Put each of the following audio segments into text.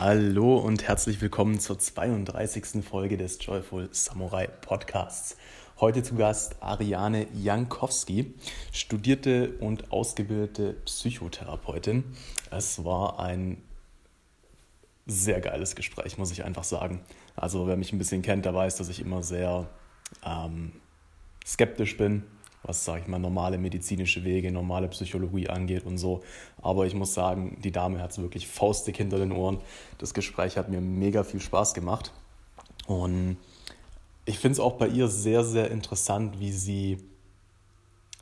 Hallo und herzlich willkommen zur 32. Folge des Joyful Samurai Podcasts. Heute zu Gast Ariane Jankowski, studierte und ausgebildete Psychotherapeutin. Es war ein sehr geiles Gespräch, muss ich einfach sagen. Also wer mich ein bisschen kennt, der weiß, dass ich immer sehr ähm, skeptisch bin, was, sage ich mal, normale medizinische Wege, normale Psychologie angeht und so. Aber ich muss sagen, die Dame hat es wirklich faustig hinter den Ohren. Das Gespräch hat mir mega viel Spaß gemacht. Und ich finde es auch bei ihr sehr, sehr interessant, wie sie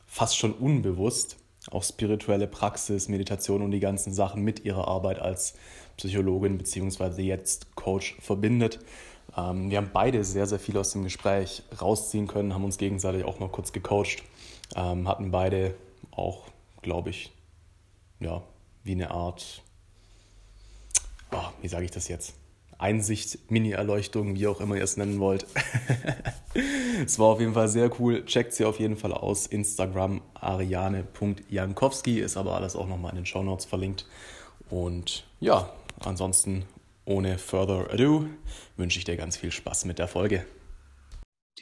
fast schon unbewusst auch spirituelle Praxis, Meditation und die ganzen Sachen mit ihrer Arbeit als Psychologin bzw. jetzt Coach verbindet. Ähm, wir haben beide sehr, sehr viel aus dem Gespräch rausziehen können, haben uns gegenseitig auch mal kurz gecoacht, ähm, hatten beide auch, glaube ich, ja, wie eine Art, oh, wie sage ich das jetzt? Einsicht, Mini-Erleuchtung, wie auch immer ihr es nennen wollt. es war auf jeden Fall sehr cool. Checkt sie auf jeden Fall aus. Instagram ariane.jankowski ist aber alles auch nochmal in den Show Notes verlinkt. Und ja, ansonsten ohne further ado wünsche ich dir ganz viel Spaß mit der Folge.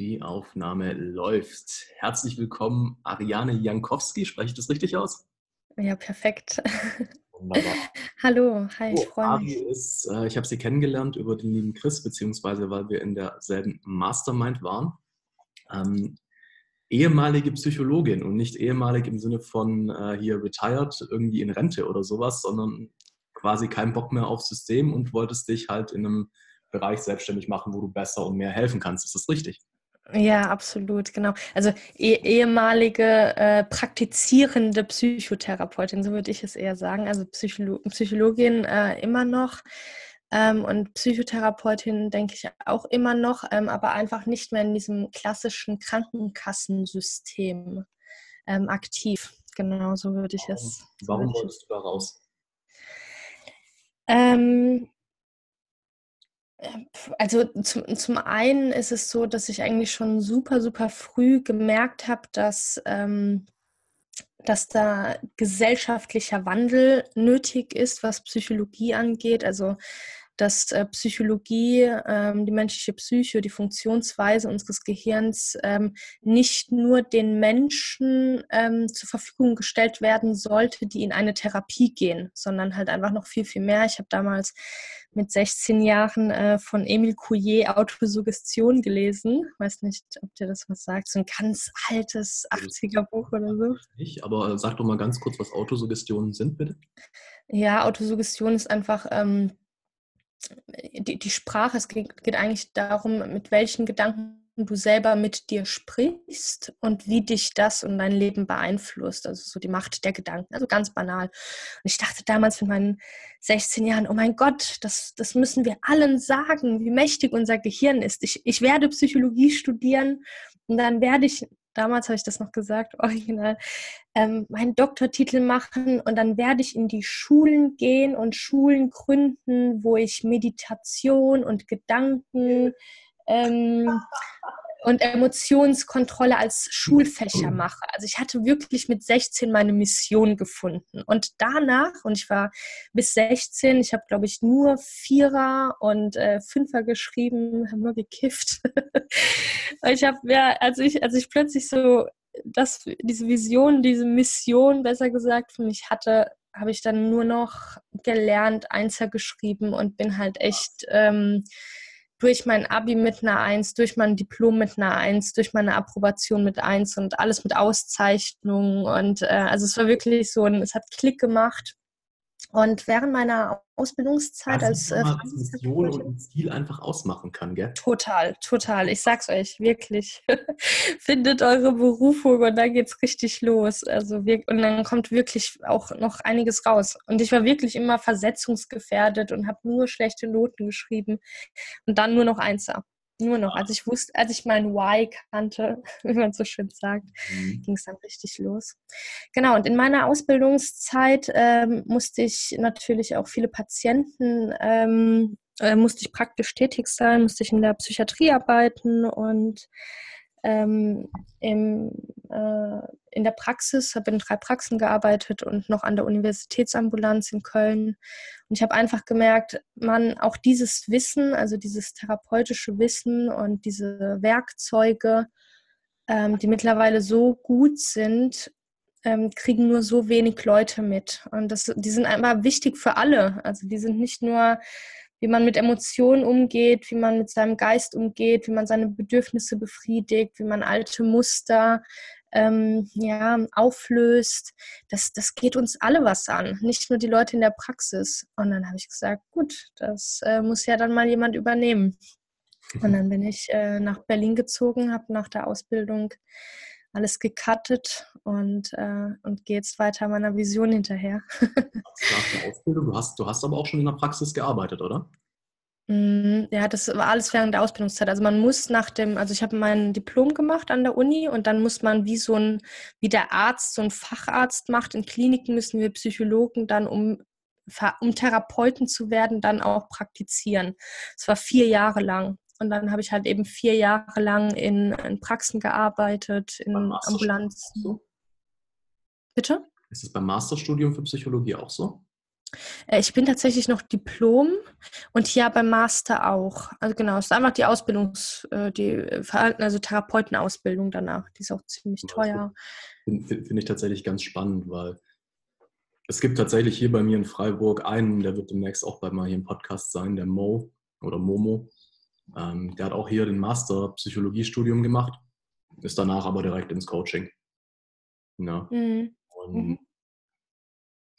Die Aufnahme läuft. Herzlich willkommen, Ariane Jankowski. Spreche ich das richtig aus? Ja, perfekt. Wunderbar. Hallo, hi, ich freue mich. Ist, äh, ich habe sie kennengelernt über den lieben Chris, beziehungsweise weil wir in derselben Mastermind waren. Ähm, ehemalige Psychologin und nicht ehemalig im Sinne von äh, hier retired, irgendwie in Rente oder sowas, sondern quasi keinen Bock mehr aufs System und wolltest dich halt in einem Bereich selbstständig machen, wo du besser und mehr helfen kannst. Ist das richtig? Ja, absolut, genau. Also eh, ehemalige äh, praktizierende Psychotherapeutin, so würde ich es eher sagen. Also Psycholo Psychologin äh, immer noch ähm, und Psychotherapeutin denke ich auch immer noch, ähm, aber einfach nicht mehr in diesem klassischen Krankenkassensystem ähm, aktiv. Genau, so würde ich es. Warum wolltest du da raus? Ähm, also zum, zum einen ist es so, dass ich eigentlich schon super, super früh gemerkt habe, dass, ähm, dass da gesellschaftlicher Wandel nötig ist, was Psychologie angeht. Also dass äh, Psychologie, ähm, die menschliche Psyche, die Funktionsweise unseres Gehirns ähm, nicht nur den Menschen ähm, zur Verfügung gestellt werden sollte, die in eine Therapie gehen, sondern halt einfach noch viel, viel mehr. Ich habe damals mit 16 Jahren äh, von Emile Couillet Autosuggestion gelesen. Weiß nicht, ob dir das was sagt. So ein ganz altes 80er-Buch oder so. Nicht, aber sag doch mal ganz kurz, was Autosuggestionen sind, bitte. Ja, Autosuggestion ist einfach ähm, die, die Sprache, es geht, geht eigentlich darum, mit welchen Gedanken du selber mit dir sprichst und wie dich das und dein Leben beeinflusst. Also so die Macht der Gedanken. Also ganz banal. Und ich dachte damals mit meinen 16 Jahren, oh mein Gott, das, das müssen wir allen sagen, wie mächtig unser Gehirn ist. Ich, ich werde Psychologie studieren und dann werde ich damals habe ich das noch gesagt, original, ähm, meinen Doktortitel machen und dann werde ich in die Schulen gehen und Schulen gründen, wo ich Meditation und Gedanken ähm, und Emotionskontrolle als Schulfächer mache. Also ich hatte wirklich mit 16 meine Mission gefunden. Und danach, und ich war bis 16, ich habe, glaube ich, nur Vierer und äh, Fünfer geschrieben, habe nur gekifft. ich habe, ja, als ich, als ich plötzlich so das, diese Vision, diese Mission, besser gesagt, für mich hatte, habe ich dann nur noch gelernt, Einser geschrieben und bin halt echt ähm, durch mein Abi mit einer Eins, durch mein Diplom mit einer Eins, durch meine Approbation mit Eins und alles mit Auszeichnungen. Und äh, also es war wirklich so, ein, es hat Klick gemacht. Und während meiner Ausbildungszeit als äh, Mission und Ziel einfach ausmachen kann, gell? Total, total. Ich sag's euch, wirklich. Findet eure Berufung und dann geht's richtig los. Also wir, und dann kommt wirklich auch noch einiges raus. Und ich war wirklich immer versetzungsgefährdet und habe nur schlechte Noten geschrieben und dann nur noch Einser. Nur noch. Als ich wusste, als ich mein Why kannte, wie man so schön sagt, mhm. ging es dann richtig los. Genau, und in meiner Ausbildungszeit ähm, musste ich natürlich auch viele Patienten, ähm, äh, musste ich praktisch tätig sein, musste ich in der Psychiatrie arbeiten und ähm, im, äh, in der Praxis, habe in drei Praxen gearbeitet und noch an der Universitätsambulanz in Köln. Und ich habe einfach gemerkt, man auch dieses Wissen, also dieses therapeutische Wissen und diese Werkzeuge, ähm, die mittlerweile so gut sind, ähm, kriegen nur so wenig Leute mit. Und das, die sind einfach wichtig für alle. Also die sind nicht nur wie man mit Emotionen umgeht, wie man mit seinem Geist umgeht, wie man seine Bedürfnisse befriedigt, wie man alte Muster ähm, ja, auflöst. Das, das geht uns alle was an, nicht nur die Leute in der Praxis. Und dann habe ich gesagt, gut, das äh, muss ja dann mal jemand übernehmen. Und dann bin ich äh, nach Berlin gezogen, habe nach der Ausbildung alles gecuttet und, äh, und gehe jetzt weiter meiner Vision hinterher. nach der Ausbildung, du hast, du hast aber auch schon in der Praxis gearbeitet, oder? Mm, ja, das war alles während der Ausbildungszeit. Also man muss nach dem, also ich habe mein Diplom gemacht an der Uni und dann muss man wie so ein, wie der Arzt so ein Facharzt macht, in Kliniken müssen wir Psychologen dann, um, um Therapeuten zu werden, dann auch praktizieren. Es war vier Jahre lang. Und dann habe ich halt eben vier Jahre lang in, in Praxen gearbeitet, in Ambulanzen. So? Bitte? Ist es beim Masterstudium für Psychologie auch so? Äh, ich bin tatsächlich noch Diplom und ja beim Master auch. Also genau, es ist einfach die Ausbildungs-, äh, die also Therapeutenausbildung danach. Die ist auch ziemlich teuer. Finde find ich tatsächlich ganz spannend, weil es gibt tatsächlich hier bei mir in Freiburg einen, der wird demnächst auch bei mal hier im Podcast sein, der Mo oder Momo. Ähm, der hat auch hier den Master Psychologiestudium gemacht, ist danach aber direkt ins Coaching. Ja. Mhm. Und.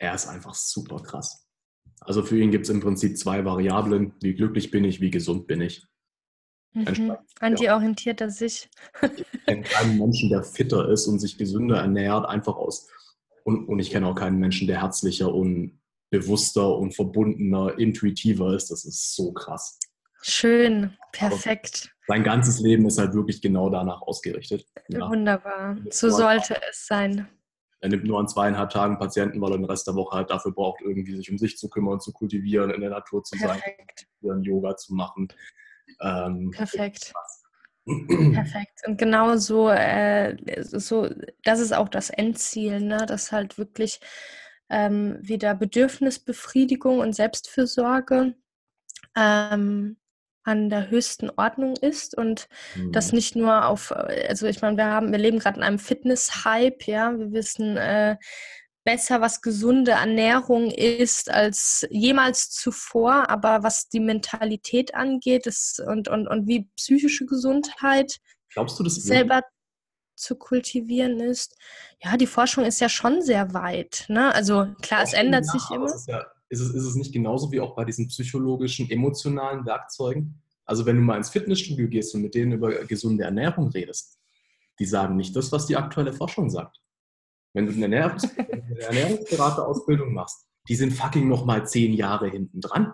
Er ist einfach super krass. Also für ihn gibt es im Prinzip zwei Variablen, wie glücklich bin ich, wie gesund bin ich. Mhm. An die orientiert er sich. ich kenne keinen Menschen, der fitter ist und sich gesünder ernährt, einfach aus. Und, und ich kenne auch keinen Menschen, der herzlicher und bewusster und verbundener, intuitiver ist. Das ist so krass. Schön, perfekt. Aber sein ganzes Leben ist halt wirklich genau danach ausgerichtet. Ja. Wunderbar, so sollte es sein. Er nimmt nur an zweieinhalb Tagen Patienten, weil er den Rest der Woche halt dafür braucht, irgendwie sich um sich zu kümmern, zu kultivieren, in der Natur zu Perfekt. sein, Yoga zu machen. Ähm, Perfekt. Perfekt. Und genau so, äh, so, das ist auch das Endziel, ne? dass halt wirklich ähm, wieder Bedürfnisbefriedigung und Selbstfürsorge ähm, an der höchsten Ordnung ist und mhm. das nicht nur auf, also ich meine, wir haben, wir leben gerade in einem Fitness-Hype, ja, wir wissen äh, besser, was gesunde Ernährung ist als jemals zuvor, aber was die Mentalität angeht ist, und, und, und wie psychische Gesundheit Glaubst du, das selber zu kultivieren ist, ja, die Forschung ist ja schon sehr weit. Ne? Also klar, es ändert sich immer. Ja ist es, ist es nicht genauso wie auch bei diesen psychologischen, emotionalen Werkzeugen? Also wenn du mal ins Fitnessstudio gehst und mit denen über gesunde Ernährung redest, die sagen nicht das, was die aktuelle Forschung sagt. Wenn du eine, Ernährungs eine Ernährungsberaterausbildung machst, die sind fucking noch mal zehn Jahre hinten dran.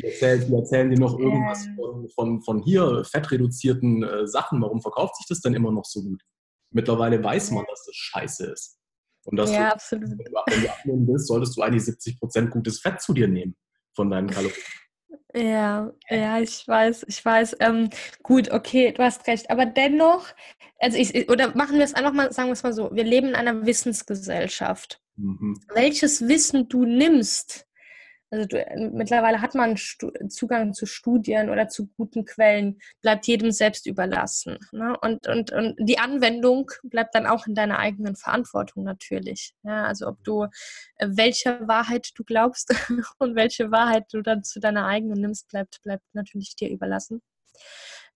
Die erzählen, die erzählen dir noch irgendwas von, von, von hier fettreduzierten äh, Sachen. Warum verkauft sich das denn immer noch so gut? Mittlerweile weiß man, dass das scheiße ist. Und dass ja, du, absolut. wenn du abnehmen willst, solltest du eigentlich 70 Prozent gutes Fett zu dir nehmen von deinen Kalorien. Ja, ja, ich weiß, ich weiß. Ähm, gut, okay, du hast recht. Aber dennoch, also ich, oder machen wir es einfach mal, sagen wir es mal so, wir leben in einer Wissensgesellschaft. Mhm. Welches Wissen du nimmst, also du, äh, mittlerweile hat man Stu Zugang zu Studien oder zu guten Quellen, bleibt jedem selbst überlassen. Ne? Und, und, und die Anwendung bleibt dann auch in deiner eigenen Verantwortung natürlich. Ja? Also ob du, äh, welche Wahrheit du glaubst und welche Wahrheit du dann zu deiner eigenen nimmst, bleibt, bleibt natürlich dir überlassen.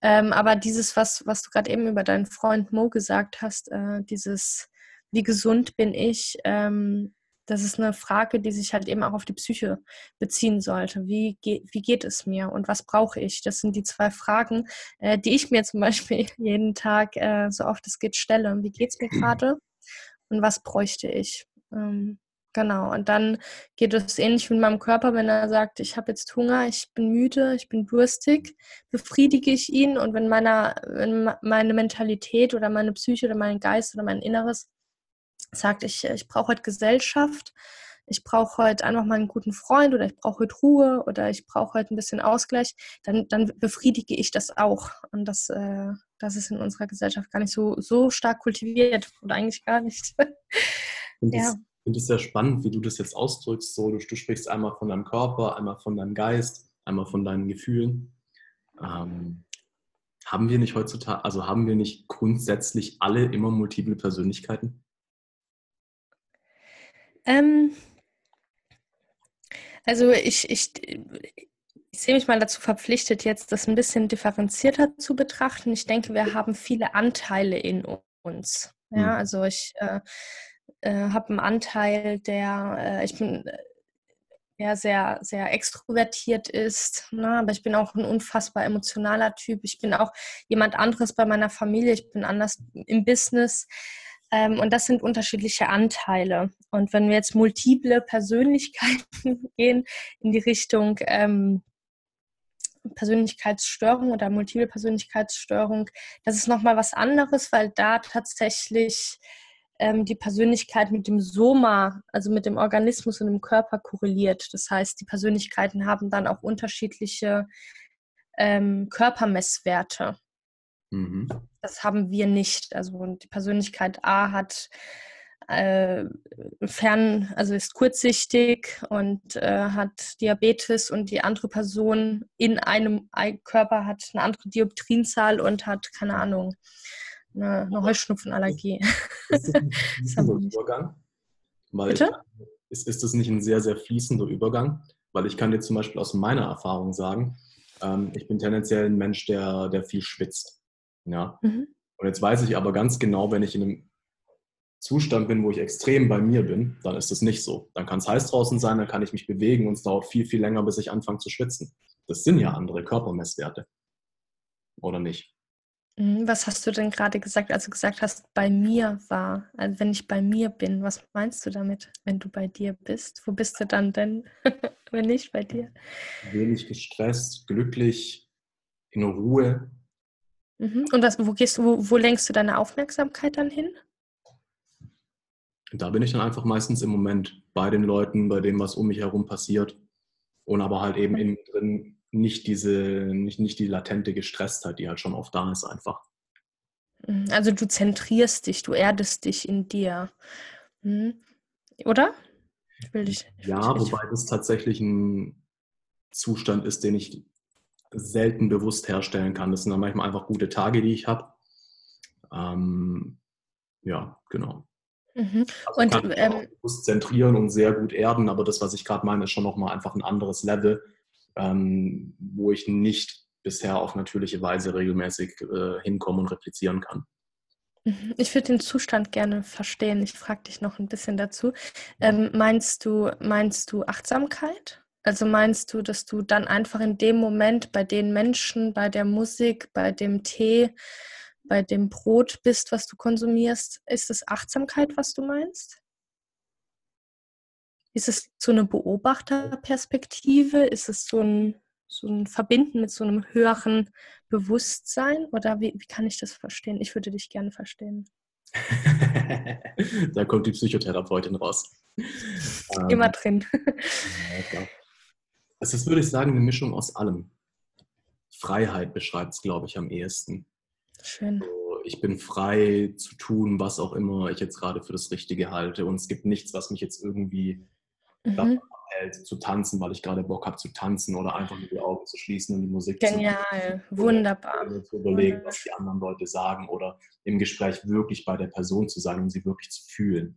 Ähm, aber dieses, was, was du gerade eben über deinen Freund Mo gesagt hast, äh, dieses, wie gesund bin ich, ähm, das ist eine Frage, die sich halt eben auch auf die Psyche beziehen sollte. Wie, ge wie geht es mir und was brauche ich? Das sind die zwei Fragen, äh, die ich mir zum Beispiel jeden Tag, äh, so oft es geht, stelle. Wie geht es mir gerade und was bräuchte ich? Ähm, genau, und dann geht es ähnlich mit meinem Körper, wenn er sagt, ich habe jetzt Hunger, ich bin müde, ich bin durstig, befriedige ich ihn und wenn, meiner, wenn meine Mentalität oder meine Psyche oder mein Geist oder mein Inneres sagt, ich, ich brauche heute Gesellschaft, ich brauche heute einfach mal einen guten Freund oder ich brauche heute Ruhe oder ich brauche heute ein bisschen Ausgleich, dann, dann befriedige ich das auch. Und das, äh, das ist in unserer Gesellschaft gar nicht so, so stark kultiviert oder eigentlich gar nicht. Ich ja. finde es sehr spannend, wie du das jetzt ausdrückst. So, du, du, sprichst einmal von deinem Körper, einmal von deinem Geist, einmal von deinen Gefühlen. Ähm, haben wir nicht heutzutage, also haben wir nicht grundsätzlich alle immer multiple Persönlichkeiten? Ähm, also ich, ich, ich sehe mich mal dazu verpflichtet, jetzt das ein bisschen differenzierter zu betrachten. Ich denke, wir haben viele Anteile in uns. Ja, mhm. also ich äh, äh, habe einen Anteil, der, äh, ich bin ja sehr, sehr extrovertiert ist. Ne? Aber ich bin auch ein unfassbar emotionaler Typ. Ich bin auch jemand anderes bei meiner Familie. Ich bin anders im Business. Ähm, und das sind unterschiedliche Anteile. Und wenn wir jetzt multiple Persönlichkeiten gehen in die Richtung ähm, Persönlichkeitsstörung oder multiple Persönlichkeitsstörung, das ist nochmal was anderes, weil da tatsächlich ähm, die Persönlichkeit mit dem Soma, also mit dem Organismus und dem Körper korreliert. Das heißt, die Persönlichkeiten haben dann auch unterschiedliche ähm, Körpermesswerte. Mhm. Das haben wir nicht. Also die Persönlichkeit A hat äh, fern, also ist kurzsichtig und äh, hat Diabetes und die andere Person in einem Körper hat eine andere Dioptrienzahl und hat, keine Ahnung, eine, eine Heuschnupfenallergie. Ist das ein fließender Übergang? Weil Bitte? Ich, ist, ist das nicht ein sehr, sehr fließender Übergang? Weil ich kann dir zum Beispiel aus meiner Erfahrung sagen, ähm, ich bin tendenziell ein Mensch, der, der viel schwitzt. Ja. Mhm. Und jetzt weiß ich aber ganz genau, wenn ich in einem Zustand bin, wo ich extrem bei mir bin, dann ist das nicht so. Dann kann es heiß draußen sein, dann kann ich mich bewegen und es dauert viel, viel länger, bis ich anfange zu schwitzen. Das sind ja andere Körpermesswerte. Oder nicht? Mhm, was hast du denn gerade gesagt, als du gesagt hast, bei mir war? Also wenn ich bei mir bin, was meinst du damit, wenn du bei dir bist? Wo bist du dann denn, wenn nicht bei dir? Wenig gestresst, glücklich, in Ruhe, Mhm. Und was, wo gehst du, wo, wo lenkst du deine Aufmerksamkeit dann hin? Da bin ich dann einfach meistens im Moment bei den Leuten, bei dem, was um mich herum passiert. Und aber halt eben innen drin nicht diese, nicht, nicht die latente Gestresstheit, die halt schon oft da ist einfach. Mhm. Also du zentrierst dich, du erdest dich in dir. Mhm. Oder? Will ich, ja, wobei das tatsächlich ein Zustand ist, den ich selten bewusst herstellen kann. Das sind dann manchmal einfach gute Tage, die ich habe. Ähm, ja, genau. Mhm. Also und kann ähm, bewusst zentrieren und sehr gut erden, aber das, was ich gerade meine, ist schon nochmal einfach ein anderes Level, ähm, wo ich nicht bisher auf natürliche Weise regelmäßig äh, hinkommen und replizieren kann. Mhm. Ich würde den Zustand gerne verstehen. Ich frage dich noch ein bisschen dazu. Ähm, meinst du, meinst du Achtsamkeit? Also meinst du, dass du dann einfach in dem Moment bei den Menschen, bei der Musik, bei dem Tee, bei dem Brot bist, was du konsumierst? Ist es Achtsamkeit, was du meinst? Ist es so eine Beobachterperspektive? Ist es so ein, so ein Verbinden mit so einem höheren Bewusstsein? Oder wie, wie kann ich das verstehen? Ich würde dich gerne verstehen. da kommt die Psychotherapeutin raus. Immer ähm, drin. Ja. Es ist, würde ich sagen, eine Mischung aus allem. Freiheit beschreibt es, glaube ich, am ehesten. Schön. Ich bin frei zu tun, was auch immer ich jetzt gerade für das Richtige halte. Und es gibt nichts, was mich jetzt irgendwie mhm. davon abhält, zu tanzen, weil ich gerade Bock habe zu tanzen oder einfach nur die Augen zu schließen und die Musik Genial. zu Genial, wunderbar. Oder zu überlegen, was die anderen Leute sagen oder im Gespräch wirklich bei der Person zu sein, um sie wirklich zu fühlen.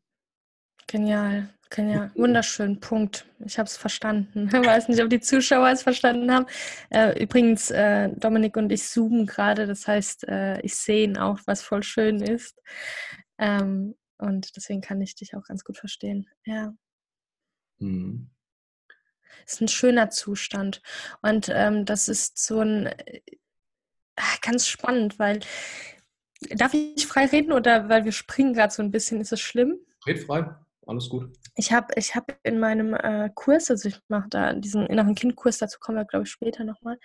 Genial, genial. Wunderschön, Punkt. Ich habe es verstanden. Ich weiß nicht, ob die Zuschauer es verstanden haben. Äh, übrigens, äh, Dominik und ich zoomen gerade, das heißt, äh, ich sehe ihn auch, was voll schön ist. Ähm, und deswegen kann ich dich auch ganz gut verstehen. Ja. Mhm. Ist ein schöner Zustand. Und ähm, das ist so ein äh, ganz spannend, weil darf ich frei reden oder weil wir springen gerade so ein bisschen, ist es schlimm? Red frei alles gut. Ich habe ich hab in meinem äh, Kurs, also ich mache da diesen inneren Kindkurs, dazu kommen wir, glaube ich, später nochmal,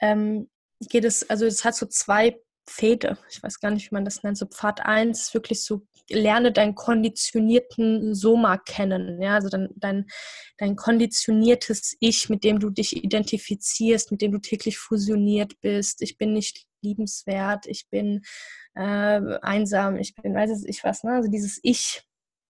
ähm, geht es, also es hat so zwei Pfade, ich weiß gar nicht, wie man das nennt, so Pfad 1, wirklich so, lerne deinen konditionierten Soma kennen, ja, also dein, dein, dein konditioniertes Ich, mit dem du dich identifizierst, mit dem du täglich fusioniert bist. Ich bin nicht liebenswert, ich bin äh, einsam, ich bin, weiß ich was, ne, also dieses Ich.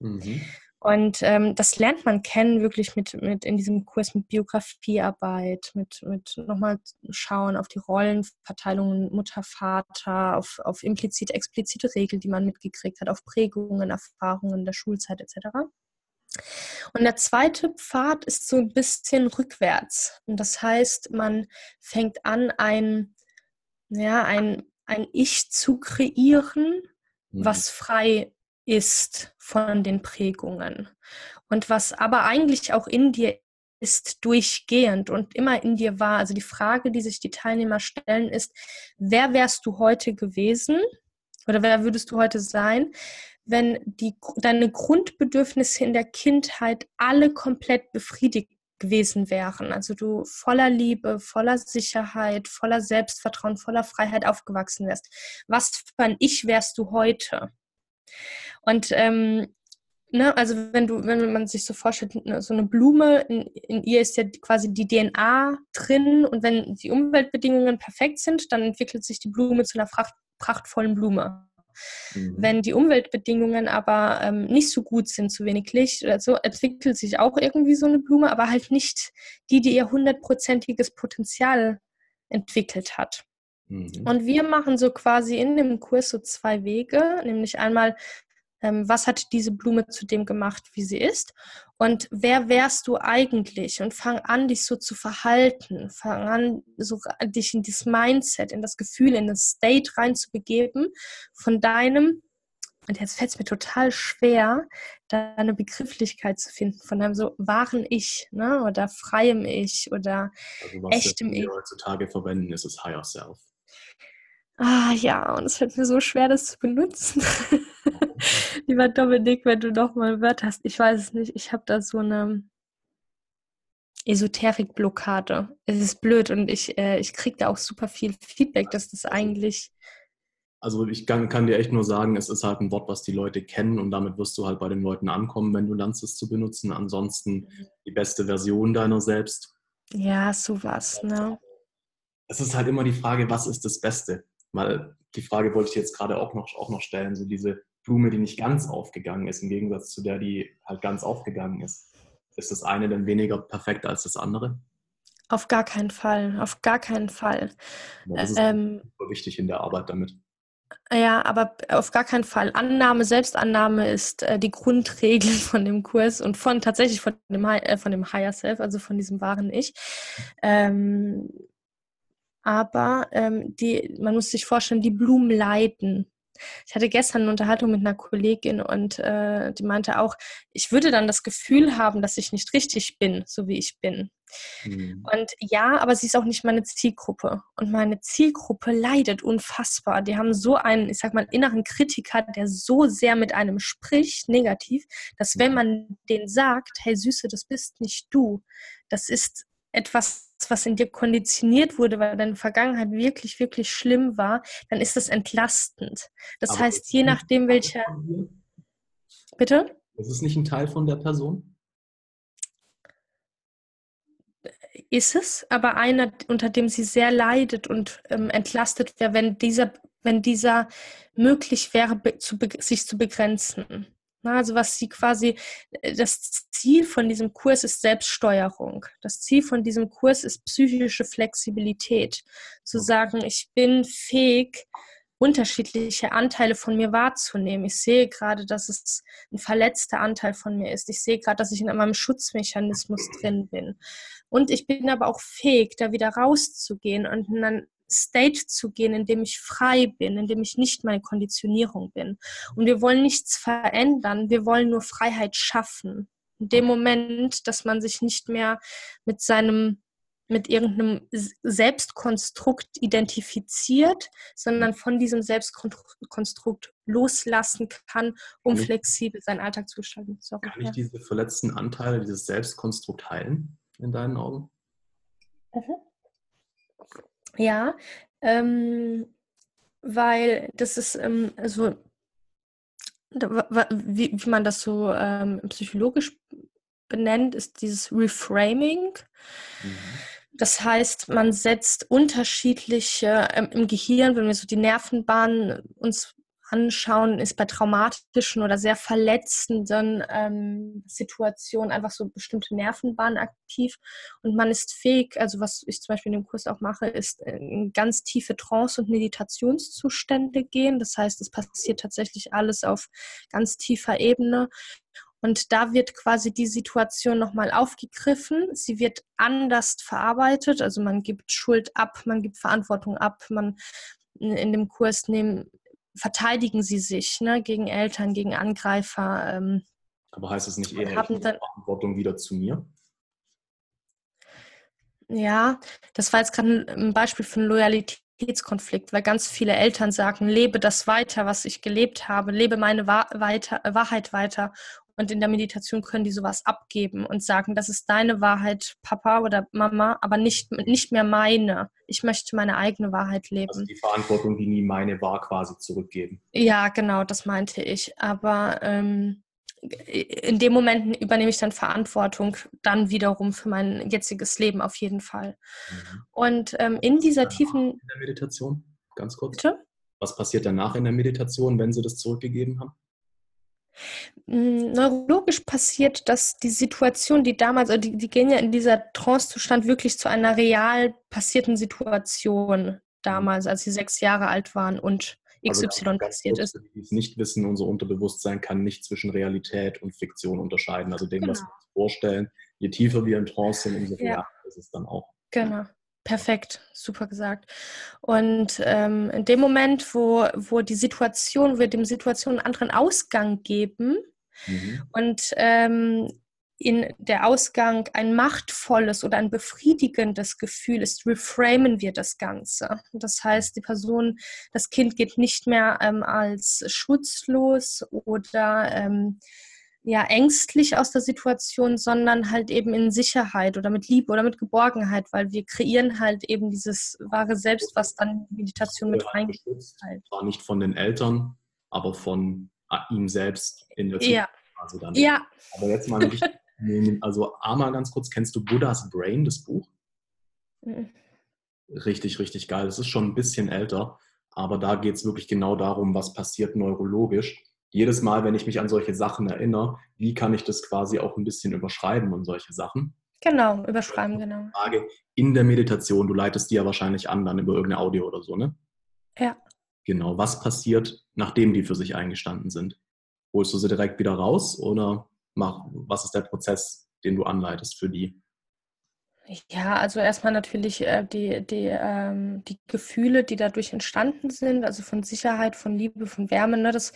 Mhm. Und ähm, das lernt man kennen, wirklich mit, mit in diesem Kurs mit Biografiearbeit, mit, mit nochmal schauen auf die Rollenverteilungen Mutter, Vater, auf, auf implizit, explizite Regeln, die man mitgekriegt hat, auf Prägungen, Erfahrungen der Schulzeit etc. Und der zweite Pfad ist so ein bisschen rückwärts. Und das heißt, man fängt an, ein, ja, ein, ein Ich zu kreieren, mhm. was frei ist von den Prägungen und was aber eigentlich auch in dir ist durchgehend und immer in dir war. Also die Frage, die sich die Teilnehmer stellen, ist, wer wärst du heute gewesen oder wer würdest du heute sein, wenn die, deine Grundbedürfnisse in der Kindheit alle komplett befriedigt gewesen wären. Also du voller Liebe, voller Sicherheit, voller Selbstvertrauen, voller Freiheit aufgewachsen wärst. Was für ein Ich wärst du heute? Und ähm, ne, also wenn du, wenn man sich so vorstellt, ne, so eine Blume, in, in, ihr ist ja quasi die DNA drin und wenn die Umweltbedingungen perfekt sind, dann entwickelt sich die Blume zu einer pracht, prachtvollen Blume. Mhm. Wenn die Umweltbedingungen aber ähm, nicht so gut sind, zu wenig Licht oder so, entwickelt sich auch irgendwie so eine Blume, aber halt nicht die, die ihr hundertprozentiges Potenzial entwickelt hat. Mhm. Und wir machen so quasi in dem Kurs so zwei Wege, nämlich einmal ähm, was hat diese Blume zu dem gemacht, wie sie ist und wer wärst du eigentlich und fang an, dich so zu verhalten, fang an, so dich in das Mindset, in das Gefühl, in das State reinzubegeben von deinem und jetzt fällt es mir total schwer, da eine Begrifflichkeit zu finden von einem so wahren Ich, ne? oder freiem Ich oder also was echtem Ich. heutzutage verwenden, ist es Higher Self. Ah ja, und es fällt mir so schwer, das zu benutzen. Lieber Dominik, wenn du noch mal ein Wort hast, ich weiß es nicht, ich habe da so eine Esoterik-Blockade. Es ist blöd und ich, äh, ich kriege da auch super viel Feedback, dass das eigentlich. Also ich kann, kann, dir echt nur sagen, es ist halt ein Wort, was die Leute kennen und damit wirst du halt bei den Leuten ankommen, wenn du lernst es zu benutzen. Ansonsten die beste Version deiner selbst. Ja, sowas, ne? Es ist halt immer die Frage, was ist das Beste? Weil die Frage wollte ich jetzt gerade auch noch, auch noch stellen, so diese Blume, die nicht ganz aufgegangen ist, im Gegensatz zu der, die halt ganz aufgegangen ist. Ist das eine denn weniger perfekt als das andere? Auf gar keinen Fall, auf gar keinen Fall. Ja, das ist ähm, wichtig in der Arbeit damit. Ja, aber auf gar keinen Fall. Annahme, Selbstannahme ist äh, die Grundregel von dem Kurs und von tatsächlich von dem, äh, von dem Higher Self, also von diesem wahren Ich. Ähm, aber ähm, die, man muss sich vorstellen, die Blumen leiden. Ich hatte gestern eine Unterhaltung mit einer Kollegin und äh, die meinte auch, ich würde dann das Gefühl haben, dass ich nicht richtig bin, so wie ich bin. Mhm. Und ja, aber sie ist auch nicht meine Zielgruppe. Und meine Zielgruppe leidet unfassbar. Die haben so einen, ich sag mal, inneren Kritiker, der so sehr mit einem spricht, negativ, dass wenn man den sagt, hey Süße, das bist nicht du, das ist etwas, was in dir konditioniert wurde, weil deine Vergangenheit wirklich, wirklich schlimm war, dann ist das entlastend. Das Aber heißt, je nachdem, welcher. Bitte? Ist es nicht ein Teil von der Person? Ist es, aber einer, unter dem sie sehr leidet und ähm, entlastet wäre, wenn dieser, wenn dieser möglich wäre, zu, sich zu begrenzen. Also was sie quasi, äh, das Ziel von diesem Kurs ist Selbststeuerung. Das Ziel von diesem Kurs ist psychische Flexibilität. Zu sagen, ich bin fähig, unterschiedliche Anteile von mir wahrzunehmen. Ich sehe gerade, dass es ein verletzter Anteil von mir ist. Ich sehe gerade, dass ich in meinem Schutzmechanismus drin bin. Und ich bin aber auch fähig, da wieder rauszugehen und dann State zu gehen, in dem ich frei bin, in dem ich nicht meine Konditionierung bin. Und wir wollen nichts verändern, wir wollen nur Freiheit schaffen. In dem Moment, dass man sich nicht mehr mit seinem mit irgendeinem Selbstkonstrukt identifiziert, sondern von diesem Selbstkonstrukt loslassen kann, um kann flexibel seinen Alltag zu gestalten. Sorry, kann ich diese verletzten Anteile, dieses Selbstkonstrukt heilen, in deinen Augen? Mhm. Ja, ähm, weil das ist ähm, also wie, wie man das so ähm, psychologisch benennt, ist dieses Reframing. Mhm. Das heißt, man setzt unterschiedliche ähm, im Gehirn, wenn wir so die Nervenbahnen uns anschauen, ist bei traumatischen oder sehr verletzenden ähm, Situationen einfach so bestimmte Nervenbahnen aktiv und man ist fähig, also was ich zum Beispiel in dem Kurs auch mache, ist in ganz tiefe Trance- und Meditationszustände gehen. Das heißt, es passiert tatsächlich alles auf ganz tiefer Ebene. Und da wird quasi die Situation nochmal aufgegriffen. Sie wird anders verarbeitet. Also man gibt Schuld ab, man gibt Verantwortung ab. Man in dem Kurs nehmen verteidigen sie sich ne, gegen Eltern, gegen Angreifer. Ähm, Aber heißt es nicht eher, dann, Verantwortung wieder zu mir? Ja, das war jetzt gerade ein Beispiel für einen Loyalitätskonflikt, weil ganz viele Eltern sagen, lebe das weiter, was ich gelebt habe, lebe meine Wahrheit weiter. Und in der Meditation können die sowas abgeben und sagen, das ist deine Wahrheit, Papa oder Mama, aber nicht, nicht mehr meine. Ich möchte meine eigene Wahrheit leben. Also die Verantwortung, die nie meine war, quasi zurückgeben. Ja, genau, das meinte ich. Aber ähm, in dem Moment übernehme ich dann Verantwortung dann wiederum für mein jetziges Leben auf jeden Fall. Mhm. Und ähm, in dieser tiefen... In der Meditation, ganz kurz. Bitte? Was passiert danach in der Meditation, wenn Sie das zurückgegeben haben? Hm, neurologisch passiert, dass die Situation, die damals, also die, die gehen ja in dieser Trance-Zustand wirklich zu einer real passierten Situation damals, als sie sechs Jahre alt waren und XY also passiert ist. Die es nicht wissen, unser Unterbewusstsein kann nicht zwischen Realität und Fiktion unterscheiden. Also dem, genau. was wir uns vorstellen, je tiefer wir in Trance sind, umso real ist es dann auch. Genau. Perfekt, super gesagt. Und ähm, in dem Moment, wo, wo die Situation, wir dem Situation einen anderen Ausgang geben mhm. und ähm, in der Ausgang ein machtvolles oder ein befriedigendes Gefühl ist, reframen wir das Ganze. Das heißt, die Person, das Kind geht nicht mehr ähm, als schutzlos oder ähm, ja, ängstlich aus der Situation, sondern halt eben in Sicherheit oder mit Liebe oder mit Geborgenheit, weil wir kreieren halt eben dieses wahre Selbst, was dann Meditation mit reingeht. Halt. Zwar nicht von den Eltern, aber von ah, ihm selbst in der Zukunft. Ja. Also dann. ja. Aber jetzt mal. Also einmal ganz kurz, kennst du Buddhas Brain, das Buch? Mhm. Richtig, richtig geil. Es ist schon ein bisschen älter, aber da geht es wirklich genau darum, was passiert neurologisch jedes Mal, wenn ich mich an solche Sachen erinnere, wie kann ich das quasi auch ein bisschen überschreiben und solche Sachen? Genau, überschreiben, genau. Frage, in der Meditation, du leitest die ja wahrscheinlich an, dann über irgendeine Audio oder so, ne? Ja. Genau, was passiert, nachdem die für sich eingestanden sind? Holst du sie direkt wieder raus oder mach, was ist der Prozess, den du anleitest für die? Ja, also erstmal natürlich äh, die, die, ähm, die Gefühle, die dadurch entstanden sind, also von Sicherheit, von Liebe, von Wärme. Ne? Das,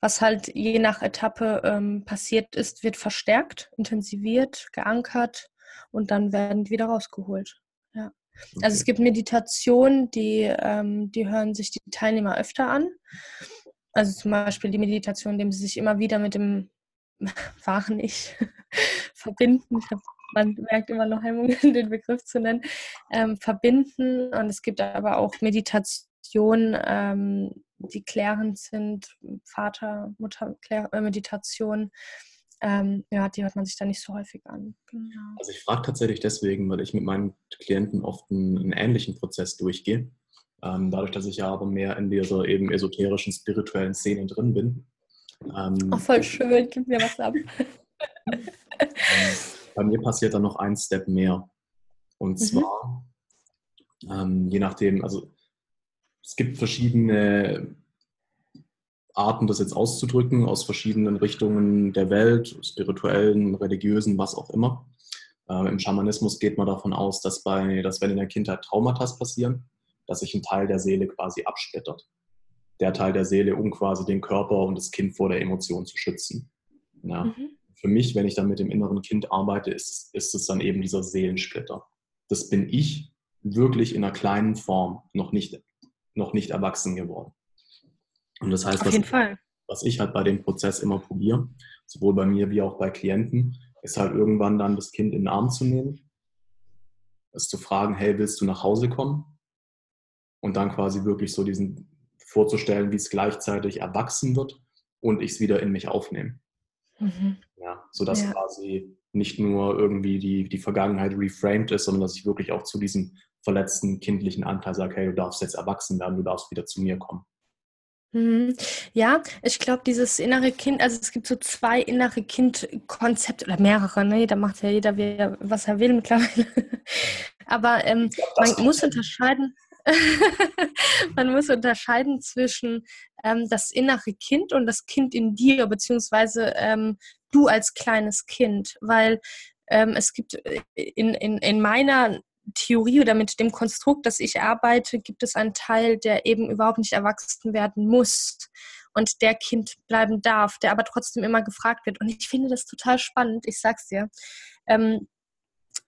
was halt je nach Etappe ähm, passiert ist, wird verstärkt, intensiviert, geankert und dann werden die wieder rausgeholt. Ja. Okay. Also es gibt Meditationen, die, ähm, die hören sich die Teilnehmer öfter an. Also zum Beispiel die Meditation, indem sie sich immer wieder mit dem wahren Ich verbinden. Ich habe man merkt immer noch Hemmungen, den Begriff zu nennen, ähm, verbinden. Und es gibt aber auch Meditationen, ähm, die klärend sind, Vater, Mutter, äh, Meditation. Ähm, ja, die hört man sich da nicht so häufig an. Genau. Also ich frage tatsächlich deswegen, weil ich mit meinen Klienten oft einen, einen ähnlichen Prozess durchgehe. Ähm, dadurch, dass ich ja aber mehr in dieser eben esoterischen, spirituellen Szene drin bin. Ähm, oh, voll schön, gib mir was ab. Bei mir passiert dann noch ein Step mehr. Und mhm. zwar, ähm, je nachdem, also es gibt verschiedene Arten, das jetzt auszudrücken, aus verschiedenen Richtungen der Welt, spirituellen, religiösen, was auch immer. Ähm, Im Schamanismus geht man davon aus, dass, bei, dass wenn in der Kindheit Traumata passieren, dass sich ein Teil der Seele quasi absplittert. Der Teil der Seele, um quasi den Körper und das Kind vor der Emotion zu schützen. Ja. Mhm für mich, wenn ich dann mit dem inneren Kind arbeite, ist, ist es dann eben dieser Seelensplitter. Das bin ich wirklich in einer kleinen Form, noch nicht, noch nicht erwachsen geworden. Und das heißt, was, was ich halt bei dem Prozess immer probiere, sowohl bei mir wie auch bei Klienten, ist halt irgendwann dann das Kind in den Arm zu nehmen, es zu fragen, hey, willst du nach Hause kommen? Und dann quasi wirklich so diesen vorzustellen, wie es gleichzeitig erwachsen wird und ich es wieder in mich aufnehme. Mhm. Ja, sodass ja. quasi nicht nur irgendwie die, die Vergangenheit reframed ist, sondern dass ich wirklich auch zu diesem verletzten kindlichen Anteil sage, hey, du darfst jetzt erwachsen werden, du darfst wieder zu mir kommen. Mhm. Ja, ich glaube, dieses innere Kind, also es gibt so zwei innere Kind-Konzepte oder mehrere, ne? Da macht ja jeder, wie, was er will mittlerweile. Aber ähm, glaub, man muss unterscheiden. man muss unterscheiden zwischen ähm, das innere Kind und das Kind in dir, beziehungsweise ähm, du als kleines Kind, weil ähm, es gibt äh, in, in, in meiner Theorie oder mit dem Konstrukt, das ich arbeite, gibt es einen Teil, der eben überhaupt nicht erwachsen werden muss und der Kind bleiben darf, der aber trotzdem immer gefragt wird. Und ich finde das total spannend, ich sag's dir. Ähm,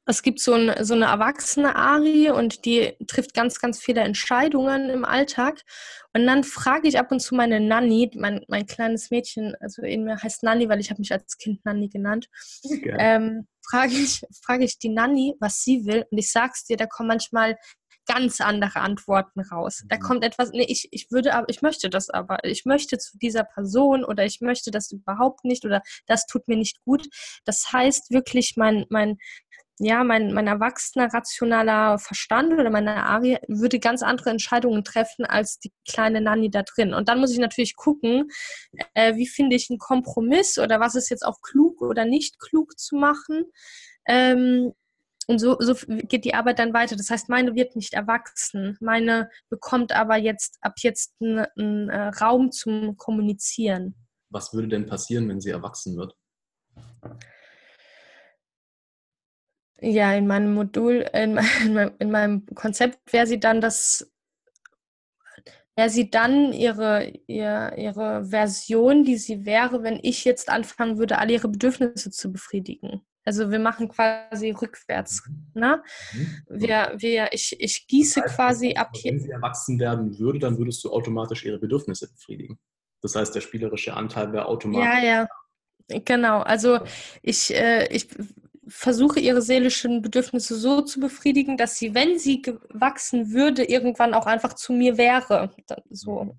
es gibt so, ein, so eine erwachsene Ari und die trifft ganz, ganz viele Entscheidungen im Alltag. Und dann frage ich ab und zu meine Nanny, mein, mein kleines Mädchen, also in mir heißt Nanny, weil ich habe mich als Kind Nanny genannt. Okay. Ähm, frage ich, frage ich die Nanny, was sie will. Und ich sag's dir, da kommen manchmal ganz andere Antworten raus. Da mhm. kommt etwas, nee, ich, ich würde aber, ich möchte das aber, ich möchte zu dieser Person oder ich möchte das überhaupt nicht oder das tut mir nicht gut. Das heißt wirklich, mein, mein, ja, mein, mein erwachsener, rationaler Verstand oder meine Arie würde ganz andere Entscheidungen treffen als die kleine Nanny da drin. Und dann muss ich natürlich gucken, äh, wie finde ich einen Kompromiss oder was ist jetzt auch klug oder nicht klug zu machen. Ähm, und so, so geht die Arbeit dann weiter. Das heißt, meine wird nicht erwachsen. Meine bekommt aber jetzt ab jetzt einen, einen äh, Raum zum Kommunizieren. Was würde denn passieren, wenn sie erwachsen wird? Ja, in meinem Modul, in, meinem, in meinem Konzept wäre sie dann das, wäre sie dann ihre, ihre, ihre Version, die sie wäre, wenn ich jetzt anfangen würde, alle ihre Bedürfnisse zu befriedigen. Also wir machen quasi rückwärts. Mhm. Ne? Mhm. Wir, wir, ich, ich gieße das heißt, quasi ab hier. Wenn sie erwachsen werden würde, dann würdest du automatisch ihre Bedürfnisse befriedigen. Das heißt, der spielerische Anteil wäre automatisch. Ja, ja. Genau, also ich, äh, ich versuche ihre seelischen Bedürfnisse so zu befriedigen, dass sie, wenn sie gewachsen würde, irgendwann auch einfach zu mir wäre. So. Mhm.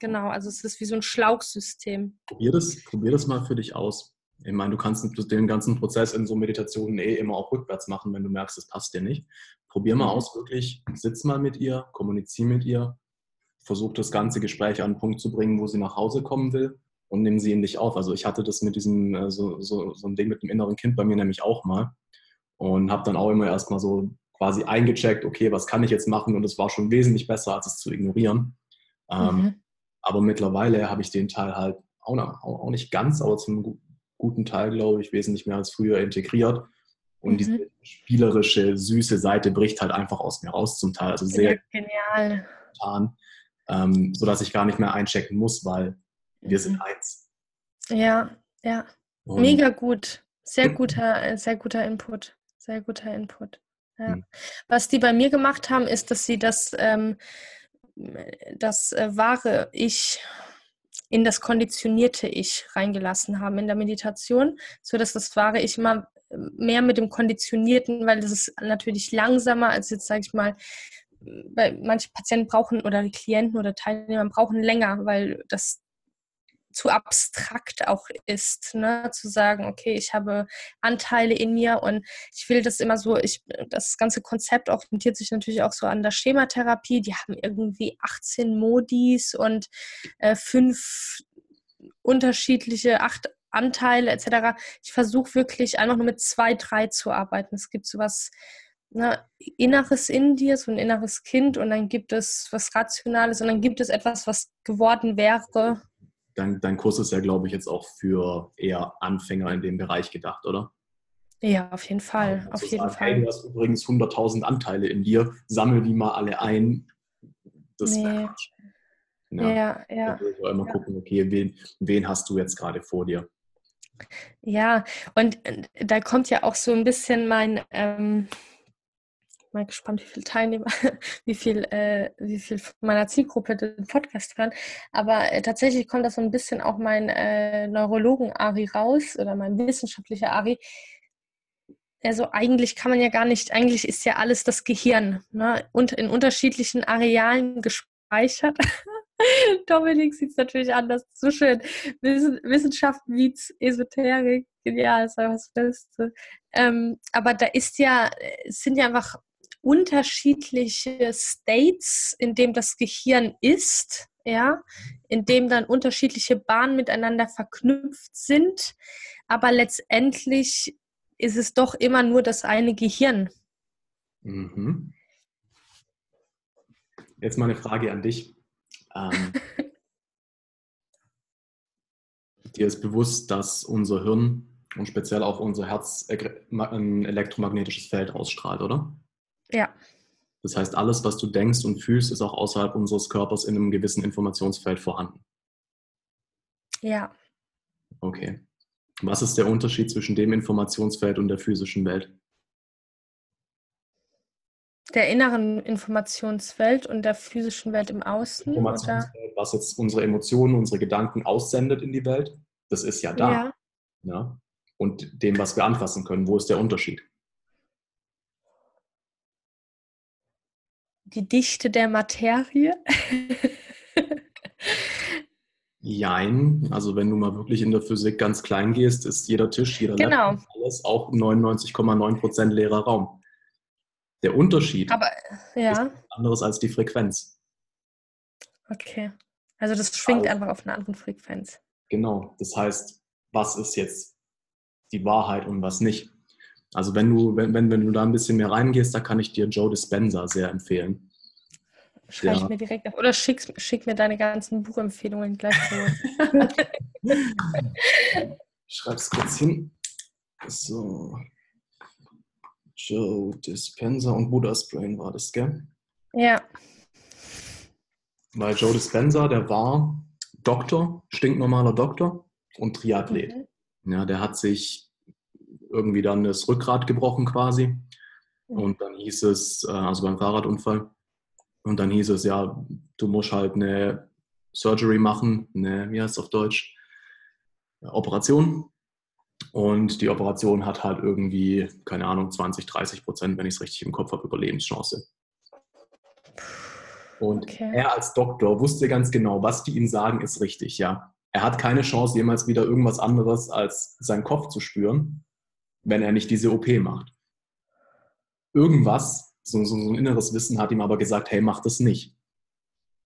Genau, also es ist wie so ein Schlauchsystem. Probier das, probier das mal für dich aus. Ich meine, du kannst den ganzen Prozess in so Meditationen eh immer auch rückwärts machen, wenn du merkst, es passt dir nicht. Probier mal mhm. aus, wirklich, sitz mal mit ihr, kommunizier mit ihr, versuch das ganze Gespräch an einen Punkt zu bringen, wo sie nach Hause kommen will und nehmen sie in dich auf. Also ich hatte das mit diesem, äh, so, so, so ein Ding mit dem inneren Kind bei mir nämlich auch mal und habe dann auch immer erstmal so quasi eingecheckt, okay, was kann ich jetzt machen? Und es war schon wesentlich besser, als es zu ignorieren. Ähm, mhm. aber mittlerweile habe ich den Teil halt auch, noch, auch, nicht ganz, aber zum guten Teil, glaube ich, wesentlich mehr als früher integriert. Und mhm. diese spielerische, süße Seite bricht halt einfach aus mir raus zum Teil. Also sehr ja, genial. Getan, ähm, sodass ich gar nicht mehr einchecken muss, weil wir sind eins. Ja, ja. Und Mega gut. Sehr guter, sehr guter Input. Sehr guter Input. Ja. Mhm. Was die bei mir gemacht haben, ist, dass sie das, ähm, das äh, wahre Ich in das konditionierte Ich reingelassen haben in der Meditation, sodass das wahre Ich immer mehr mit dem Konditionierten, weil das ist natürlich langsamer als jetzt, sage ich mal, weil manche Patienten brauchen oder Klienten oder Teilnehmer brauchen länger, weil das zu abstrakt auch ist, ne? zu sagen, okay, ich habe Anteile in mir und ich will das immer so, ich, das ganze Konzept orientiert sich natürlich auch so an der Schematherapie, die haben irgendwie 18 Modis und äh, fünf unterschiedliche, acht Anteile etc. Ich versuche wirklich einfach nur mit zwei, drei zu arbeiten. Es gibt sowas, ne, Inneres in dir, so ein inneres Kind und dann gibt es was Rationales und dann gibt es etwas, was geworden wäre dein, dein Kurs ist ja, glaube ich, jetzt auch für eher Anfänger in dem Bereich gedacht, oder? Ja, auf jeden Fall. Also auf jeden sagen, Fall. Hey, du hast übrigens 100.000 Anteile in dir, sammel die mal alle ein. Das nee. Ja, ja. ja. Da ich immer ja. gucken, okay, wen, wen hast du jetzt gerade vor dir? Ja, und äh, da kommt ja auch so ein bisschen mein, ähm, mal gespannt, wie viele Teilnehmer, wie viel, äh, wie viel meiner Zielgruppe den Podcast hören. Aber äh, tatsächlich kommt da so ein bisschen auch mein äh, Neurologen-Ari raus oder mein wissenschaftlicher Ari. Also eigentlich kann man ja gar nicht, eigentlich ist ja alles das Gehirn ne? und in unterschiedlichen Arealen gespeichert. Dominik sieht es natürlich anders. So schön. Wissenschaft meets Esoterik. Genial, ist einfach das Beste. Ähm, aber da ist ja, es sind ja einfach unterschiedliche States, in dem das Gehirn ist, ja, in dem dann unterschiedliche Bahnen miteinander verknüpft sind. Aber letztendlich ist es doch immer nur das eine Gehirn. Mhm. Jetzt mal eine Frage an dich. Ähm, dir ist bewusst, dass unser Hirn und speziell auch unser Herz ein elektromagnetisches Feld ausstrahlt, oder? Ja. Das heißt, alles, was du denkst und fühlst, ist auch außerhalb unseres Körpers in einem gewissen Informationsfeld vorhanden. Ja. Okay. Was ist der Unterschied zwischen dem Informationsfeld und der physischen Welt? Der inneren Informationswelt und der physischen Welt im Außen? Informationsfeld, was jetzt unsere Emotionen, unsere Gedanken aussendet in die Welt, das ist ja da. Ja. ja. Und dem, was wir anfassen können, wo ist der Unterschied? Die Dichte der Materie? Jein. Also wenn du mal wirklich in der Physik ganz klein gehst, ist jeder Tisch, jeder genau. Laptop, alles auch 99,9% leerer Raum. Der Unterschied Aber, ja. ist anderes als die Frequenz. Okay. Also das schwingt also, einfach auf einer anderen Frequenz. Genau. Das heißt, was ist jetzt die Wahrheit und was nicht? Also wenn du, wenn, wenn, wenn du da ein bisschen mehr reingehst, da kann ich dir Joe Dispenza sehr empfehlen. Schreibe ja. ich mir direkt auf. Oder schick, schick mir deine ganzen Buchempfehlungen gleich vor. Schreib's kurz hin. So. Joe Dispenza und Buddha's Brain war das, gell? Ja. Weil Joe Dispenza, der war Doktor, stinknormaler Doktor und Triathlet. Mhm. Ja, der hat sich irgendwie dann das Rückgrat gebrochen quasi. Und dann hieß es, äh, also beim Fahrradunfall, und dann hieß es, ja, du musst halt eine Surgery machen, eine, wie heißt es auf Deutsch, Operation. Und die Operation hat halt irgendwie, keine Ahnung, 20, 30 Prozent, wenn ich es richtig im Kopf habe, Überlebenschance. Und okay. er als Doktor wusste ganz genau, was die ihm sagen, ist richtig, ja. Er hat keine Chance, jemals wieder irgendwas anderes als seinen Kopf zu spüren, wenn er nicht diese OP macht. Irgendwas so, so, so ein inneres Wissen hat ihm aber gesagt, hey, mach das nicht.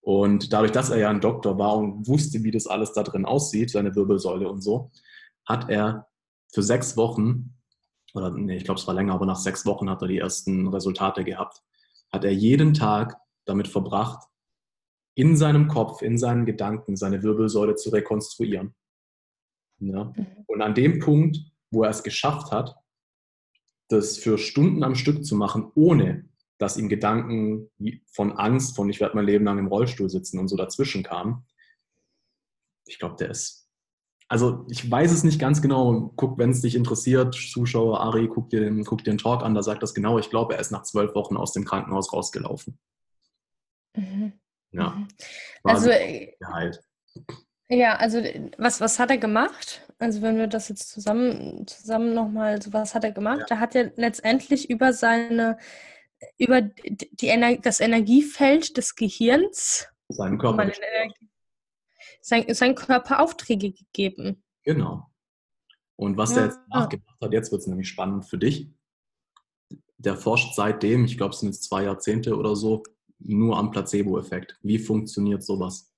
Und dadurch, dass er ja ein Doktor war und wusste, wie das alles da drin aussieht, seine Wirbelsäule und so, hat er für sechs Wochen, oder nee, ich glaube, es war länger, aber nach sechs Wochen hat er die ersten Resultate gehabt, hat er jeden Tag damit verbracht, in seinem Kopf, in seinen Gedanken seine Wirbelsäule zu rekonstruieren. Ja? Mhm. Und an dem Punkt, wo er es geschafft hat, das für Stunden am Stück zu machen, ohne dass ihm Gedanken von Angst, von ich werde mein Leben lang im Rollstuhl sitzen und so dazwischen kamen. Ich glaube, der ist. Also ich weiß es nicht ganz genau. Guck, wenn es dich interessiert, Zuschauer, Ari, guck dir, den, guck dir den Talk an, da sagt das genau. Ich glaube, er ist nach zwölf Wochen aus dem Krankenhaus rausgelaufen. Mhm. Ja. Mhm. Also, äh. Ja, also was, was hat er gemacht? Also wenn wir das jetzt zusammen, zusammen nochmal, so was hat er gemacht? Ja. Er hat ja letztendlich über seine über die Ener das Energiefeld des Gehirns seinen Körper, sein, sein Körper Aufträge gegeben. Genau. Und was ja. er jetzt nachgemacht hat, jetzt wird es nämlich spannend für dich. Der forscht seitdem, ich glaube, es sind jetzt zwei Jahrzehnte oder so, nur am Placebo-Effekt. Wie funktioniert sowas?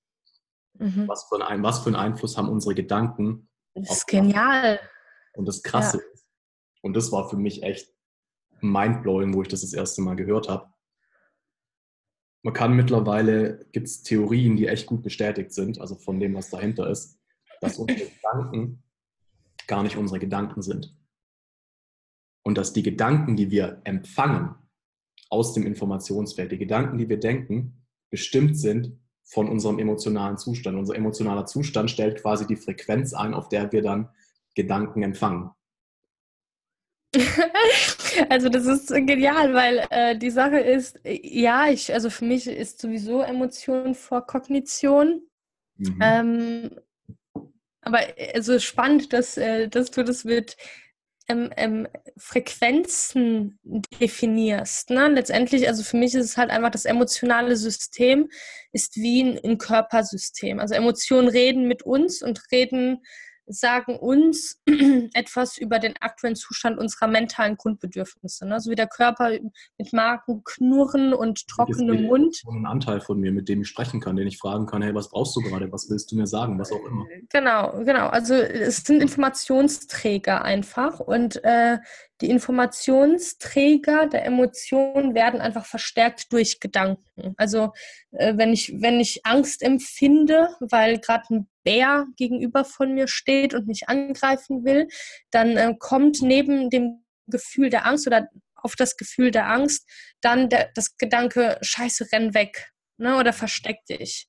Mhm. Was, für ein, was für einen Einfluss haben unsere Gedanken? Das ist genial. Und das Krasse ja. ist, und das war für mich echt mindblowing, wo ich das das erste Mal gehört habe. Man kann mittlerweile, gibt es Theorien, die echt gut bestätigt sind, also von dem, was dahinter ist, dass unsere Gedanken gar nicht unsere Gedanken sind. Und dass die Gedanken, die wir empfangen aus dem Informationsfeld, die Gedanken, die wir denken, bestimmt sind von unserem emotionalen Zustand. Unser emotionaler Zustand stellt quasi die Frequenz ein, auf der wir dann Gedanken empfangen. Also das ist genial, weil äh, die Sache ist, ja, ich, also für mich ist sowieso Emotion vor Kognition. Mhm. Ähm, aber also spannend, dass, äh, dass du das mit ähm, ähm, Frequenzen definierst. Ne? Letztendlich, also für mich ist es halt einfach, das emotionale System ist wie ein, ein Körpersystem. Also Emotionen reden mit uns und reden sagen uns etwas über den aktuellen Zustand unserer mentalen Grundbedürfnisse. Ne? So wie der Körper mit Magen, Knurren und trockenem Mund. Ein Anteil von mir, mit dem ich sprechen kann, den ich fragen kann, hey, was brauchst du gerade, was willst du mir sagen, was auch immer. Genau, genau. Also es sind Informationsträger einfach und äh, die Informationsträger der Emotionen werden einfach verstärkt durch Gedanken. Also wenn ich wenn ich Angst empfinde, weil gerade ein Bär gegenüber von mir steht und mich angreifen will, dann äh, kommt neben dem Gefühl der Angst oder auf das Gefühl der Angst dann der, das Gedanke Scheiße renn weg ne, oder versteck dich.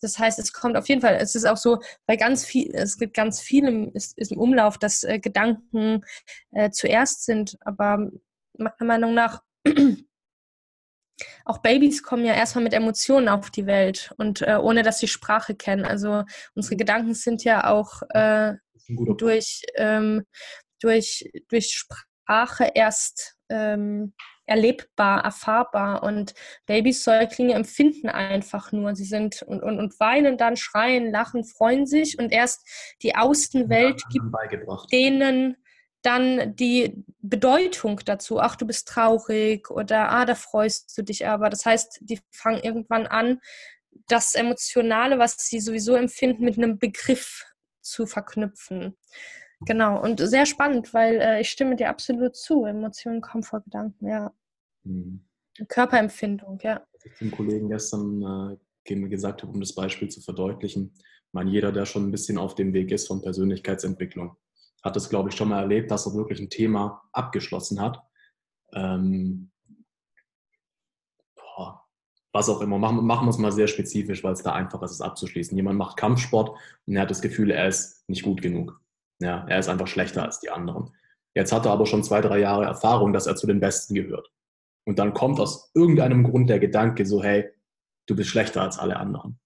Das heißt, es kommt auf jeden Fall, es ist auch so, bei ganz viel, es gibt ganz viel im, ist, ist im Umlauf, dass äh, Gedanken äh, zuerst sind, aber meiner Meinung nach, auch Babys kommen ja erstmal mit Emotionen auf die Welt und äh, ohne dass sie Sprache kennen. Also unsere Gedanken sind ja auch äh, durch, ähm, durch, durch Sprache erst ähm, erlebbar, erfahrbar. Und Babys, Säuglinge empfinden einfach nur. Sie sind und, und, und weinen dann, schreien, lachen, freuen sich und erst die Außenwelt gibt denen dann die Bedeutung dazu. Ach, du bist traurig oder ah, da freust du dich aber. Das heißt, die fangen irgendwann an, das Emotionale, was sie sowieso empfinden, mit einem Begriff zu verknüpfen. Genau, und sehr spannend, weil äh, ich stimme dir absolut zu. Emotionen kommen vor Gedanken, ja. Mhm. Körperempfindung, ja. Was ich dem Kollegen gestern äh, gesagt habe, um das Beispiel zu verdeutlichen, ich meine, jeder, der schon ein bisschen auf dem Weg ist von Persönlichkeitsentwicklung, hat es, glaube ich, schon mal erlebt, dass er wirklich ein Thema abgeschlossen hat. Ähm, was auch immer. Machen, machen wir es mal sehr spezifisch, weil es da einfach ist, es abzuschließen. Jemand macht Kampfsport und er hat das Gefühl, er ist nicht gut genug. Ja, er ist einfach schlechter als die anderen. Jetzt hat er aber schon zwei, drei Jahre Erfahrung, dass er zu den Besten gehört. Und dann kommt aus irgendeinem Grund der Gedanke so, hey, du bist schlechter als alle anderen.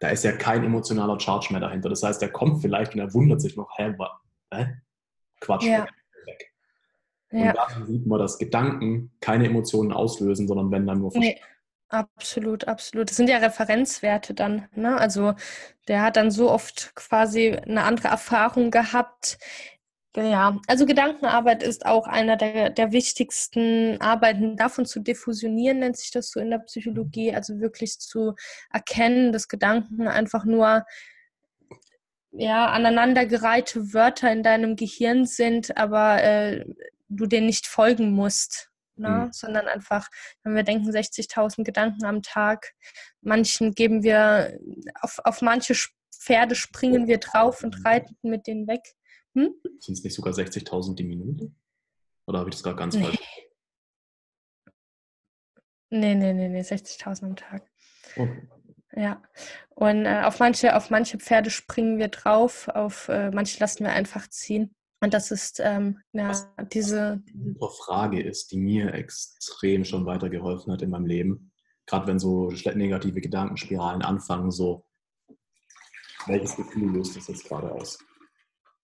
Da ist ja kein emotionaler Charge mehr dahinter. Das heißt, er kommt vielleicht und er wundert sich noch, hä, Hä? Quatsch, ja. weg. Und ja. da sieht man, dass Gedanken keine Emotionen auslösen, sondern wenn dann nur nee. Absolut, absolut. Das sind ja Referenzwerte dann. Ne? Also der hat dann so oft quasi eine andere Erfahrung gehabt. Ja, also Gedankenarbeit ist auch einer der, der wichtigsten Arbeiten. Davon zu diffusionieren nennt sich das so in der Psychologie. Also wirklich zu erkennen, dass Gedanken einfach nur ja, aneinandergereihte Wörter in deinem Gehirn sind, aber äh, du denen nicht folgen musst ne? Mhm. sondern einfach, wenn wir denken, 60.000 Gedanken am Tag, manchen geben wir, auf, auf manche Pferde springen wir drauf und reiten mit denen weg. Hm? Sind es nicht sogar 60.000 die Minute? Oder habe ich das gerade ganz nee. falsch? Nee, nee, nee, nee, 60.000 am Tag. Okay. Ja, und äh, auf, manche, auf manche Pferde springen wir drauf, auf äh, manche lassen wir einfach ziehen. Und das ist ähm, ja, diese. Eine Frage ist, die mir extrem schon weitergeholfen hat in meinem Leben. Gerade wenn so negative Gedankenspiralen anfangen, so, welches Gefühl löst das jetzt gerade aus?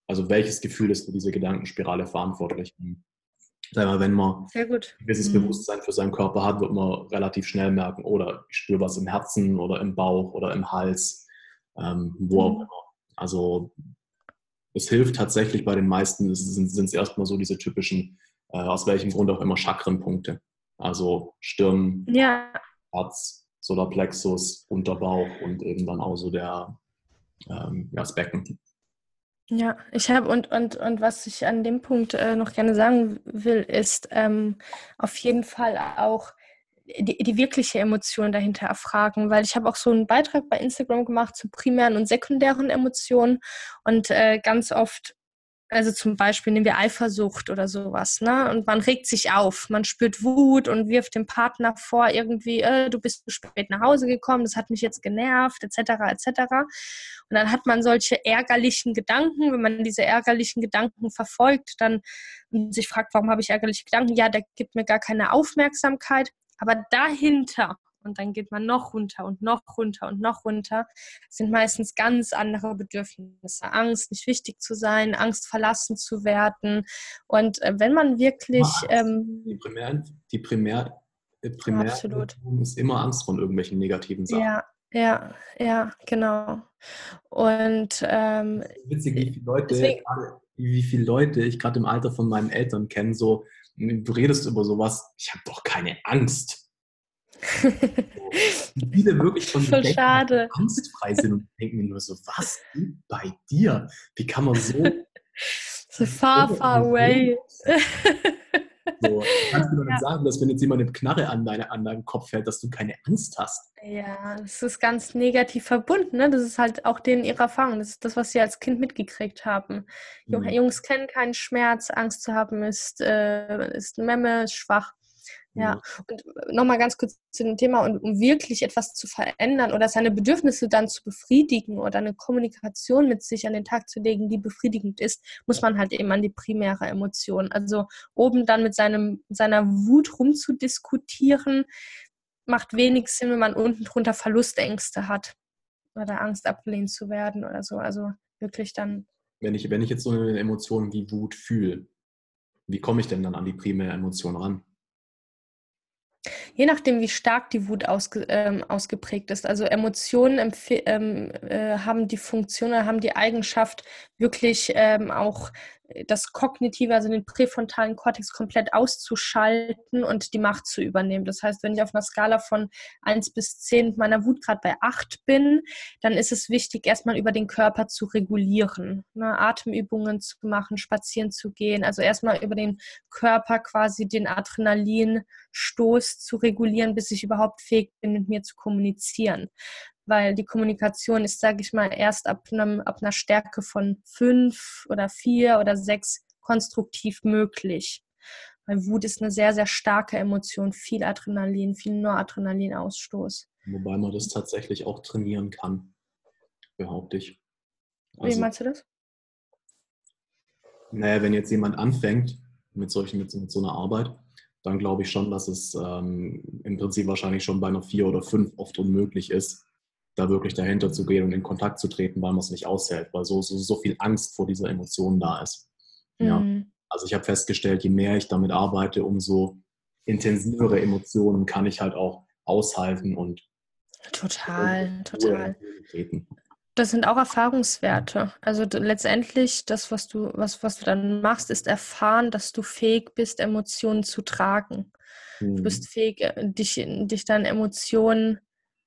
Also welches Gefühl ist für diese Gedankenspirale verantwortlich? Sag mal, wenn man ein gewisses mhm. Bewusstsein für seinen Körper hat, wird man relativ schnell merken, oder ich spüre was im Herzen oder im Bauch oder im Hals, ähm, wo auch mhm. immer. Also es hilft tatsächlich bei den meisten, sind es erstmal so diese typischen, äh, aus welchem Grund auch immer, Chakrenpunkte. Also Stirn, ja. Herz, Solarplexus, Unterbauch und eben dann auch so der, ähm, ja, das Becken. Ja, ich habe und, und, und was ich an dem Punkt äh, noch gerne sagen will, ist ähm, auf jeden Fall auch die, die wirkliche Emotion dahinter erfragen, weil ich habe auch so einen Beitrag bei Instagram gemacht zu primären und sekundären Emotionen. Und äh, ganz oft also zum Beispiel nehmen wir Eifersucht oder sowas, ne? Und man regt sich auf, man spürt Wut und wirft dem Partner vor, irgendwie, äh, du bist zu spät nach Hause gekommen, das hat mich jetzt genervt, etc., etc. Und dann hat man solche ärgerlichen Gedanken, wenn man diese ärgerlichen Gedanken verfolgt, dann sich fragt, warum habe ich ärgerliche Gedanken? Ja, der gibt mir gar keine Aufmerksamkeit. Aber dahinter, und dann geht man noch runter und noch runter und noch runter, das sind meistens ganz andere Bedürfnisse. Angst, nicht wichtig zu sein, Angst, verlassen zu werden. Und äh, wenn man wirklich. Ähm, die Primär, die Primär, äh, Primär ist immer Angst von irgendwelchen negativen Sachen. Ja, ja, ja, genau. Und ähm, witzig, wie viele Leute, deswegen, wie viele Leute ich gerade im Alter von meinen Eltern kenne, so, du redest über sowas, ich habe doch keine Angst. so, viele wirklich Voll denken, schade. angstfrei sind und denken mir nur so, was ist bei dir? Wie kann man so so far, far away. So, kannst du nicht ja. sagen, dass wenn jetzt jemand eine Knarre an, deine, an deinem Kopf hält, dass du keine Angst hast. Ja, das ist ganz negativ verbunden. Ne? Das ist halt auch denen ihre Erfahrung. Das ist das, was sie als Kind mitgekriegt haben. Mhm. Jungs kennen keinen Schmerz. Angst zu haben ist, äh, ist Memme, ist schwach. Ja, und nochmal ganz kurz zu dem Thema, und um wirklich etwas zu verändern oder seine Bedürfnisse dann zu befriedigen oder eine Kommunikation mit sich an den Tag zu legen, die befriedigend ist, muss man halt eben an die primäre Emotion. Also oben dann mit seinem, seiner Wut rumzudiskutieren, macht wenig Sinn, wenn man unten drunter Verlustängste hat oder Angst abgelehnt zu werden oder so. Also wirklich dann. Wenn ich, wenn ich jetzt so eine Emotion wie Wut fühle, wie komme ich denn dann an die primäre Emotion ran? Je nachdem, wie stark die Wut ausge, ähm, ausgeprägt ist. Also Emotionen ähm, äh, haben die Funktion, haben die Eigenschaft, wirklich ähm, auch das Kognitive, also den präfrontalen Kortex komplett auszuschalten und die Macht zu übernehmen. Das heißt, wenn ich auf einer Skala von 1 bis 10 mit meiner Wut gerade bei 8 bin, dann ist es wichtig, erstmal über den Körper zu regulieren, ne? Atemübungen zu machen, spazieren zu gehen, also erstmal über den Körper quasi den Adrenalinstoß zu regulieren, bis ich überhaupt fähig bin, mit mir zu kommunizieren weil die Kommunikation ist, sage ich mal, erst ab, einem, ab einer Stärke von fünf oder vier oder sechs konstruktiv möglich. Weil Wut ist eine sehr, sehr starke Emotion, viel Adrenalin, viel Noradrenalinausstoß. Wobei man das tatsächlich auch trainieren kann, behaupte ich. Also, Wie meinst du das? Naja, wenn jetzt jemand anfängt mit, solchen, mit, mit so einer Arbeit, dann glaube ich schon, dass es ähm, im Prinzip wahrscheinlich schon bei einer vier oder fünf oft unmöglich ist, da wirklich dahinter zu gehen und in Kontakt zu treten, weil man es nicht aushält, weil so, so, so viel Angst vor dieser Emotion da ist. Ja. Mhm. Also ich habe festgestellt, je mehr ich damit arbeite, umso intensivere Emotionen kann ich halt auch aushalten und total, total. Das sind auch Erfahrungswerte. Also letztendlich das, was du, was, was du dann machst, ist erfahren, dass du fähig bist, Emotionen zu tragen. Mhm. Du bist fähig, äh, dich, dich dann Emotionen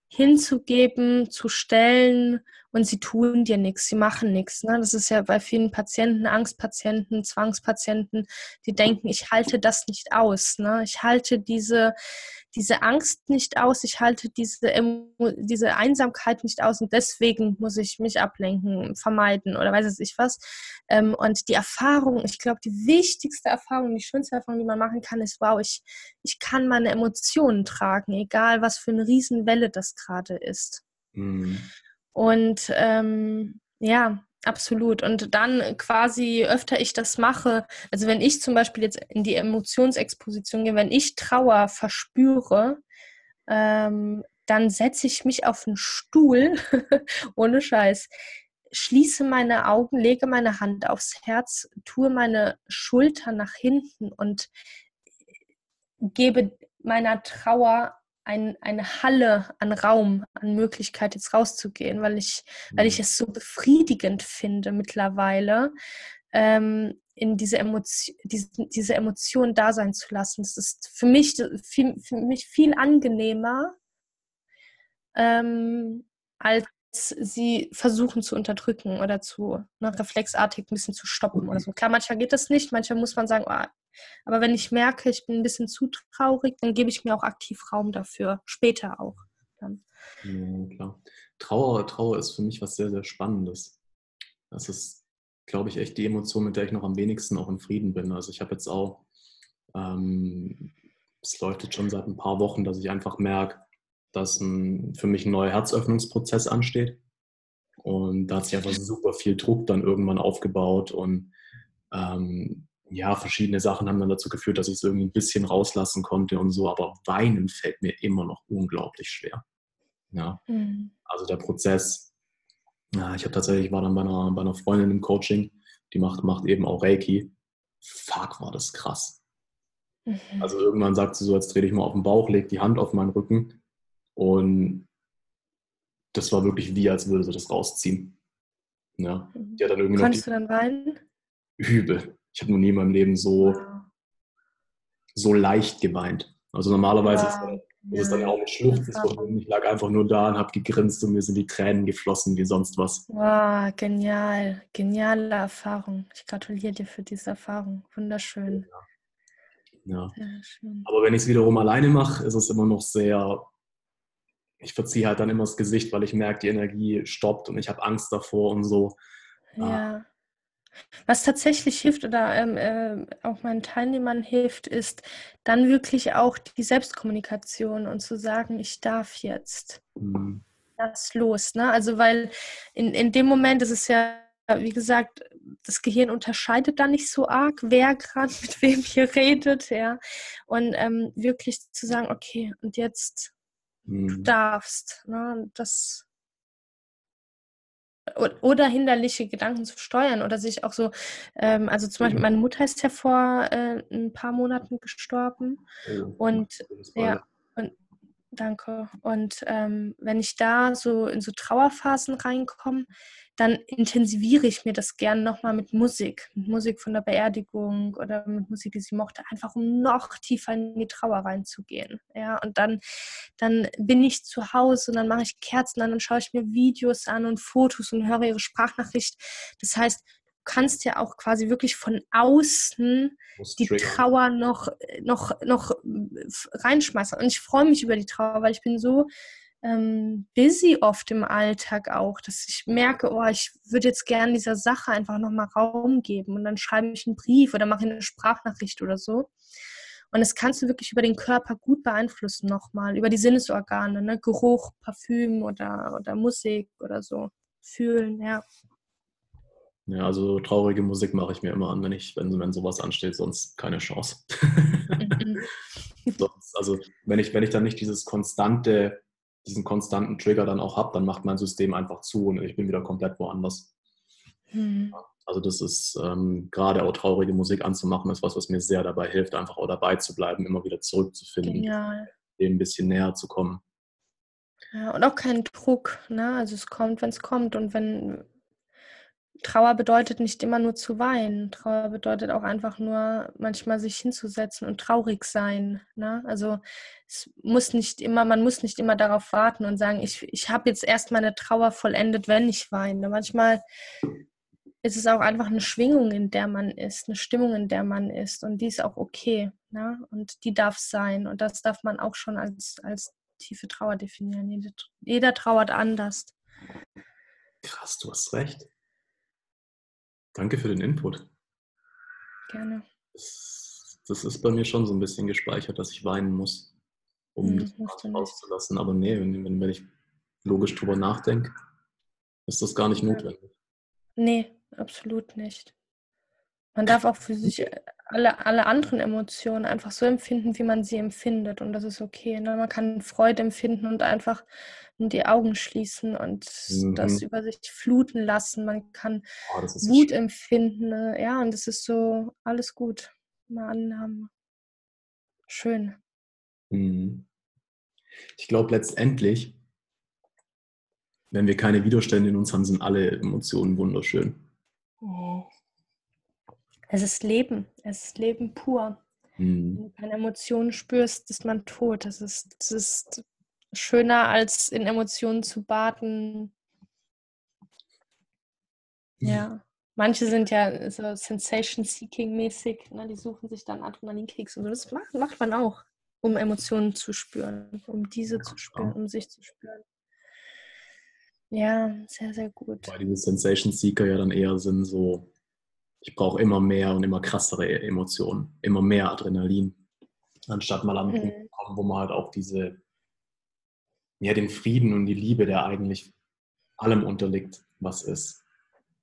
hinzugeben, zu stellen und sie tun dir nichts, sie machen nichts. Ne? Das ist ja bei vielen Patienten, Angstpatienten, Zwangspatienten, die denken, ich halte das nicht aus. Ne? Ich halte diese, diese Angst nicht aus, ich halte diese, diese Einsamkeit nicht aus und deswegen muss ich mich ablenken, vermeiden oder weiß ich was. Ähm, und die Erfahrung, ich glaube, die wichtigste Erfahrung, die schönste Erfahrung, die man machen kann, ist, wow, ich, ich kann meine Emotionen tragen, egal was für eine Riesenwelle das gerade ist. Mhm. Und ähm, ja, Absolut. Und dann quasi öfter ich das mache, also wenn ich zum Beispiel jetzt in die Emotionsexposition gehe, wenn ich Trauer verspüre, ähm, dann setze ich mich auf einen Stuhl, ohne Scheiß, schließe meine Augen, lege meine Hand aufs Herz, tue meine Schulter nach hinten und gebe meiner Trauer ein, eine Halle an Raum, an Möglichkeit, jetzt rauszugehen, weil ich, weil ich mhm. es so befriedigend finde mittlerweile, ähm, in diese Emotion, diese, diese Emotion da sein zu lassen. Das ist für mich, viel, für mich viel angenehmer, ähm, als sie versuchen zu unterdrücken oder zu ne, reflexartig ein bisschen zu stoppen oder so. Klar, manchmal geht das nicht, manchmal muss man sagen, oh, aber wenn ich merke, ich bin ein bisschen zu traurig, dann gebe ich mir auch aktiv Raum dafür, später auch. Dann. Ja, klar. Trauer, Trauer ist für mich was sehr, sehr Spannendes. Das ist, glaube ich, echt die Emotion, mit der ich noch am wenigsten auch in Frieden bin. Also ich habe jetzt auch, ähm, es läuft schon seit ein paar Wochen, dass ich einfach merke, dass ein, für mich ein neuer Herzöffnungsprozess ansteht. Und da hat sich einfach super viel Druck dann irgendwann aufgebaut und ähm, ja, verschiedene Sachen haben dann dazu geführt, dass ich es irgendwie ein bisschen rauslassen konnte und so, aber weinen fällt mir immer noch unglaublich schwer. Ja. Mhm. Also der Prozess, ja, ich habe tatsächlich, war dann bei einer, bei einer Freundin im Coaching, die macht, macht eben auch Reiki. Fuck, war das krass. Mhm. Also irgendwann sagt sie so, jetzt dreh dich mal auf den Bauch, leg die Hand auf meinen Rücken und das war wirklich wie, als würde sie das rausziehen. Ja. Die hat dann irgendwie Konntest du dann weinen? Übel. Ich habe noch nie in meinem Leben so, so leicht geweint. Also normalerweise wow. ist, es dann ja auch mit Schluchzen verbunden. Ich lag einfach nur da und habe gegrinst und mir sind die Tränen geflossen wie sonst was. Wow, genial. Geniale Erfahrung. Ich gratuliere dir für diese Erfahrung. Wunderschön. Ja. ja. Aber wenn ich es wiederum alleine mache, ist es immer noch sehr ich verziehe halt dann immer das Gesicht, weil ich merke, die Energie stoppt und ich habe Angst davor und so. Ja. Was tatsächlich hilft oder ähm, äh, auch meinen Teilnehmern hilft, ist dann wirklich auch die Selbstkommunikation und zu sagen, ich darf jetzt. Mhm. Das los, ne? Also weil in, in dem Moment ist es ja, wie gesagt, das Gehirn unterscheidet da nicht so arg, wer gerade mit wem hier redet, ja. Und ähm, wirklich zu sagen, okay, und jetzt mhm. du darfst, ne? Das oder hinderliche Gedanken zu steuern oder sich auch so, ähm, also zum Beispiel meine Mutter ist ja vor äh, ein paar Monaten gestorben oh, und ja, und danke. Und ähm, wenn ich da so in so Trauerphasen reinkomme, dann intensiviere ich mir das gern nochmal mit Musik, mit Musik von der Beerdigung oder mit Musik, die sie mochte, einfach um noch tiefer in die Trauer reinzugehen. Ja, und dann, dann bin ich zu Hause und dann mache ich Kerzen an und schaue ich mir Videos an und Fotos und höre ihre Sprachnachricht. Das heißt, kannst ja auch quasi wirklich von außen die Trauer noch, noch, noch reinschmeißen. Und ich freue mich über die Trauer, weil ich bin so ähm, busy oft im Alltag auch, dass ich merke, oh, ich würde jetzt gerne dieser Sache einfach nochmal Raum geben und dann schreibe ich einen Brief oder mache eine Sprachnachricht oder so. Und das kannst du wirklich über den Körper gut beeinflussen nochmal, über die Sinnesorgane, ne? Geruch, Parfüm oder, oder Musik oder so. Fühlen, ja. Ja, also traurige Musik mache ich mir immer an, wenn ich, wenn, wenn sowas ansteht, sonst keine Chance. Mhm. sonst, also wenn ich, wenn ich dann nicht dieses konstante diesen konstanten Trigger dann auch habe, dann macht mein System einfach zu und ich bin wieder komplett woanders. Hm. Also das ist ähm, gerade auch traurige Musik anzumachen, ist was, was mir sehr dabei hilft, einfach auch dabei zu bleiben, immer wieder zurückzufinden, Genial. dem ein bisschen näher zu kommen. Ja, und auch kein Druck, ne? Also es kommt, wenn es kommt und wenn Trauer bedeutet nicht immer nur zu weinen. Trauer bedeutet auch einfach nur manchmal sich hinzusetzen und traurig sein. Ne? Also es muss nicht immer, man muss nicht immer darauf warten und sagen, ich, ich habe jetzt erst meine Trauer vollendet, wenn ich weine. Manchmal ist es auch einfach eine Schwingung, in der man ist, eine Stimmung, in der man ist. Und die ist auch okay. Ne? Und die darf sein. Und das darf man auch schon als, als tiefe Trauer definieren. Jeder, jeder trauert anders. Krass, du hast recht. Danke für den Input. Gerne. Das, das, ist bei mir schon so ein bisschen gespeichert, dass ich weinen muss, um hm, das rauszulassen. Aber nee, wenn, wenn, ich logisch drüber nachdenke, ist das gar nicht notwendig. Nee, absolut nicht. Man darf auch für sich alle, alle anderen Emotionen einfach so empfinden, wie man sie empfindet. Und das ist okay. Ne? Man kann Freude empfinden und einfach die Augen schließen und mhm. das über sich fluten lassen. Man kann oh, Wut empfinden. Ne? Ja, und das ist so alles gut. Mal Annahme. Schön. Mhm. Ich glaube letztendlich, wenn wir keine Widerstände in uns haben, sind alle Emotionen wunderschön. Oh. Es ist Leben, es ist Leben pur. Mhm. Wenn du keine Emotionen spürst, ist man tot. Das ist, das ist schöner, als in Emotionen zu baden. Ja. Manche sind ja so Sensation-Seeking-mäßig, ne? die suchen sich dann Adrenalinkicks und so. Das macht, macht man auch, um Emotionen zu spüren, um diese zu spüren, um sich zu spüren. Ja, sehr, sehr gut. Weil diese Sensation-Seeker ja dann eher sind so ich brauche immer mehr und immer krassere Emotionen, immer mehr Adrenalin, anstatt mal an den Punkt mhm. zu kommen, wo man halt auch diese, ja, den Frieden und die Liebe, der eigentlich allem unterliegt, was ist.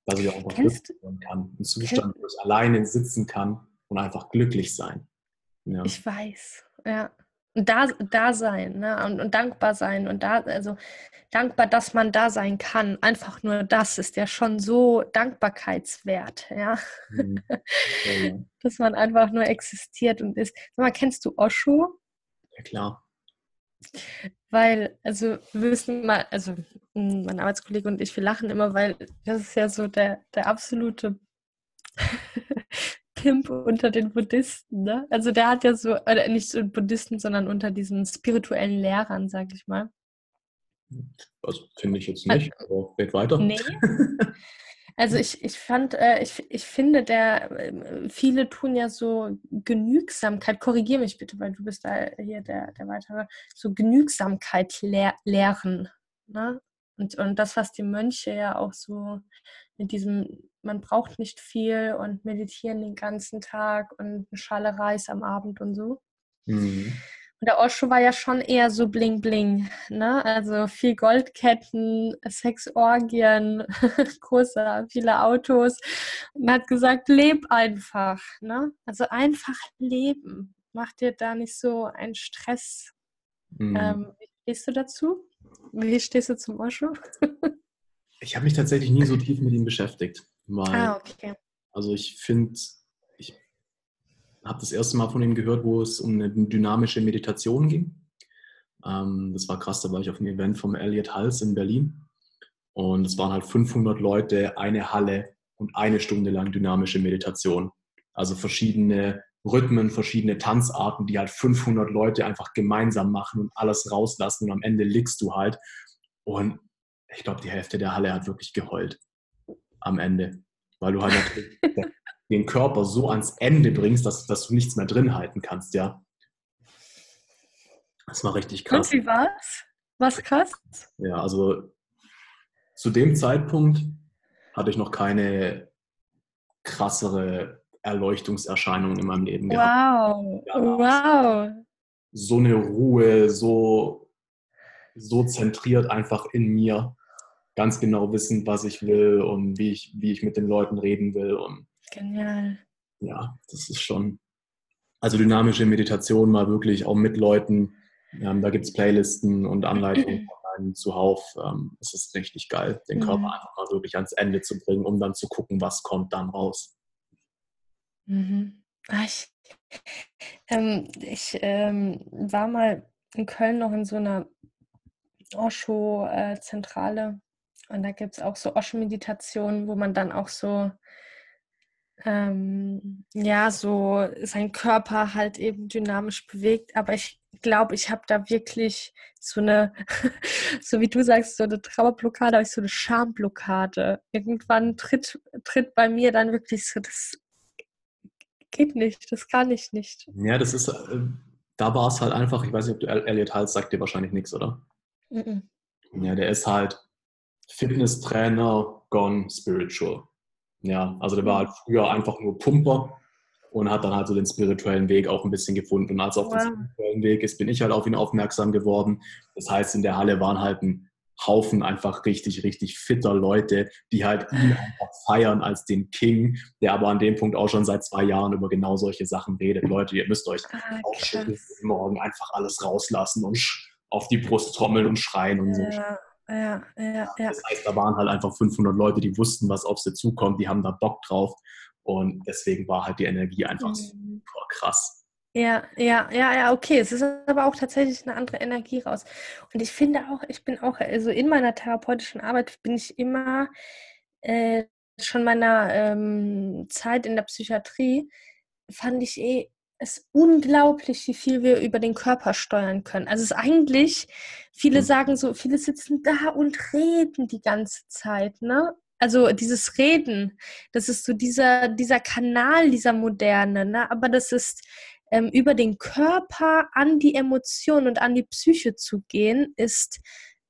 Dass ich auch mal kann, einen Zustand, wo ich alleine sitzen kann und einfach glücklich sein. Ja. Ich weiß, ja. Und da, da sein, ne? Und, und, dankbar sein und da, also dankbar, dass man da sein kann. Einfach nur das ist ja schon so dankbarkeitswert, ja. Mhm. ja. dass man einfach nur existiert und ist. Sag mal, kennst du Osho? Ja, klar. Weil, also wir wissen mal, also mein Arbeitskollege und ich, wir lachen immer, weil das ist ja so der, der absolute Pimp unter den Buddhisten, ne? Also der hat ja so, oder nicht so Buddhisten, sondern unter diesen spirituellen Lehrern, sag ich mal. Also finde ich jetzt nicht, also, aber geht weiter. Nee. Also ich, ich fand, äh, ich, ich finde, der, äh, viele tun ja so Genügsamkeit, korrigiere mich bitte, weil du bist da hier der, der weitere, so Genügsamkeit lehr, lehren. Ne? Und, und das, was die Mönche ja auch so mit diesem, man braucht nicht viel und meditieren den ganzen Tag und eine Schale Reis am Abend und so. Mhm. Und der Osho war ja schon eher so bling bling, ne? Also viel Goldketten, Sexorgien, große, viele Autos. Und hat gesagt, leb einfach, ne? Also einfach leben. Mach dir da nicht so einen Stress. Mhm. Ähm, wie stehst du dazu? Wie stehst du zum Osho? ich habe mich tatsächlich nie so tief mit ihm beschäftigt. Weil, ah, okay. Also ich finde, habe das erste Mal von ihm gehört, wo es um eine dynamische Meditation ging. Ähm, das war krass, da war ich auf einem Event vom Elliot Hals in Berlin. Und es waren halt 500 Leute, eine Halle und eine Stunde lang dynamische Meditation. Also verschiedene Rhythmen, verschiedene Tanzarten, die halt 500 Leute einfach gemeinsam machen und alles rauslassen und am Ende liegst du halt. Und ich glaube, die Hälfte der Halle hat wirklich geheult am Ende, weil du halt den Körper so ans Ende bringst, dass, dass du nichts mehr drin halten kannst, ja. Das war richtig krass. Und wie war's? Was krass? Ja, also zu dem Zeitpunkt hatte ich noch keine krassere Erleuchtungserscheinungen in meinem Leben gehabt. Wow, wow. So eine Ruhe, so, so zentriert einfach in mir, ganz genau wissen, was ich will und wie ich, wie ich mit den Leuten reden will. Und Genial. Ja, das ist schon. Also dynamische Meditation mal wirklich auch mit Leuten. Ähm, da gibt es Playlisten und Anleitungen zuhauf. Ähm, es ist richtig geil, den Körper mhm. einfach mal wirklich ans Ende zu bringen, um dann zu gucken, was kommt dann raus. Mhm. Ah, ich, ähm, ich ähm, war mal in Köln noch in so einer Osho-Zentrale und da gibt es auch so Osho-Meditationen, wo man dann auch so ähm, ja, so sein Körper halt eben dynamisch bewegt. Aber ich glaube, ich habe da wirklich so eine, so wie du sagst, so eine Trauerblockade, habe ich so eine Schamblockade. Irgendwann tritt, tritt bei mir dann wirklich so, das geht nicht, das kann ich nicht. Ja, das ist, äh, da war es halt einfach, ich weiß nicht, ob du Elliot Hals sagt dir wahrscheinlich nichts, oder? Mm -mm. Ja, der ist halt Fitnesstrainer gone spiritual. Ja, also der war halt früher einfach nur Pumper und hat dann halt so den spirituellen Weg auch ein bisschen gefunden. Und als er auf wow. den spirituellen Weg ist, bin ich halt auf ihn aufmerksam geworden. Das heißt, in der Halle waren halt ein Haufen einfach richtig, richtig fitter Leute, die halt ihn einfach feiern als den King, der aber an dem Punkt auch schon seit zwei Jahren über genau solche Sachen redet. Leute, ihr müsst euch ah, auch morgen einfach alles rauslassen und auf die Brust trommeln und schreien und so. Ja, ja, ja. Das heißt, da waren halt einfach 500 Leute, die wussten, was auf sie zukommt, die haben da Bock drauf und deswegen war halt die Energie einfach mhm. super krass. Ja, ja, ja, ja, okay. Es ist aber auch tatsächlich eine andere Energie raus. Und ich finde auch, ich bin auch, also in meiner therapeutischen Arbeit bin ich immer äh, schon meiner ähm, Zeit in der Psychiatrie, fand ich eh es unglaublich, wie viel wir über den Körper steuern können. Also es ist eigentlich, viele mhm. sagen so, viele sitzen da und reden die ganze Zeit, ne? Also dieses Reden, das ist so dieser, dieser Kanal, dieser moderne, ne? Aber das ist ähm, über den Körper an die Emotion und an die Psyche zu gehen, ist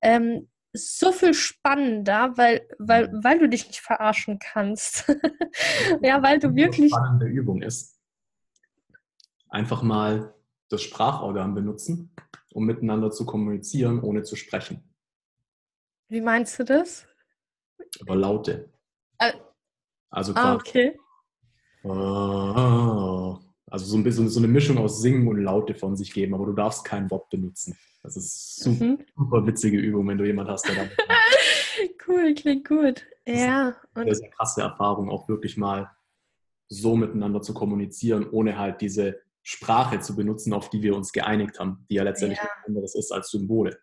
ähm, so viel spannender, weil, weil, mhm. weil du dich nicht verarschen kannst. ja, weil du wirklich. Spannende Übung ist. Einfach mal das Sprachorgan benutzen, um miteinander zu kommunizieren, ohne zu sprechen. Wie meinst du das? Über Laute. Äh, also ah, okay. Ah. Also so ein bisschen so eine Mischung aus Singen und Laute von sich geben, aber du darfst kein Wort benutzen. Das ist super, mhm. super witzige Übung, wenn du jemand hast, der da. cool, klingt gut. Ja. Das ist eine krasse Erfahrung, auch wirklich mal so miteinander zu kommunizieren, ohne halt diese Sprache zu benutzen, auf die wir uns geeinigt haben, die ja letztendlich ja. nichts anderes ist als Symbole.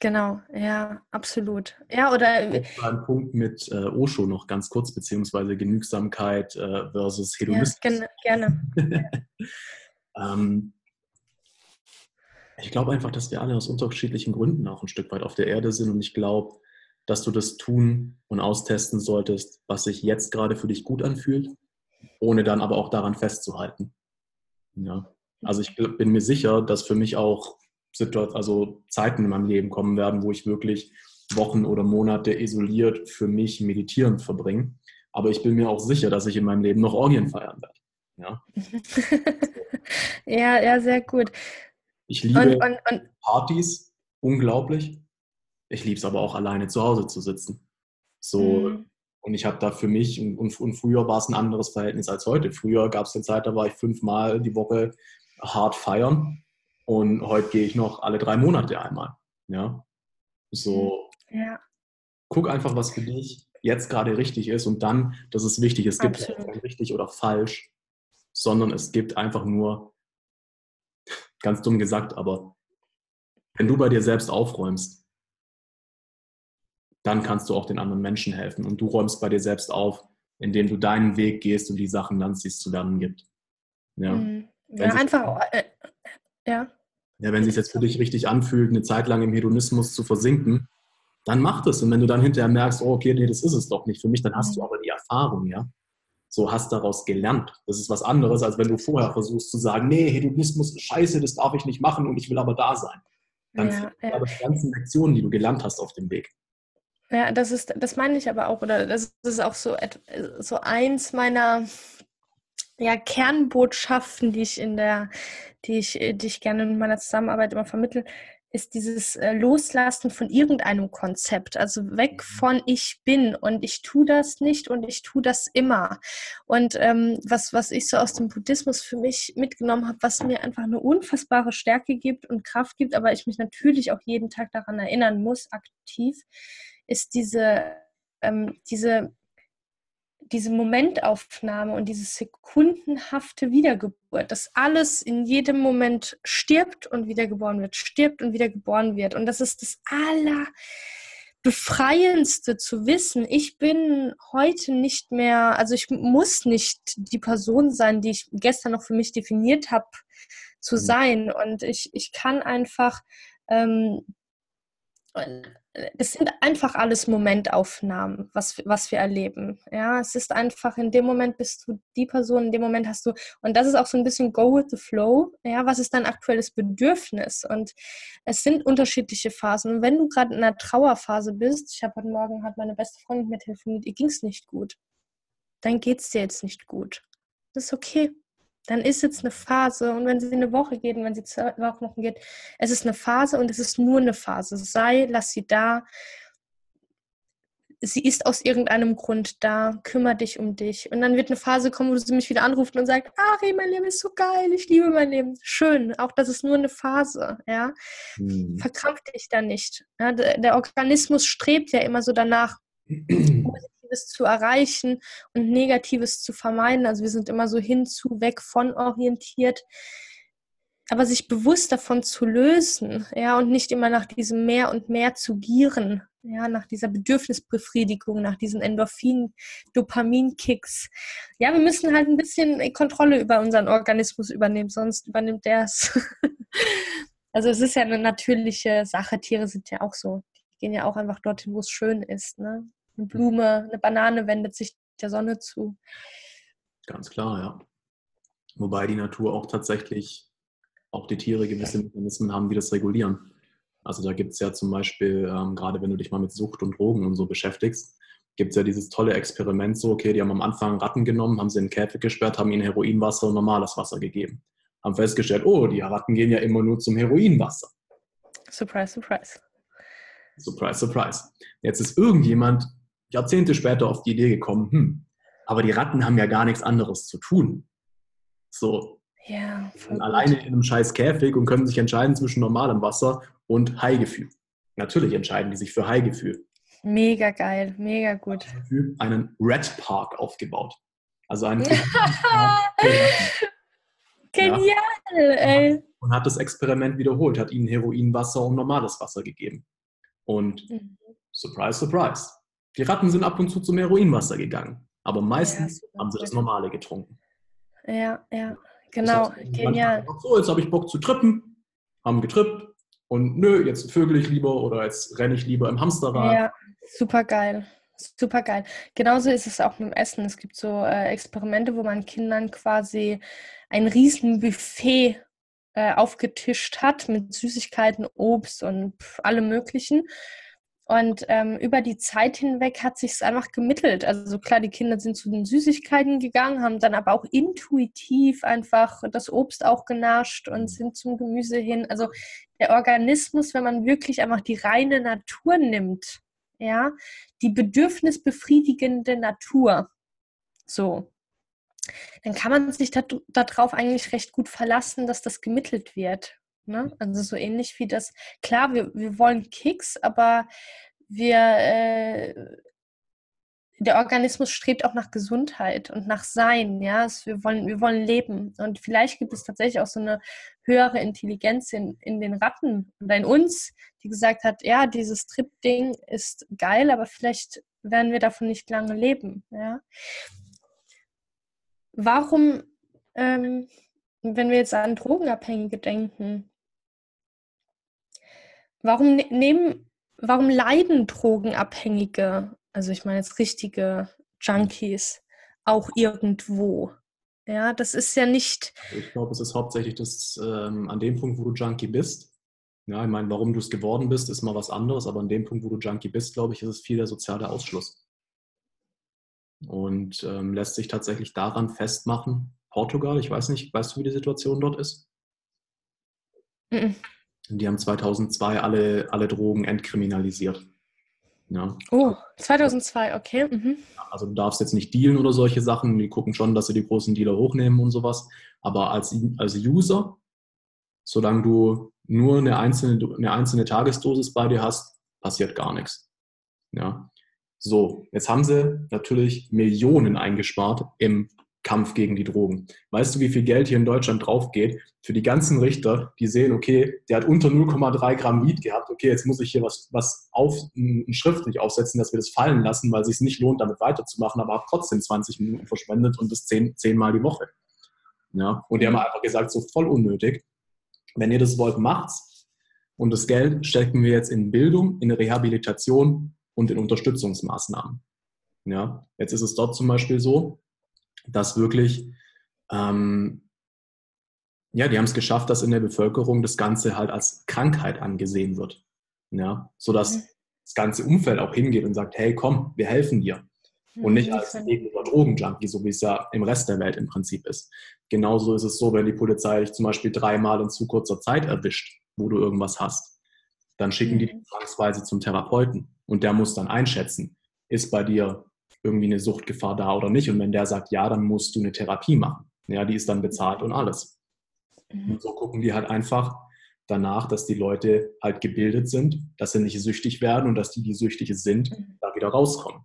Genau, ja, absolut. Ja, oder. Ein Punkt mit äh, Osho noch ganz kurz, beziehungsweise Genügsamkeit äh, versus Hedonismus. Ja, gerne. ähm, ich glaube einfach, dass wir alle aus unterschiedlichen Gründen auch ein Stück weit auf der Erde sind und ich glaube, dass du das tun und austesten solltest, was sich jetzt gerade für dich gut anfühlt, ohne dann aber auch daran festzuhalten. Ja. Also ich bin mir sicher, dass für mich auch Situation, also Zeiten in meinem Leben kommen werden, wo ich wirklich Wochen oder Monate isoliert für mich meditierend verbringe. Aber ich bin mir auch sicher, dass ich in meinem Leben noch Orgien feiern werde. Ja, ja, ja, sehr gut. Ich liebe und, und, und Partys unglaublich. Ich liebe es aber auch alleine zu Hause zu sitzen. So, mhm. Und ich habe da für mich, und, und früher war es ein anderes Verhältnis als heute. Früher gab es eine Zeit, da war ich fünfmal die Woche hart feiern. Und heute gehe ich noch alle drei Monate einmal. Ja. So. Ja. Guck einfach, was für dich jetzt gerade richtig ist. Und dann, das ist wichtig, es gibt kein richtig oder falsch, sondern es gibt einfach nur, ganz dumm gesagt, aber wenn du bei dir selbst aufräumst, dann kannst du auch den anderen Menschen helfen. Und du räumst bei dir selbst auf, indem du deinen Weg gehst und die Sachen lernst, die es zu lernen gibt. Ja, mhm. ja einfach, äh, ja. Ja, wenn es sich jetzt für dich richtig anfühlt, eine Zeit lang im Hedonismus zu versinken, dann mach das. Und wenn du dann hinterher merkst, oh, okay, nee, das ist es doch nicht für mich, dann hast du mhm. aber die Erfahrung, ja. So hast daraus gelernt. Das ist was anderes, als wenn du vorher versuchst zu sagen, nee, Hedonismus ist scheiße, das darf ich nicht machen und ich will aber da sein. Dann ja, ja. aber die ganzen Lektionen, die du gelernt hast auf dem Weg. Ja, das ist, das meine ich aber auch, oder das ist auch so, so eins meiner ja, Kernbotschaften, die ich in der, die ich, die ich gerne in meiner Zusammenarbeit immer vermittle, ist dieses äh, Loslassen von irgendeinem Konzept. Also weg mhm. von ich bin und ich tue das nicht und ich tue das immer. Und ähm, was, was ich so aus dem Buddhismus für mich mitgenommen habe, was mir einfach eine unfassbare Stärke gibt und Kraft gibt, aber ich mich natürlich auch jeden Tag daran erinnern muss, aktiv, ist diese, ähm, diese diese Momentaufnahme und diese sekundenhafte Wiedergeburt, dass alles in jedem Moment stirbt und wiedergeboren wird, stirbt und wiedergeboren wird. Und das ist das allerbefreiendste zu wissen. Ich bin heute nicht mehr, also ich muss nicht die Person sein, die ich gestern noch für mich definiert habe, zu mhm. sein. Und ich, ich kann einfach ähm, es sind einfach alles Momentaufnahmen, was, was wir erleben. Ja, es ist einfach, in dem Moment bist du die Person, in dem Moment hast du, und das ist auch so ein bisschen go with the flow. Ja, was ist dein aktuelles Bedürfnis? Und es sind unterschiedliche Phasen. Und wenn du gerade in einer Trauerphase bist, ich habe heute Morgen, hat meine beste Freundin mit mir telefoniert, ihr ging es nicht gut. Dann geht es dir jetzt nicht gut. Das ist okay dann ist jetzt eine Phase und wenn sie eine Woche geht und wenn sie zwei Wochen geht, es ist eine Phase und es ist nur eine Phase. Sei, lass sie da. Sie ist aus irgendeinem Grund da, kümmere dich um dich. Und dann wird eine Phase kommen, wo sie mich wieder anruft und sagt, Ari, mein Leben ist so geil, ich liebe mein Leben. Schön, auch das ist nur eine Phase, ja. Mhm. Verkrampf dich da nicht. Ja? Der Organismus strebt ja immer so danach, Positives zu erreichen und Negatives zu vermeiden. Also wir sind immer so hinzu, weg von orientiert. Aber sich bewusst davon zu lösen, ja, und nicht immer nach diesem mehr und mehr zu gieren, ja, nach dieser Bedürfnisbefriedigung, nach diesen Endorphin, Dopaminkicks. Ja, wir müssen halt ein bisschen Kontrolle über unseren Organismus übernehmen, sonst übernimmt der es. also es ist ja eine natürliche Sache. Tiere sind ja auch so. Die gehen ja auch einfach dorthin, wo es schön ist, ne? Eine Blume, eine Banane wendet sich der Sonne zu. Ganz klar, ja. Wobei die Natur auch tatsächlich, auch die Tiere gewisse Mechanismen haben, die das regulieren. Also da gibt es ja zum Beispiel, ähm, gerade wenn du dich mal mit Sucht und Drogen und so beschäftigst, gibt es ja dieses tolle Experiment so, okay, die haben am Anfang Ratten genommen, haben sie in den Käfig gesperrt, haben ihnen Heroinwasser und normales Wasser gegeben. Haben festgestellt, oh, die Ratten gehen ja immer nur zum Heroinwasser. Surprise, surprise. Surprise, surprise. Jetzt ist irgendjemand Jahrzehnte später auf die Idee gekommen, hm, Aber die Ratten haben ja gar nichts anderes zu tun. So. Ja, alleine in einem scheiß Käfig und können sich entscheiden zwischen normalem Wasser und Haigefühl. Natürlich entscheiden die sich für Haigefühl. Mega geil, mega gut. Einen Red Park aufgebaut. Also einen Genial, ja. ey. Und hat das Experiment wiederholt, hat ihnen Heroinwasser und normales Wasser gegeben. Und mhm. surprise, surprise. Die Ratten sind ab und zu zum Heroinwasser gegangen. Aber meistens ja, haben sie das normale getrunken. Ja, ja, genau, genial. So, jetzt habe ich Bock zu trippen, haben getrippt und nö, jetzt vögel ich lieber oder jetzt renne ich lieber im Hamsterrad. Ja, super geil. Super geil. Genauso ist es auch mit dem Essen. Es gibt so äh, Experimente, wo man Kindern quasi ein riesen Buffet äh, aufgetischt hat mit Süßigkeiten, Obst und pff, allem Möglichen. Und ähm, über die Zeit hinweg hat sich es einfach gemittelt. Also klar, die Kinder sind zu den Süßigkeiten gegangen, haben dann aber auch intuitiv einfach das Obst auch genascht und sind zum Gemüse hin. Also der Organismus, wenn man wirklich einfach die reine Natur nimmt, ja, die bedürfnisbefriedigende Natur, so, dann kann man sich darauf eigentlich recht gut verlassen, dass das gemittelt wird. Ne? Also so ähnlich wie das, klar, wir, wir wollen Kicks, aber wir, äh, der Organismus strebt auch nach Gesundheit und nach Sein, ja. Also wir wollen, wir wollen leben. Und vielleicht gibt es tatsächlich auch so eine höhere Intelligenz in, in den Ratten oder in uns, die gesagt hat, ja, dieses Trip-Ding ist geil, aber vielleicht werden wir davon nicht lange leben, ja. Warum, ähm, wenn wir jetzt an Drogenabhängige denken, warum ne-, nehmen, warum leiden Drogenabhängige, also ich meine jetzt richtige Junkies, auch irgendwo? Ja, das ist ja nicht. Ich glaube, es ist hauptsächlich das, ähm, an dem Punkt, wo du Junkie bist. Ja, ich meine, warum du es geworden bist, ist mal was anderes, aber an dem Punkt, wo du Junkie bist, glaube ich, ist es viel der soziale Ausschluss. Und ähm, lässt sich tatsächlich daran festmachen. Portugal, ich weiß nicht, weißt du, wie die Situation dort ist? Mhm. Die haben 2002 alle, alle Drogen entkriminalisiert. Ja. Oh, 2002, okay. Mhm. Also du darfst jetzt nicht dealen oder solche Sachen. Die gucken schon, dass sie die großen Dealer hochnehmen und sowas. Aber als, als User, solange du nur eine einzelne, eine einzelne Tagesdosis bei dir hast, passiert gar nichts. Ja. So, jetzt haben sie natürlich Millionen eingespart im Kampf gegen die Drogen. Weißt du, wie viel Geld hier in Deutschland drauf geht für die ganzen Richter, die sehen, okay, der hat unter 0,3 Gramm Weed gehabt, okay, jetzt muss ich hier was, was auf, schriftlich aufsetzen, dass wir das fallen lassen, weil es sich nicht lohnt, damit weiterzumachen, aber habe trotzdem 20 Minuten verschwendet und das zehn, zehnmal die Woche. Ja, und die haben einfach gesagt, so voll unnötig. Wenn ihr das wollt, macht's. Und das Geld stecken wir jetzt in Bildung, in Rehabilitation und in Unterstützungsmaßnahmen. Ja, jetzt ist es dort zum Beispiel so, dass wirklich, ähm, ja, die haben es geschafft, dass in der Bevölkerung das Ganze halt als Krankheit angesehen wird. Ja, sodass mhm. das ganze Umfeld auch hingeht und sagt, hey, komm, wir helfen dir. Mhm, und nicht als irgendeiner Drogenjunkie, so wie es ja im Rest der Welt im Prinzip ist. Genauso ist es so, wenn die Polizei dich zum Beispiel dreimal in zu kurzer Zeit erwischt, wo du irgendwas hast, dann schicken die dich mhm. zwangsweise zum Therapeuten und der muss dann einschätzen, ist bei dir irgendwie eine Suchtgefahr da oder nicht. Und wenn der sagt ja, dann musst du eine Therapie machen. Ja, die ist dann bezahlt und alles. Mhm. Und so gucken die halt einfach danach, dass die Leute halt gebildet sind, dass sie nicht süchtig werden und dass die, die süchtig sind, mhm. da wieder rauskommen.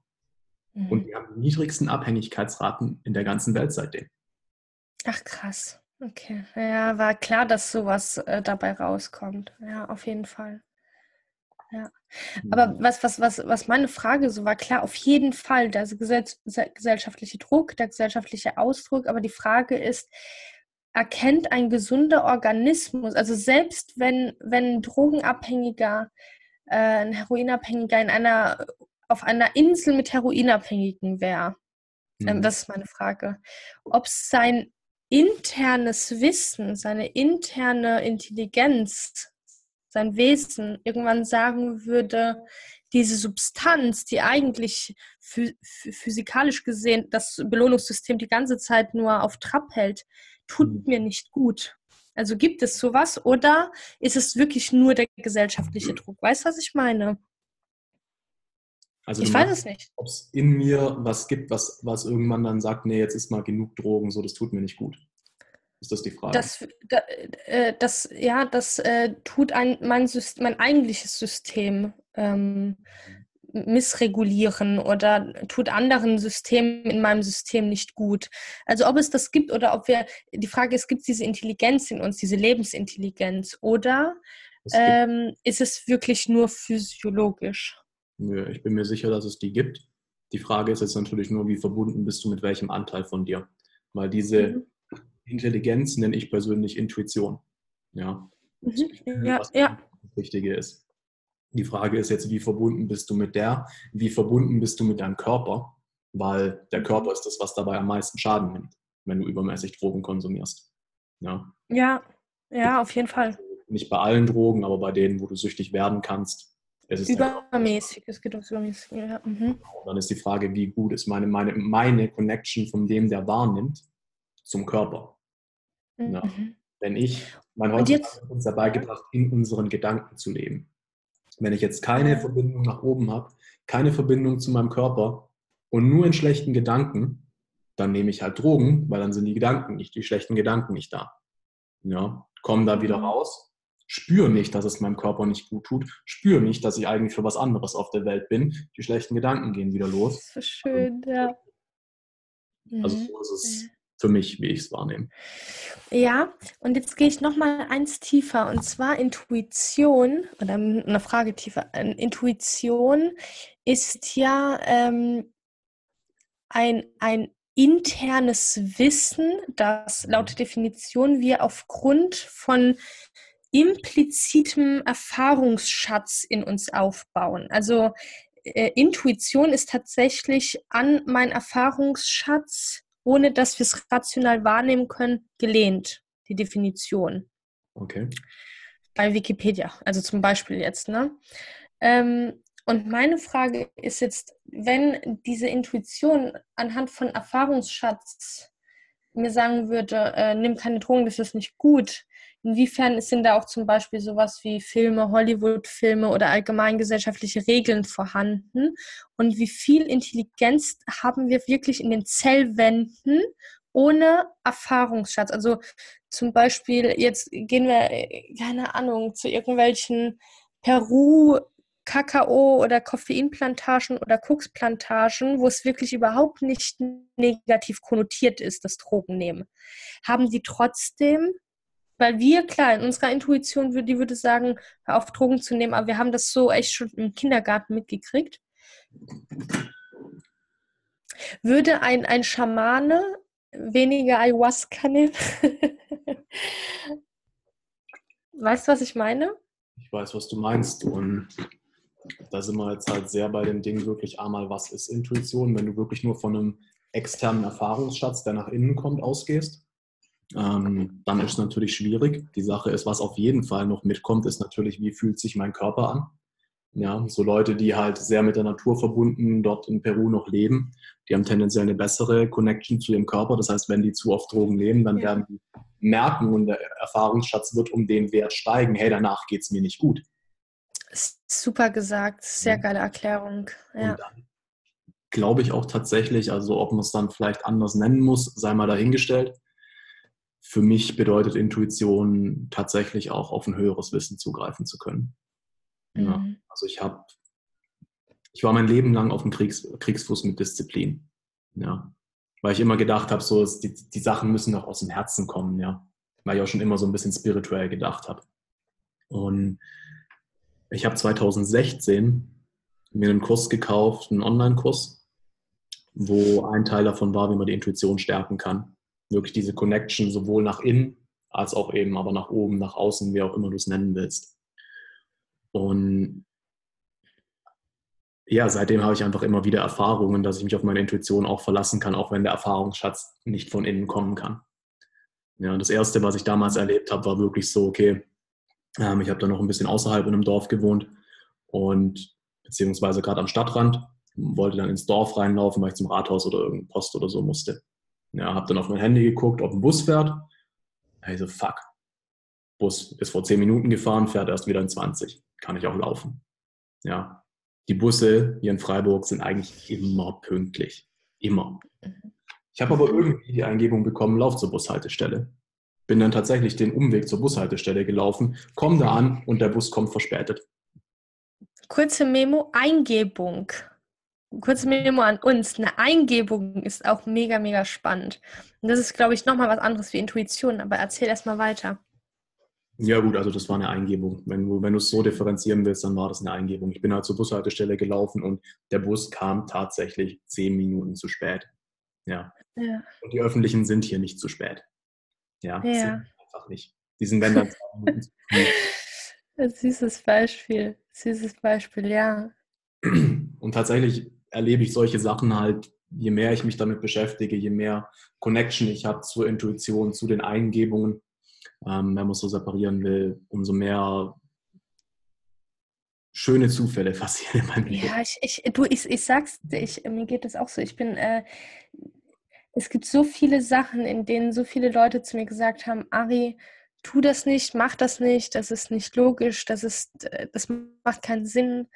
Mhm. Und die haben die niedrigsten Abhängigkeitsraten in der ganzen Welt seitdem. Ach krass. Okay. Ja, war klar, dass sowas äh, dabei rauskommt. Ja, auf jeden Fall. Ja. Aber mhm. was, was, was, was meine Frage so war, klar, auf jeden Fall der gesellschaftliche Druck, der gesellschaftliche Ausdruck, aber die Frage ist, erkennt ein gesunder Organismus, also selbst wenn, wenn ein Drogenabhängiger, äh, ein Heroinabhängiger in einer, auf einer Insel mit Heroinabhängigen wäre, ähm, mhm. das ist meine Frage, ob sein internes Wissen, seine interne Intelligenz sein Wesen irgendwann sagen würde, diese Substanz, die eigentlich physikalisch gesehen das Belohnungssystem die ganze Zeit nur auf Trab hält, tut mhm. mir nicht gut. Also gibt es sowas oder ist es wirklich nur der gesellschaftliche Druck? Weißt du, was ich meine? Also ich weiß es nicht. ob es in mir was gibt, was, was irgendwann dann sagt, nee, jetzt ist mal genug Drogen, so, das tut mir nicht gut. Ist das die Frage? Das, da, äh, das, ja, das äh, tut ein, mein, Syst- mein eigentliches System ähm, missregulieren oder tut anderen Systemen in meinem System nicht gut. Also ob es das gibt oder ob wir, die Frage ist, gibt es diese Intelligenz in uns, diese Lebensintelligenz oder ähm, ist es wirklich nur physiologisch? Nö, ich bin mir sicher, dass es die gibt. Die Frage ist jetzt natürlich nur, wie verbunden bist du mit welchem Anteil von dir? Weil diese Mhm. Intelligenz nenne ich persönlich Intuition. Ja, Mhm. Ja, was ja. das Wichtige ist. Die Frage ist jetzt, wie verbunden bist du mit der? Wie verbunden bist du mit deinem Körper? Weil der Körper ist das, was dabei am meisten Schaden nimmt, wenn du übermäßig Drogen konsumierst. Ja. Ja, ja, auf jeden Fall. Nicht bei allen Drogen, aber bei denen, wo du süchtig werden kannst, es. Übermäßig, es geht ums Übermäßig. Ja. Mhm. Und dann ist die Frage, wie gut ist meine, meine, meine Connection von dem, der wahrnimmt, zum Körper. Ja. Mhm. Wenn ich, mein Und heutzutage jetzt- hat uns dabei gebracht, in unseren Gedanken zu leben. Wenn ich jetzt keine Ja. Verbindung nach oben habe, keine Verbindung zu meinem Körper und nur in schlechten Gedanken, dann nehme ich halt Drogen, weil dann sind die Gedanken nicht, die schlechten Gedanken nicht da. Ja, komm da wieder Mhm. raus, spüre nicht, dass es meinem Körper nicht gut tut, spüre nicht, dass ich eigentlich für was anderes auf der Welt bin. Die schlechten Gedanken gehen wieder los. So schön, ja. Also so ist es für mich, wie ich es wahrnehme. Ja, und jetzt gehe ich noch mal eins tiefer und zwar Intuition oder eine Frage tiefer. Ähm, Intuition ist ja ähm, ein, ein internes Wissen, das laut Definition wir aufgrund von implizitem Erfahrungsschatz in uns aufbauen. Also äh, Intuition ist tatsächlich an meinen Erfahrungsschatz, ohne dass wir es rational wahrnehmen können, gelehnt, die Definition Okay. bei Wikipedia, also zum Beispiel jetzt. Ne? Ähm, und meine Frage ist jetzt, wenn diese Intuition anhand von Erfahrungsschatz mir sagen würde, äh, nimm keine Drogen, das ist nicht gut, inwiefern sind da auch zum Beispiel sowas wie Filme, Hollywood-Filme oder allgemein gesellschaftliche Regeln vorhanden? Und wie viel Intelligenz haben wir wirklich in den Zellwänden ohne Erfahrungsschatz? Also zum Beispiel, jetzt gehen wir, äh, keine Ahnung, zu irgendwelchen Peru, Kakao oder Koffeinplantagen oder Koksplantagen, wo es wirklich überhaupt nicht negativ konnotiert ist, das Drogennehmen. Haben die trotzdem, weil wir, klar, in unserer Intuition, würde, die würde sagen, auf Drogen zu nehmen, aber wir haben das so echt schon im Kindergarten mitgekriegt. Würde ein, ein Schamane weniger Ayahuasca nehmen? weißt du, was ich meine? Ich weiß, was du meinst. Und da sind wir jetzt halt sehr bei dem Ding wirklich einmal, was ist Intuition, wenn du wirklich nur von einem externen Erfahrungsschatz, der nach innen kommt, ausgehst. Ähm, dann ist es natürlich schwierig. Die Sache ist, was auf jeden Fall noch mitkommt, ist natürlich, wie fühlt sich mein Körper an. Ja, so Leute, die halt sehr mit der Natur verbunden dort in Peru noch leben, die haben tendenziell eine bessere Connection zu ihrem Körper. Das heißt, wenn die zu oft Drogen nehmen, dann Ja. werden die merken und der Erfahrungsschatz wird um den Wert steigen. Hey, danach geht es mir nicht gut. Super gesagt, sehr Mhm. geile Erklärung. Ja. Glaube ich auch tatsächlich, also ob man es dann vielleicht anders nennen muss, sei mal dahingestellt. Für mich bedeutet Intuition tatsächlich auch auf ein höheres Wissen zugreifen zu können. Ja. Mhm. Also ich habe, ich war mein Leben lang auf dem Kriegs, Kriegsfuß mit Disziplin. Ja. Weil ich immer gedacht habe, so, die, die Sachen müssen doch aus dem Herzen kommen, ja. Weil ich auch schon immer so ein bisschen spirituell gedacht habe. Und ich habe 2016 mir einen Kurs gekauft, einen Online-Kurs, wo ein Teil davon war, wie man die Intuition stärken kann. Wirklich diese Connection sowohl nach innen als auch eben aber nach oben, nach außen, wie auch immer du es nennen willst. Und ja, seitdem habe ich einfach immer wieder Erfahrungen, dass ich mich auf meine Intuition auch verlassen kann, auch wenn der Erfahrungsschatz nicht von innen kommen kann. Ja, das Erste, was ich damals erlebt habe, war wirklich so, okay, ähm, ich habe da noch ein bisschen außerhalb in einem Dorf gewohnt und beziehungsweise gerade am Stadtrand, wollte dann ins Dorf reinlaufen, weil ich zum Rathaus oder irgendeine Post oder so musste. Ja, habe dann auf mein Handy geguckt, ob ein Bus fährt. Also fuck, Bus ist vor 10 Minuten gefahren, fährt erst wieder in 20. Kann ich auch laufen. Ja, Die Busse hier in Freiburg sind eigentlich immer pünktlich. Immer. Ich habe aber irgendwie die Eingebung bekommen, lauf zur Bushaltestelle. Bin dann tatsächlich den Umweg zur Bushaltestelle gelaufen, komme da an und der Bus kommt verspätet. Kurze Memo, Eingebung. Kurze Memo an uns. Eine Eingebung ist auch mega, mega spannend. Und das ist, glaube ich, nochmal was anderes wie Intuition. Aber erzähl erst mal weiter. Ja, gut, also das war eine Eingebung. Wenn du, wenn du es so differenzieren willst, dann war das eine Eingebung. Ich bin halt zur Bushaltestelle gelaufen und der Bus kam tatsächlich zehn Minuten zu spät. Ja. ja. Und die öffentlichen sind hier nicht zu spät. Ja, ja. Einfach nicht. Die sind wenn dann früh. Süßes Beispiel. Süßes Beispiel, ja. Und tatsächlich erlebe ich solche Sachen halt, je mehr ich mich damit beschäftige, je mehr Connection ich habe zur Intuition, zu den Eingebungen, ähm, wenn man es so separieren will, umso mehr schöne Zufälle passieren in meinem Leben. Ja, ich, ich, du, ich, ich sag's, ich, mir geht das auch so. Ich bin, äh, es gibt so viele Sachen, in denen so viele Leute zu mir gesagt haben, Ari, tu das nicht, mach das nicht, das ist nicht logisch, das ist, äh, das macht keinen Sinn.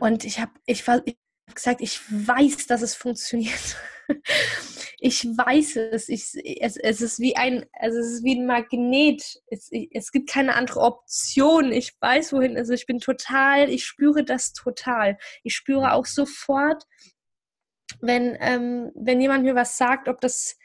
Und ich habe ich, ich hab gesagt, ich weiß, dass es funktioniert. ich weiß es. Ich, es. Es ist wie ein, also es ist wie ein Magnet. Es, es gibt keine andere Option. Ich weiß wohin. Also ich bin total, ich spüre das total. Ich spüre auch sofort, wenn, ähm, wenn jemand mir was sagt, ob das,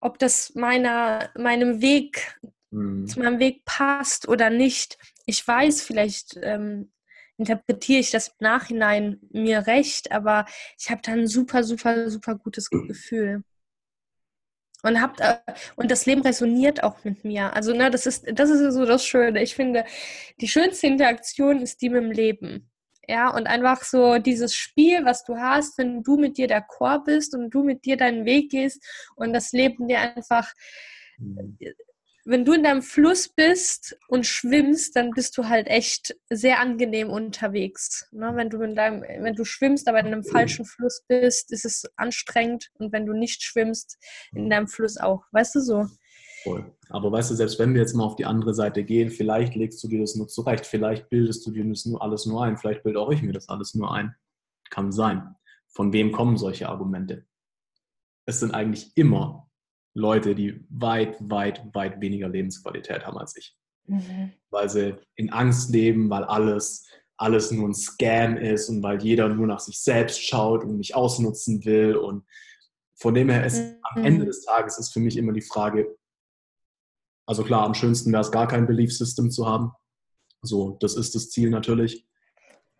ob das meiner, meinem Weg, mhm. zu meinem Weg passt oder nicht. Ich weiß vielleicht, ähm, interpretiere ich das im Nachhinein mir recht, aber ich habe da ein super, super, super gutes Gefühl. Und, habt, äh, und das Leben resoniert auch mit mir. Also, ne, das ist, das ist so das Schöne. Ich finde, die schönste Interaktion ist die mit dem Leben. Ja, und einfach so dieses Spiel, was du hast, wenn du mit dir der Chor bist und du mit dir deinen Weg gehst und das Leben dir einfach mhm wenn du in deinem Fluss bist und schwimmst, dann bist du halt echt sehr angenehm unterwegs. Ne? Wenn, du in deinem, wenn du schwimmst, aber in einem falschen Fluss bist, ist es anstrengend. Und wenn du nicht schwimmst, in deinem Fluss auch. Weißt du so? Voll. Aber weißt du, selbst wenn wir jetzt mal auf die andere Seite gehen, vielleicht legst du dir das nur zurecht, vielleicht bildest du dir das nur alles nur ein, vielleicht bilde auch ich mir das alles nur ein. Kann sein. Von wem kommen solche Argumente? Es sind eigentlich immer Leute, die weit, weit, weit weniger Lebensqualität haben als ich. Mhm. Weil sie in Angst leben, weil alles, alles nur ein Scam ist und weil jeder nur nach sich selbst schaut und mich ausnutzen will. Und von dem her ist mhm. am Ende des Tages ist für mich immer die Frage, also klar, am schönsten wäre es gar kein Belief System zu haben. So, das ist das Ziel natürlich.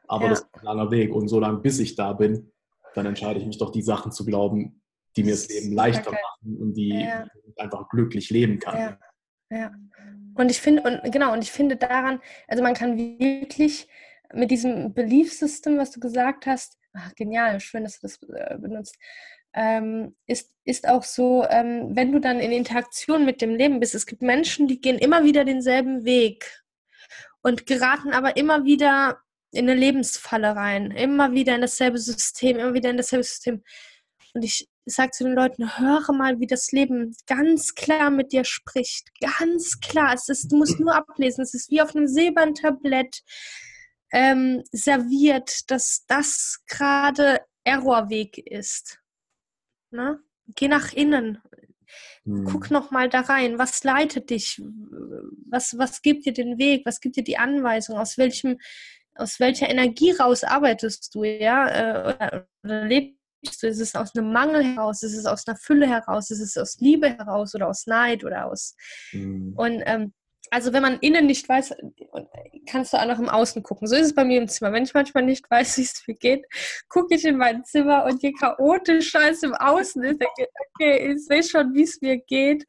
Aber ja. das ist ein langer Weg. Und so lange, bis ich da bin, dann entscheide ich mich doch, die Sachen zu glauben, die mir das Leben leichter machen und die ja. ich einfach glücklich leben kann. Ja. ja. Und ich finde, und genau, und ich finde daran, also man kann wirklich mit diesem Belief System, was du gesagt hast, ach, genial, schön, dass du das äh, benutzt, ähm, ist, ist auch so, ähm, wenn du dann in Interaktion mit dem Leben bist, es gibt Menschen, die gehen immer wieder denselben Weg und geraten aber immer wieder in eine Lebensfalle rein, immer wieder in dasselbe System, immer wieder in dasselbe System. Und ich sage zu den Leuten, höre mal, wie das Leben ganz klar mit dir spricht. Ganz klar. Es ist, du musst nur ablesen. Es ist wie auf einem silbernen Tablett ähm, serviert, dass das gerade Errorweg ist. Ne? Geh nach innen. Hm. Guck noch mal da rein. Was leitet dich? Was, was gibt dir den Weg? Was gibt dir die Anweisung? Aus welchem aus welcher Energie raus arbeitest du, ja? Äh, oder, oder lebst du? Ist es aus einem Mangel heraus? Ist es aus einer Fülle heraus? Ist es aus Liebe heraus oder aus Neid oder aus. Mhm. Und ähm, also wenn man innen nicht weiß, kannst du auch noch im Außen gucken. So ist es bei mir im Zimmer. Wenn ich manchmal nicht weiß, wie es mir geht, gucke ich in mein Zimmer und je chaotischer es im Außen ist, denke ich, okay, ich sehe schon, wie es mir geht.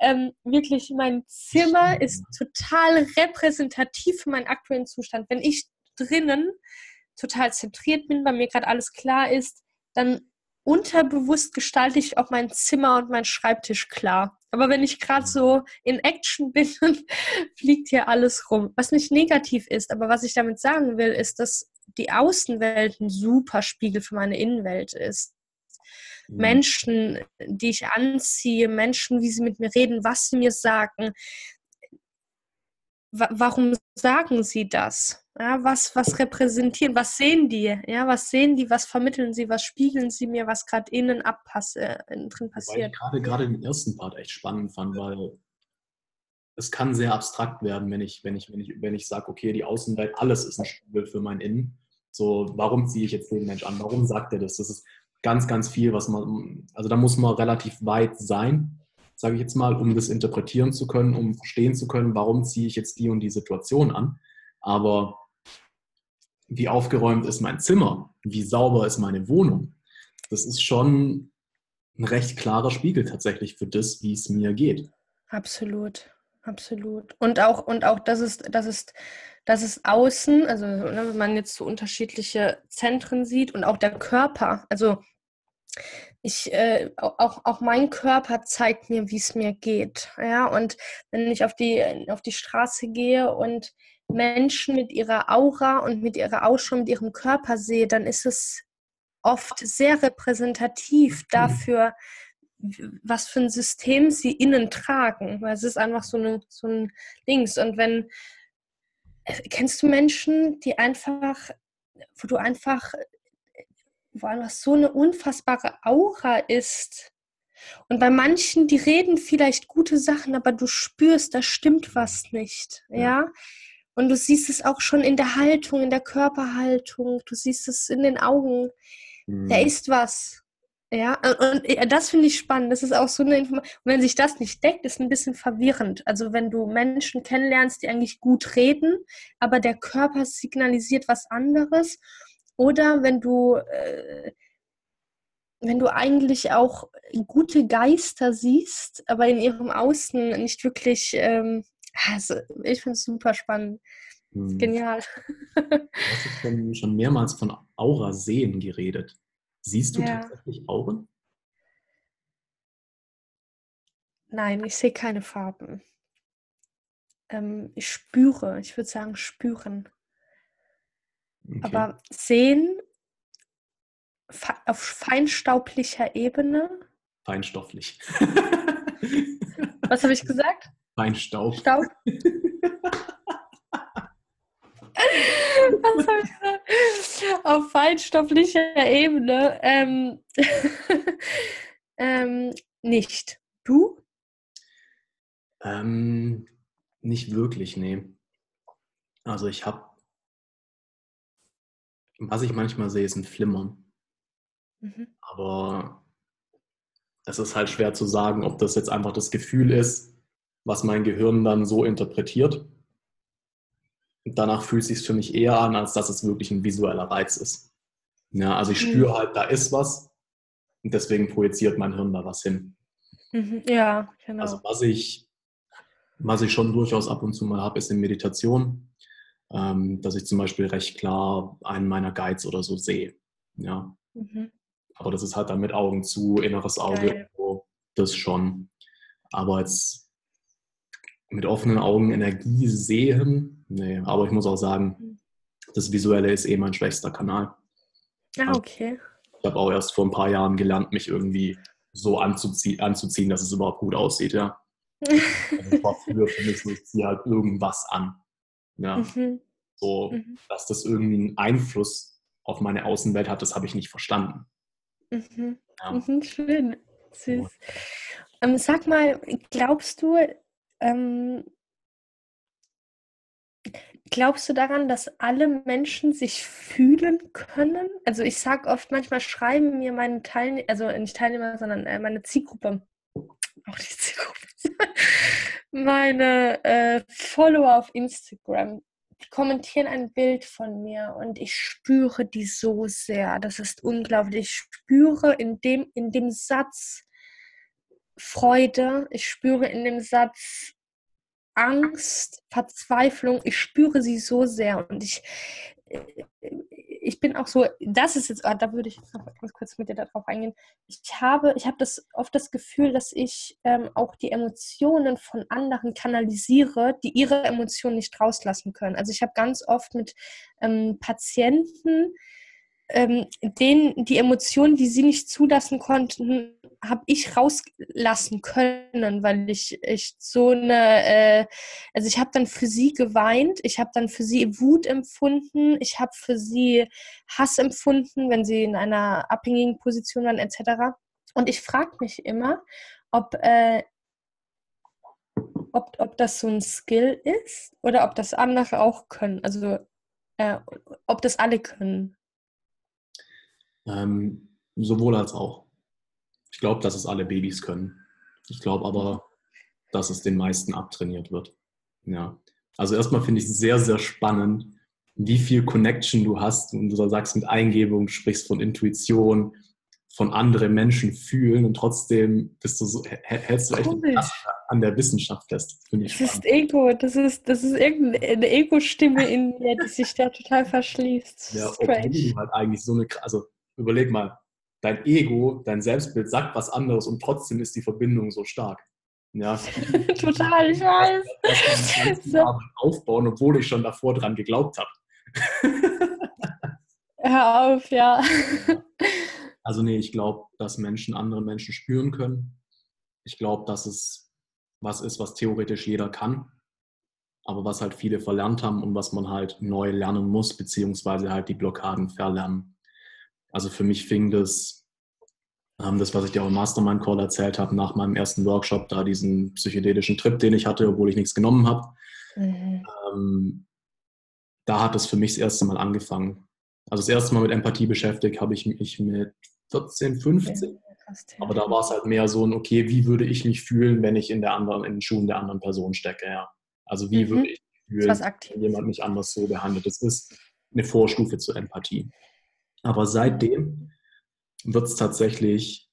Ähm, wirklich, mein Zimmer ist total repräsentativ für meinen aktuellen Zustand. Wenn ich drinnen total zentriert bin, bei mir gerade alles klar ist, dann unterbewusst gestalte ich auch mein Zimmer und mein Schreibtisch klar. Aber wenn ich gerade so in Action bin, fliegt hier alles rum. Was nicht negativ ist, aber was ich damit sagen will, ist, dass die Außenwelt ein super Spiegel für meine Innenwelt ist. Mhm. Menschen, die ich anziehe, Menschen, wie sie mit mir reden, was sie mir sagen. warum sagen sie das? Ja, was, was repräsentieren, was sehen die? Ja, was sehen die, was vermitteln sie, was spiegeln sie mir, was gerade innen abpasse, äh, drin passiert. Gerade, gerade den ersten Part echt spannend fand, weil es kann sehr abstrakt werden, wenn ich, wenn ich, wenn ich, wenn ich sage, okay, die Außenwelt, alles ist ein Spiegel für mein Innen. So, warum ziehe ich jetzt den Mensch an? Warum sagt er das? Das ist ganz, ganz viel, was man, also da muss man relativ weit sein, sage ich jetzt mal, um das interpretieren zu können, um verstehen zu können, warum ziehe ich jetzt die und die Situation an. Aber wie aufgeräumt ist mein Zimmer, wie sauber ist meine Wohnung, das ist schon ein recht klarer Spiegel tatsächlich für das, wie es mir geht. Absolut, absolut. Und auch, und auch das ist, das ist, das ist außen, also ne, wenn man jetzt so unterschiedliche Zentren sieht und auch der Körper, also ich, äh, auch, auch mein Körper zeigt mir, wie es mir geht. Ja, und wenn ich auf die, auf die Straße gehe und Menschen mit ihrer Aura und mit ihrer Ausschau, mit ihrem Körper sehe, dann ist es oft sehr repräsentativ mhm. dafür, was für ein System sie innen tragen. Weil es ist einfach so, eine, so ein Dings. Und wenn, kennst du Menschen, die einfach, wo du einfach, wo einfach so eine unfassbare Aura ist, und bei manchen, die reden vielleicht gute Sachen, aber du spürst, da stimmt was nicht. Ja. Und du siehst es auch schon in der Haltung, in der Körperhaltung, du siehst es in den Augen. Mhm. Da ist was. Ja, und das finde ich spannend. Das ist auch so eine Information. Und wenn sich das nicht deckt, ist ein bisschen verwirrend. Also wenn du Menschen kennenlernst, die eigentlich gut reden, aber der Körper signalisiert was anderes. Oder wenn du, äh, wenn du eigentlich auch gute Geister siehst, aber in ihrem Außen nicht wirklich ähm, also, ich finde es super spannend. Hm. Genial. Du hast schon, schon mehrmals von Aura sehen geredet. Siehst du ja. tatsächlich Auren? Nein, ich sehe keine Farben. Ähm, ich spüre, ich würde sagen spüren. Okay. Aber sehen auf feinstaublicher Ebene. Feinstofflich. Was habe ich gesagt? Feinstaub. Staub. Was habe ich gesagt? Auf feinstofflicher Ebene. Ähm, ähm, nicht. Du? Ähm, nicht wirklich, nee. Also ich habe, was ich manchmal sehe, ist ein Flimmern. Mhm. Aber es ist halt schwer zu sagen, ob das jetzt einfach das Gefühl ist, was mein Gehirn dann so interpretiert. Danach fühlt es sich für mich eher an, als dass es wirklich ein visueller Reiz ist. Ja, also ich mhm. spüre halt, da ist was und deswegen projiziert mein Hirn da was hin. Mhm. Ja, genau. Also was ich, was ich schon durchaus ab und zu mal habe, ist in Meditation, ähm, dass ich zum Beispiel recht klar einen meiner Guides oder so sehe. Ja. Mhm. Aber das ist halt dann mit Augen zu, inneres Auge, das schon. Aber jetzt mit offenen Augen Energie sehen. Nee, aber ich muss auch sagen, das Visuelle ist eh mein schwächster Kanal. Ah, okay. Ich habe auch erst vor ein paar Jahren gelernt, mich irgendwie so anzuzie anzuziehen, dass es überhaupt gut aussieht, ja. also war früher für mich so, ich ziehe halt irgendwas an. Ja. Mhm. So, mhm. dass das irgendwie einen Einfluss auf meine Außenwelt hat, das habe ich nicht verstanden. Mhm. Ja. Mhm, schön. Süß. Ähm, sag mal, glaubst du, ähm, glaubst du daran, dass alle Menschen sich fühlen können? Also ich sage oft, manchmal schreiben mir meine Teilnehmer, also nicht Teilnehmer, sondern äh, meine Zielgruppe, auch die Zielgruppe, meine äh, Follower auf Instagram, die kommentieren ein Bild von mir und ich spüre die so sehr. Das ist unglaublich. Ich spüre in dem, in dem Satz, Freude, ich spüre in dem Satz Angst, Verzweiflung, ich spüre sie so sehr und ich, äh, ich bin auch so, das ist jetzt, ah, da würde ich noch ganz kurz mit dir darauf eingehen. Ich habe, ich habe das oft das Gefühl, dass ich ähm, auch die Emotionen von anderen kanalisiere, die ihre Emotionen nicht rauslassen können. Also ich habe ganz oft mit ähm, Patienten, ähm, denen die Emotionen, die sie nicht zulassen konnten, habe ich rauslassen können, weil ich, ich so eine, äh, also ich habe dann für sie geweint, ich habe dann für sie Wut empfunden, ich habe für sie Hass empfunden, wenn sie in einer abhängigen Position waren etc. Und ich frage mich immer, ob, äh, ob, ob das so ein Skill ist oder ob das andere auch können. Also äh, ob das alle können. Ähm, sowohl als auch. Ich glaube, dass es alle Babys können. Ich glaube aber, dass es den meisten abtrainiert wird. Ja. Also erstmal finde ich es sehr, sehr spannend, wie viel Connection du hast und du sagst mit Eingebung, du sprichst von Intuition, von anderen Menschen fühlen und trotzdem bist du so, hältst du echt an der Wissenschaft fest. das spannend. ist Ego, das ist, das ist irgendeine Ego-Stimme in mir, die sich da total verschließt. Ja, obwohl du halt eigentlich so eine, also überleg mal, dein Ego, dein Selbstbild sagt was anderes und trotzdem ist die Verbindung so stark. Ja. Total, ich weiß. Das so. aufbauen, obwohl ich schon davor dran geglaubt habe. Hör auf, ja. Also nee, ich glaube, dass Menschen andere Menschen spüren können. Ich glaube, dass es was ist, was theoretisch jeder kann, aber was halt viele verlernt haben und was man halt neu lernen muss, beziehungsweise halt die Blockaden verlernen. Also für mich fing das, ähm, das, was ich dir auch im Mastermind Call erzählt habe, nach meinem ersten Workshop, da diesen psychedelischen Trip, den ich hatte, obwohl ich nichts genommen habe. Mhm. Ähm, da hat es für mich das erste Mal angefangen. Also das erste Mal mit Empathie beschäftigt habe ich mich mit 14, 15. Aber da war es halt mehr so ein, okay, wie würde ich mich fühlen, wenn ich in, der anderen, in den Schuhen der anderen Person stecke? Ja. Also wie mhm. würde ich mich fühlen, wenn jemand mich anders so behandelt? Das ist eine Vorstufe zur Empathie. Aber seitdem wird es tatsächlich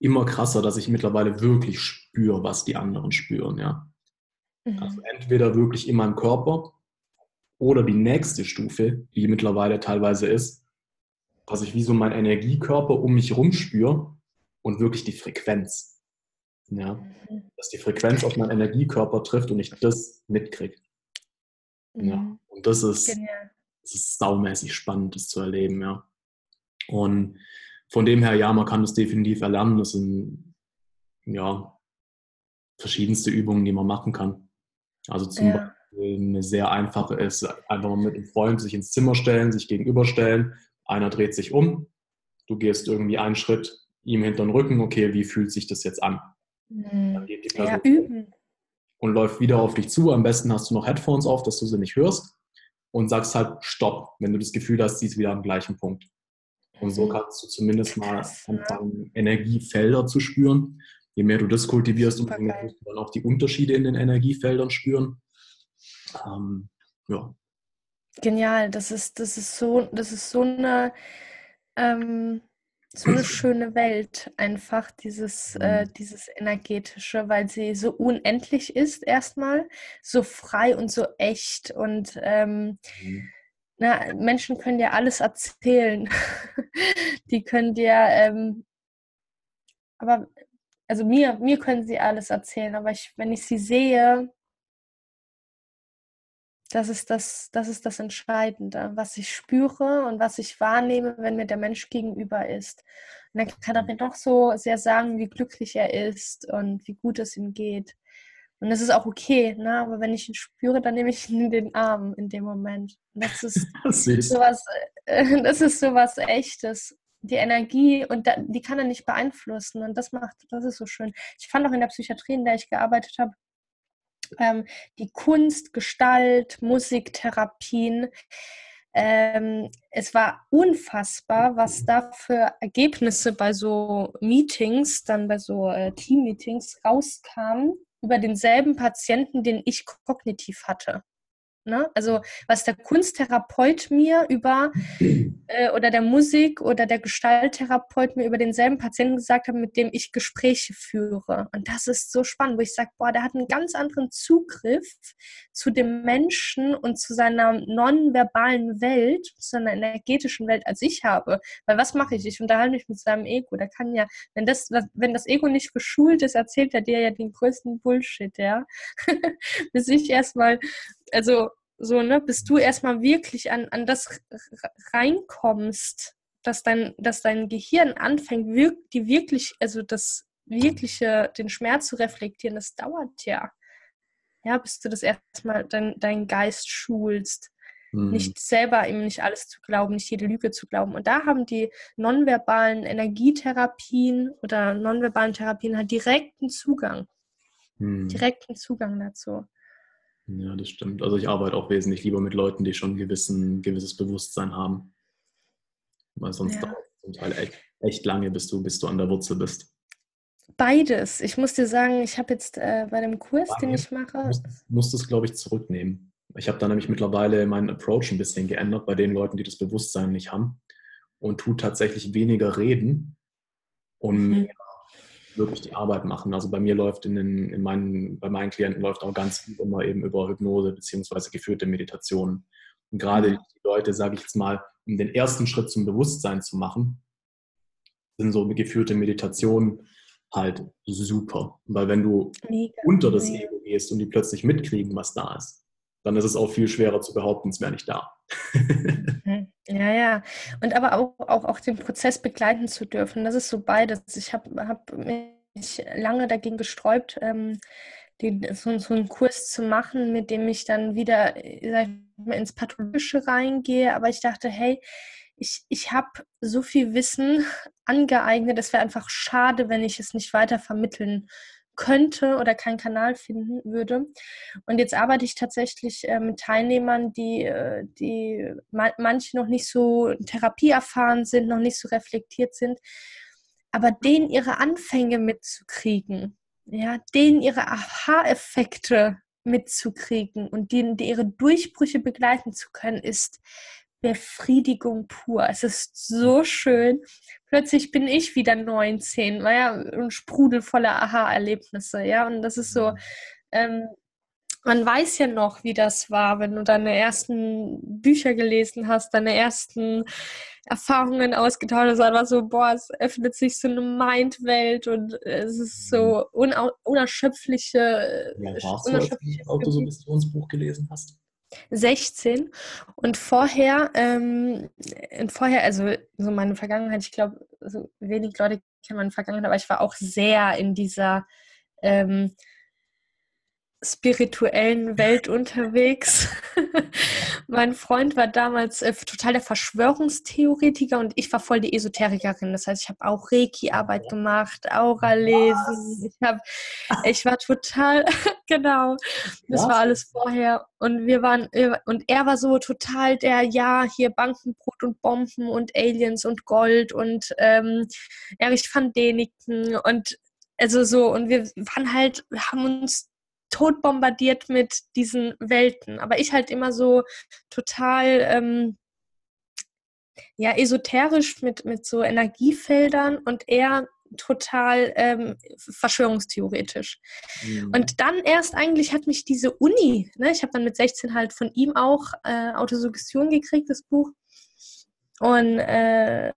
immer krasser, dass ich mittlerweile wirklich spüre, was die anderen spüren, ja. Mhm. Also entweder wirklich in meinem Körper oder die nächste Stufe, die mittlerweile teilweise ist, dass ich wie so meinen Energiekörper um mich herum spüre und wirklich die Frequenz. Ja, mhm. dass die Frequenz auf meinen Energiekörper trifft und ich das mitkriege. Mhm. Ja, und das ist, Genial es ist saumäßig spannend, das zu erleben, ja. Und von dem her, ja, man kann das definitiv erlernen. Das sind, ja, verschiedenste Übungen, die man machen kann. Also zum ja. Beispiel eine sehr einfache ist, einfach mal mit einem Freund sich ins Zimmer stellen, sich gegenüberstellen. Einer dreht sich um, du gehst irgendwie einen Schritt ihm hinter den Rücken, okay, wie fühlt sich das jetzt an? Mhm. Dann geht die Person ja, üben. und läuft wieder auf dich zu. Am besten hast du noch Headphones auf, dass du sie nicht hörst und sagst halt Stopp, wenn du das Gefühl hast, sie ist wieder am gleichen Punkt. Und so mhm. kannst du zumindest mal anfangen, Energiefelder zu spüren. Je mehr du das kultivierst, umso mehr wirst du dann auch die Unterschiede in den Energiefeldern spüren. Ähm, ja. Genial, das ist, das ist so, das ist so eine ähm, so eine schöne Welt, einfach dieses, äh, mhm. dieses energetische, weil sie so unendlich ist erstmal, so frei und so echt und ähm, mhm. na, Menschen können dir alles erzählen. Die können dir, ähm, aber also mir, mir können sie alles erzählen, aber ich, wenn ich sie sehe, das ist das, das ist das Entscheidende, was ich spüre und was ich wahrnehme, wenn mir der Mensch gegenüber ist. Und dann kann er mir doch so sehr sagen, wie glücklich er ist und wie gut es ihm geht. Und das ist auch okay, ne? aber wenn ich ihn spüre, dann nehme ich ihn in den Arm in dem Moment. Und das ist sowas, äh, das ist sowas Echtes. Die Energie und da, die kann er nicht beeinflussen und das macht, das ist so schön. Ich fand auch in der Psychiatrie, in der ich gearbeitet habe, ähm, die Kunst, Gestalt, Musiktherapien. Ähm, es war unfassbar, was da für Ergebnisse bei so Meetings, dann bei so äh, Team-Meetings rauskamen über denselben Patienten, den ich kognitiv hatte. Ne? Also was der Kunsttherapeut mir über äh, oder der Musik oder der Gestalttherapeut mir über denselben Patienten gesagt hat, mit dem ich Gespräche führe. Und das ist so spannend, wo ich sage, boah, der hat einen ganz anderen Zugriff zu dem Menschen und zu seiner nonverbalen Welt, zu seiner energetischen Welt, als ich habe. Weil was mache ich? Ich unterhalte mich mit seinem Ego. Der kann ja, wenn das, wenn das Ego nicht geschult ist, erzählt er dir ja den größten Bullshit, ja. Bis ich erstmal also so, ne, bis du erstmal wirklich an, an das reinkommst, dass dein, dass dein Gehirn anfängt, wirk die wirklich, also das wirkliche, den Schmerz zu reflektieren, das dauert ja. Ja, bis du das erstmal dein, deinen Geist schulst. Mhm. Nicht selber eben nicht alles zu glauben, nicht jede Lüge zu glauben. Und da haben die nonverbalen Energietherapien oder nonverbalen Therapien halt direkten Zugang. Mhm. Direkten Zugang dazu. Ja, das stimmt. Also ich arbeite auch wesentlich lieber mit Leuten, die schon ein gewissen, gewisses Bewusstsein haben. Weil sonst ja. dauert es zum Teil echt, echt, lange, bis du, bis du an der Wurzel bist. Beides. Ich muss dir sagen, ich habe jetzt äh, bei dem Kurs, Beide. den ich mache. Du musst es, glaube ich, zurücknehmen. Ich habe da nämlich mittlerweile meinen Approach ein bisschen geändert bei den Leuten, die das Bewusstsein nicht haben und tut tatsächlich weniger reden und mhm. Wirklich die Arbeit machen. Also bei mir läuft in, den, in meinen, bei meinen Klienten läuft auch ganz viel immer eben über Hypnose beziehungsweise geführte Meditationen. Und gerade mhm. die Leute, sage ich jetzt mal, um den ersten Schritt zum Bewusstsein zu machen, sind so geführte Meditationen halt super. Weil wenn du Mega. unter das Ego gehst und die plötzlich mitkriegen, was da ist, dann ist es auch viel schwerer zu behaupten, es wäre nicht da. Mhm. ja, ja. Und aber auch, auch, auch den Prozess begleiten zu dürfen, das ist so beides. Ich habe hab mich lange dagegen gesträubt, ähm, den, so, so, einen Kurs zu machen, mit dem ich dann wieder ich mal, ins Pathologische reingehe. Aber ich dachte, hey, ich, ich habe so viel Wissen angeeignet, es wäre einfach schade, wenn ich es nicht weiter vermitteln könnte oder keinen Kanal finden würde. Und jetzt arbeite ich tatsächlich äh, mit Teilnehmern, die, äh, die ma manche noch nicht so therapieerfahren sind, noch nicht so reflektiert sind, aber denen ihre Anfänge mitzukriegen, ja, denen ihre Aha-Effekte mitzukriegen und denen die ihre Durchbrüche begleiten zu können, ist Befriedigung pur. Es ist so schön. Plötzlich bin ich wieder 19, war ja ein Sprudel voller Aha-Erlebnisse, ja. Und das ist so, mhm. ähm, man weiß ja noch, wie das war, wenn du deine ersten Bücher gelesen hast, deine ersten Erfahrungen ausgetauscht hast, einfach so, boah, es öffnet sich so eine Mindwelt und es ist so mhm. unerschöpfliche. Ja, warst du, als du Autosuggestionsbuch gelesen hast? 16 und vorher, ähm, vorher, also so meine Vergangenheit, ich glaube, so wenig Leute kennen meine Vergangenheit, aber ich war auch sehr in dieser ähm, spirituellen Welt unterwegs. mein Freund war damals äh, total der Verschwörungstheoretiker und ich war voll die Esoterikerin. Das heißt, ich habe auch Reiki-Arbeit gemacht, Aura lesen. Ich, hab, ich war total, genau, das Was? war alles vorher. Und wir waren, und er war so total der, ja, hier Bankenbrot und Bomben und Aliens und Gold und ähm, Erich van Deniken und also so, und wir waren halt, haben uns tot bombardiert mit diesen Welten. Aber ich halt immer so total ähm, ja, esoterisch mit, mit so Energiefeldern und eher total ähm, verschwörungstheoretisch. Mhm. Und dann erst eigentlich hat mich diese Uni, ne, ich habe dann mit 16 halt von ihm auch äh, Autosuggestion gekriegt, das Buch. Und äh,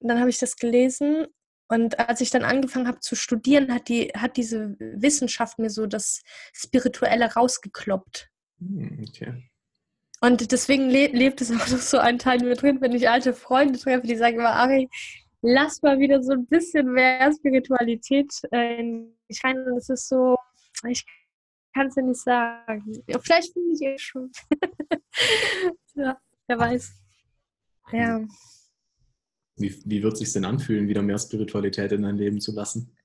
dann habe ich das gelesen und als ich dann angefangen habe zu studieren, hat, die, hat diese Wissenschaft mir so das Spirituelle rausgekloppt. Hm, okay. Und deswegen le lebt es auch noch so ein Teil mit drin, wenn ich alte Freunde treffe, die sagen immer, Ari, lass mal wieder so ein bisschen mehr Spiritualität äh, in mich rein. Und es ist so, ich kann es ja nicht sagen. Vielleicht finde ich eh schon. ja, wer weiß. Ja. Wie, wie wird es sich denn anfühlen, wieder mehr Spiritualität in dein Leben zu lassen?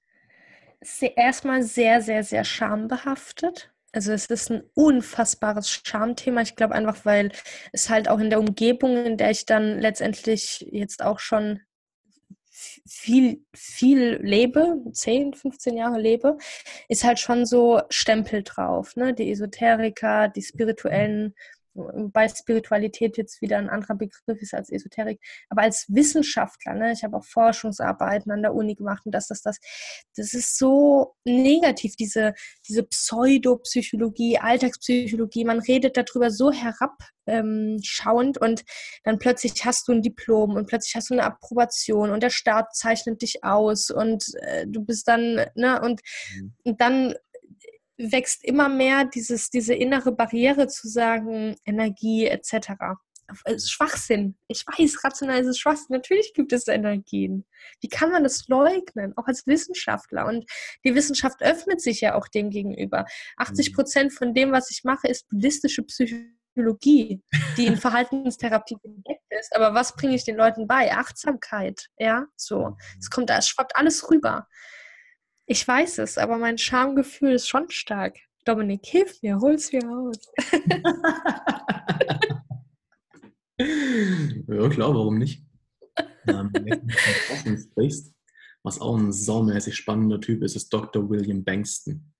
Erstmal sehr, sehr, sehr schambehaftet. Also es ist ein unfassbares Schamthema. Ich glaube einfach, weil es halt auch in der Umgebung, in der ich dann letztendlich jetzt auch schon viel, viel lebe, 10, 15 Jahre lebe, ist halt schon so Stempel drauf. Ne? Die Esoteriker, die spirituellen bei Spiritualität jetzt wieder ein anderer Begriff ist als Esoterik, aber als Wissenschaftler, ne, ich habe auch Forschungsarbeiten an der Uni gemacht und das, das, das, das ist so negativ, diese, diese Pseudopsychologie, Alltagspsychologie, man redet darüber so herabschauend ähm, und dann plötzlich hast du ein Diplom und plötzlich hast du eine Approbation und der Staat zeichnet dich aus und äh, du bist dann, ne, und, mhm. und dann wächst immer mehr dieses, diese innere Barriere zu sagen, Energie etc. Schwachsinn. Ich weiß, rational ist es Schwachsinn. Natürlich gibt es Energien. Wie kann man das leugnen? Auch als Wissenschaftler. Und die Wissenschaft öffnet sich ja auch dem gegenüber. 80 mhm. Prozent von dem, was ich mache, ist buddhistische Psychologie, die in Verhaltenstherapie entdeckt ist. Aber was bringe ich den Leuten bei? Achtsamkeit. Ja, so. Es kommt, es schwappt alles rüber. Ich weiß es, aber mein Schamgefühl ist schon stark. Dominik, hilf mir, hol's mir raus. ja, klar, warum nicht? ähm, was auch ein saumäßig spannender Typ ist, ist Dr. William Bankston.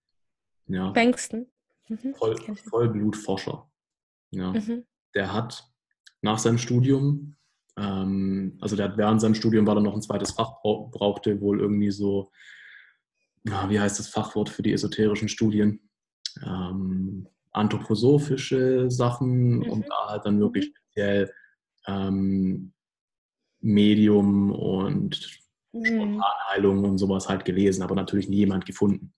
Ja. Bankston? Mhm. Voll, Vollblutforscher. Ja. Mhm. Der hat nach seinem Studium, ähm, also der hat während seinem Studium, weil er noch ein zweites Fach brauchte, wohl irgendwie so, wie heißt das Fachwort für die esoterischen Studien? Ähm, anthroposophische Sachen mhm. und da halt dann wirklich mhm speziell ähm, Medium und mhm. Spontanheilung und sowas halt gelesen, aber natürlich nie jemand gefunden.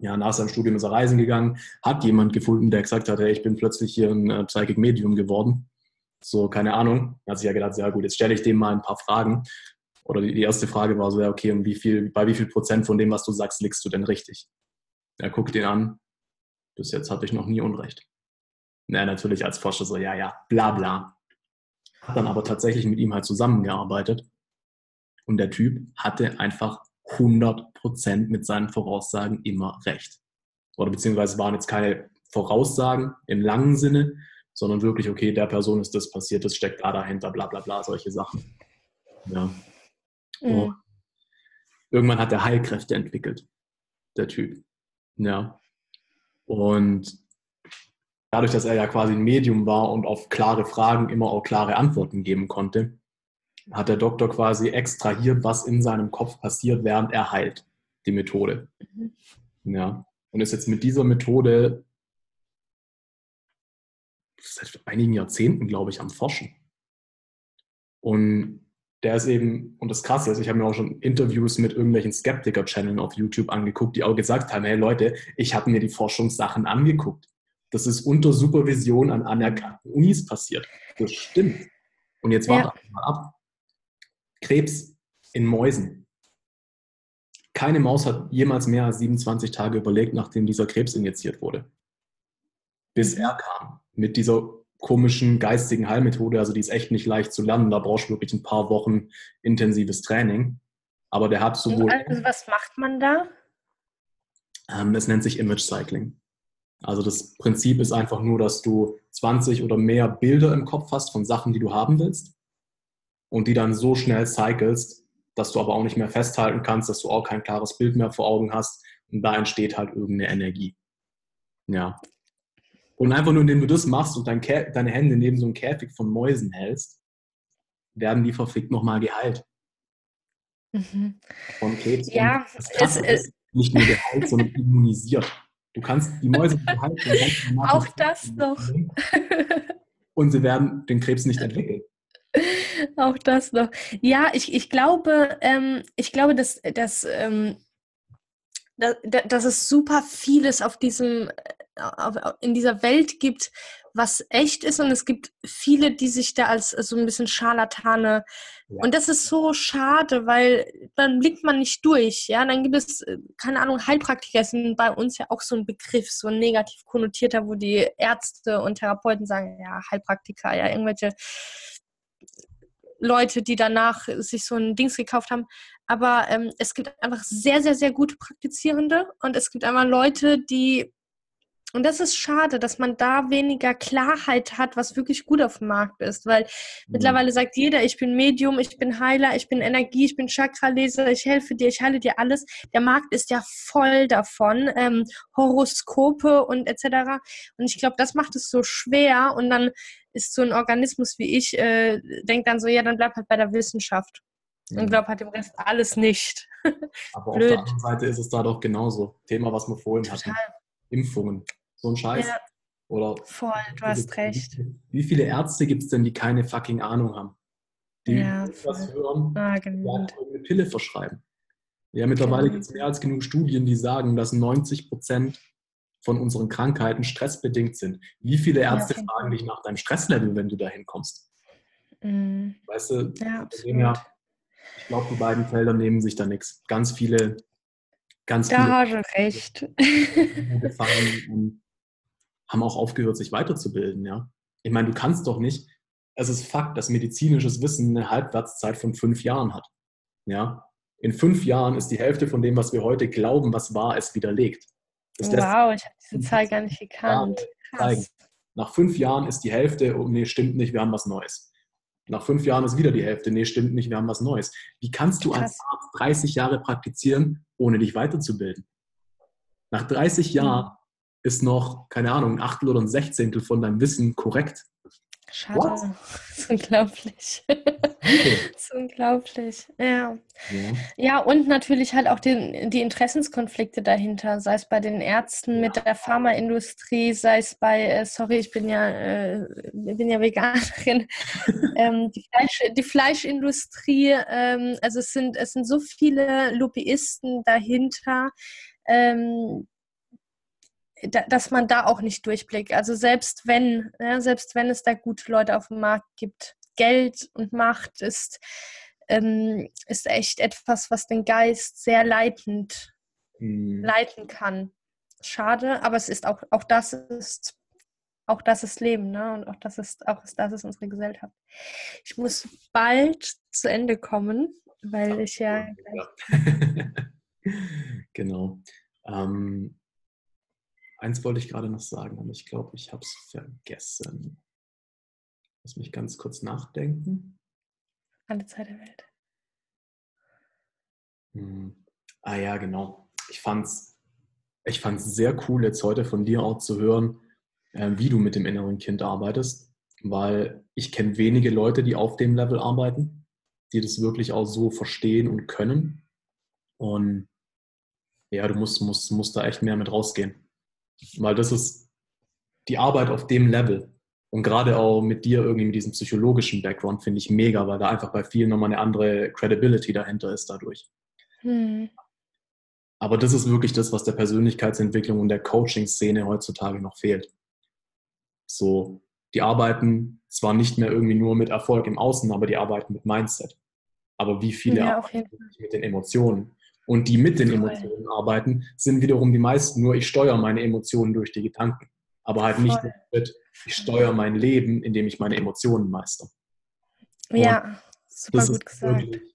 Ja, nach seinem Studium ist er reisen gegangen, hat jemand gefunden, der gesagt hat, hey, ich bin plötzlich hier ein äh, Psychic Medium geworden. So, keine Ahnung. Da hat sich ja gedacht, ja gut, jetzt stelle ich dem mal ein paar Fragen. Oder die, erste Frage war so, ja, okay, und wie viel, bei wie viel Prozent von dem, was du sagst, liegst du denn richtig? Er guckt ihn an. Bis jetzt hatte ich noch nie Unrecht. Na, natürlich als Forscher so, ja, ja, bla bla. Hat dann aber tatsächlich mit ihm halt zusammengearbeitet. Und der Typ hatte einfach 100% mit seinen Voraussagen immer recht. Oder beziehungsweise waren jetzt keine Voraussagen im langen Sinne, sondern wirklich, okay, der Person ist das passiert, das steckt da dahinter, bla bla bla, solche Sachen. Ja. Mhm. irgendwann hat er Heilkräfte entwickelt, der Typ. Ja. Und dadurch, dass er ja quasi ein Medium war und auf klare Fragen immer auch klare Antworten geben konnte, hat der Doktor quasi extrahiert, was in seinem Kopf passiert, während er heilt, die Methode. Mhm. Ja. Und ist jetzt mit dieser Methode seit einigen Jahrzehnten, glaube ich, am Forschen. Und der ist eben, und das Krasse ist, ich habe mir auch schon Interviews mit irgendwelchen Skeptiker-Channeln auf YouTube angeguckt, die auch gesagt haben, hey Leute, ich habe mir die Forschungssachen angeguckt. Das ist unter Supervision an anerkannten Unis passiert. Das stimmt. Und jetzt warte ja. mal ab. Krebs in Mäusen. Keine Maus hat jemals mehr als 27 Tage überlegt, nachdem dieser Krebs injiziert wurde. Bis mhm. er kam. Mit dieser komischen geistigen Heilmethode. Also die ist echt nicht leicht zu lernen. Da brauchst du wirklich ein paar Wochen intensives Training. Aber der hat sowohl. Also was macht man da? Ähm, das nennt sich Image Cycling. Also das Prinzip ist einfach nur, dass du 20 oder mehr Bilder im Kopf hast von Sachen, die du haben willst und die dann so schnell cyclest, dass du aber auch nicht mehr festhalten kannst, dass du auch kein klares Bild mehr vor Augen hast und da entsteht halt irgendeine Energie. Ja. Und einfach nur, indem du das machst und dein deine Hände neben so einem Käfig von Mäusen hältst, werden die verfickt nochmal geheilt. Mhm. Von Krebs. Ja, es ist nicht nur geheilt, sondern immunisiert. Du kannst die Mäuse behalten. Auch das noch. Und sie werden den Krebs nicht entwickeln. Auch das noch. Ja, ich, ich glaube, ähm, ich glaube, dass, dass, ähm, dass, dass es super vieles auf diesem, in dieser Welt gibt, was echt ist und es gibt viele, die sich da als so ein bisschen Scharlatane ja. und das ist so schade, weil dann blickt man nicht durch, ja, dann gibt es, äh, keine Ahnung, Heilpraktiker sind bei uns ja auch so ein Begriff, so ein negativ konnotierter, wo die Ärzte und Therapeuten sagen, ja, Heilpraktiker, ja, irgendwelche Leute, die danach sich so ein Dings gekauft haben. Aber ähm, es gibt einfach sehr, sehr, sehr gute Praktizierende und es gibt einmal Leute, die und das ist schade, dass man da weniger Klarheit hat, was wirklich gut auf dem Markt ist, weil mhm. mittlerweile sagt jeder, ich bin Medium, ich bin Heiler, ich bin Energie, ich bin Chakraleser, ich helfe dir, ich heile dir alles. Der Markt ist ja voll davon, ähm, Horoskope und etc. Und ich glaube, das macht es so schwer und dann ist so ein Organismus wie ich, äh, denkt dann so, ja, dann bleib halt bei der Wissenschaft. Und mhm. glaub halt dem Rest alles nicht. Aber auf der anderen Seite ist es da doch genauso. Thema, was wir vorhin Total. hatten. Impfungen so ein Scheiß. Ja, Oder voll, du hast recht. Wie viele Ärzte gibt es denn, die keine fucking Ahnung haben? Die ja, was hören, ah, genau. eine Pille verschreiben. Ja, mittlerweile genau. gibt es mehr als genug Studien, die sagen, dass 90 Prozent von unseren Krankheiten stressbedingt sind. Wie viele Ärzte ja, fragen dich nach deinem Stresslevel, wenn du da hinkommst? Mhm. Weißt du, ja, ja ich glaube, die beiden Felder nehmen sich da nichts. Ganz viele, ganz da viele. Da hast du recht. Haben auch aufgehört, sich weiterzubilden, ja. Ich meine, du kannst doch nicht, es ist Fakt, dass medizinisches Wissen eine Halbwertszeit von fünf Jahren hat. Ja. In fünf Jahren ist die Hälfte von dem, was wir heute glauben, was wahr ist, widerlegt. Das wow, ich habe diese Zahl gar nicht gekannt. Nach fünf Jahren ist die Hälfte, oh nee, stimmt nicht, wir haben was Neues. Nach fünf Jahren ist wieder die Hälfte, nee, stimmt nicht, wir haben was Neues. Wie kannst du Krass. als Arzt 30 Jahre praktizizieren, ohne dich weiterzubilden? Nach 30 Jahren mhm. Ist noch, keine Ahnung, ein Achtel oder ein Sechzehntel von deinem Wissen korrekt. Schade. What? Das ist unglaublich. das ist unglaublich. Ja. ja. Ja, und natürlich halt auch die, die Interessenskonflikte dahinter, sei es bei den Ärzten mit der Pharmaindustrie, sei es bei, äh, sorry, ich bin ja, äh, bin ja Veganerin, ähm, die, Fleisch, die, Fleischindustrie, ähm, also es sind, es sind so viele Lobbyisten dahinter. Ähm, dass man da auch nicht durchblickt. Also selbst wenn, ja, selbst wenn es da gute Leute auf dem Markt gibt, Geld und Macht ist, ähm, ist echt etwas, was den Geist sehr leitend mhm. leiten kann. Schade, aber es ist auch, auch das ist auch das ist Leben, ne? Und auch das ist, auch das ist unsere Gesellschaft. Ich muss bald zu Ende kommen, weil ich ja. ja. genau. Ähm, Eins wollte ich gerade noch sagen, aber ich glaube, ich habe es vergessen. Lass mich ganz kurz nachdenken. Alle Zeit der Welt. Hm. Ah ja, genau. Ich fand es ich fand's sehr cool, jetzt heute von dir auch zu hören, äh, wie du mit dem inneren Kind arbeitest, weil ich kenne wenige Leute, die auf dem Level arbeiten, die das wirklich auch so verstehen und können. Und ja, du musst, musst, musst da echt mehr mit rausgehen. Weil das ist die Arbeit auf dem Level. Und gerade auch mit dir irgendwie mit diesem psychologischen Background finde ich mega, weil da einfach bei vielen nochmal eine andere Credibility dahinter ist dadurch. Hm. Aber das ist wirklich das, was der Persönlichkeitsentwicklung und der Coaching-Szene heutzutage noch fehlt. So, die arbeiten zwar nicht mehr irgendwie nur mit Erfolg im Außen, aber die arbeiten mit Mindset. Aber wie viele ja, arbeiten mit den Emotionen? Und die mit den Emotionen arbeiten, sind wiederum die meisten nur, ich steuere meine Emotionen durch die Gedanken. Aber halt nicht mit, ich steuere mein Leben, indem ich meine Emotionen meister. Und ja, super gut gesagt. Wirklich,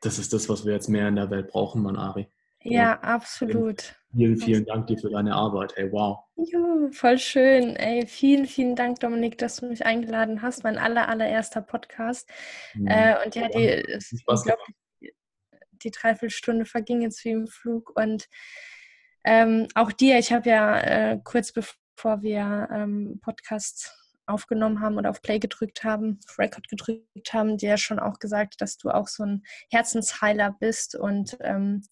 das ist das, was wir jetzt mehr in der Welt brauchen, Manari. Ja, absolut. Vielen, vielen Dank dir für deine Arbeit. Hey, wow. Juhu, voll schön. Ey, vielen, vielen Dank, Dominik, dass du mich eingeladen hast. Mein aller, allererster Podcast. Mhm. Äh, und ja, die, ist unglaublich die Dreiviertelstunde verging jetzt wie im Flug. Und ähm, auch dir, ich habe ja äh, kurz bevor wir ähm, Podcast aufgenommen haben oder auf Play gedrückt haben, auf Record gedrückt haben, dir ja schon auch gesagt, dass du auch so ein Herzensheiler bist und ähm,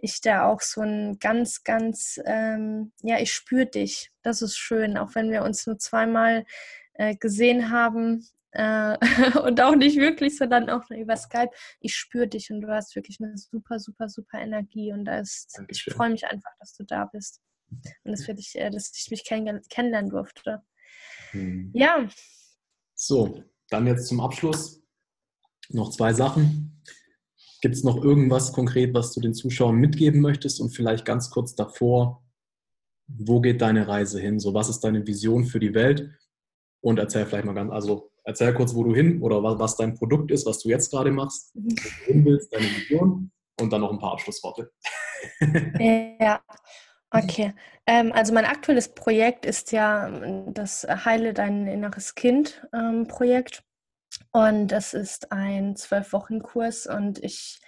ich da auch so ein ganz, ganz, ähm, ja, ich spüre dich. Das ist schön, auch wenn wir uns nur zweimal äh, gesehen haben äh, und auch nicht wirklich, sondern auch über Skype. Ich spüre dich und du hast wirklich eine super, super, super Energie und da ist, ich freue mich einfach, dass du da bist und dass, ich, äh, dass ich mich kenn kennenlernen durfte. Hm. Ja. So, dann jetzt zum Abschluss noch zwei Sachen. Gibt es noch irgendwas konkret, was du den Zuschauern mitgeben möchtest und vielleicht ganz kurz davor, wo geht deine Reise hin? So, was ist deine Vision für die Welt? Und erzähl vielleicht mal ganz, also Erzähl kurz, wo du hin oder was, was dein Produkt ist, was du jetzt gerade machst, wo du hin willst, deine Vision und dann noch ein paar Abschlussworte. ja, okay. Ähm, also mein aktuelles Projekt ist ja das Heile dein inneres Kind ähm, Projekt. Und das ist ein zwölf Wochen Kurs und ich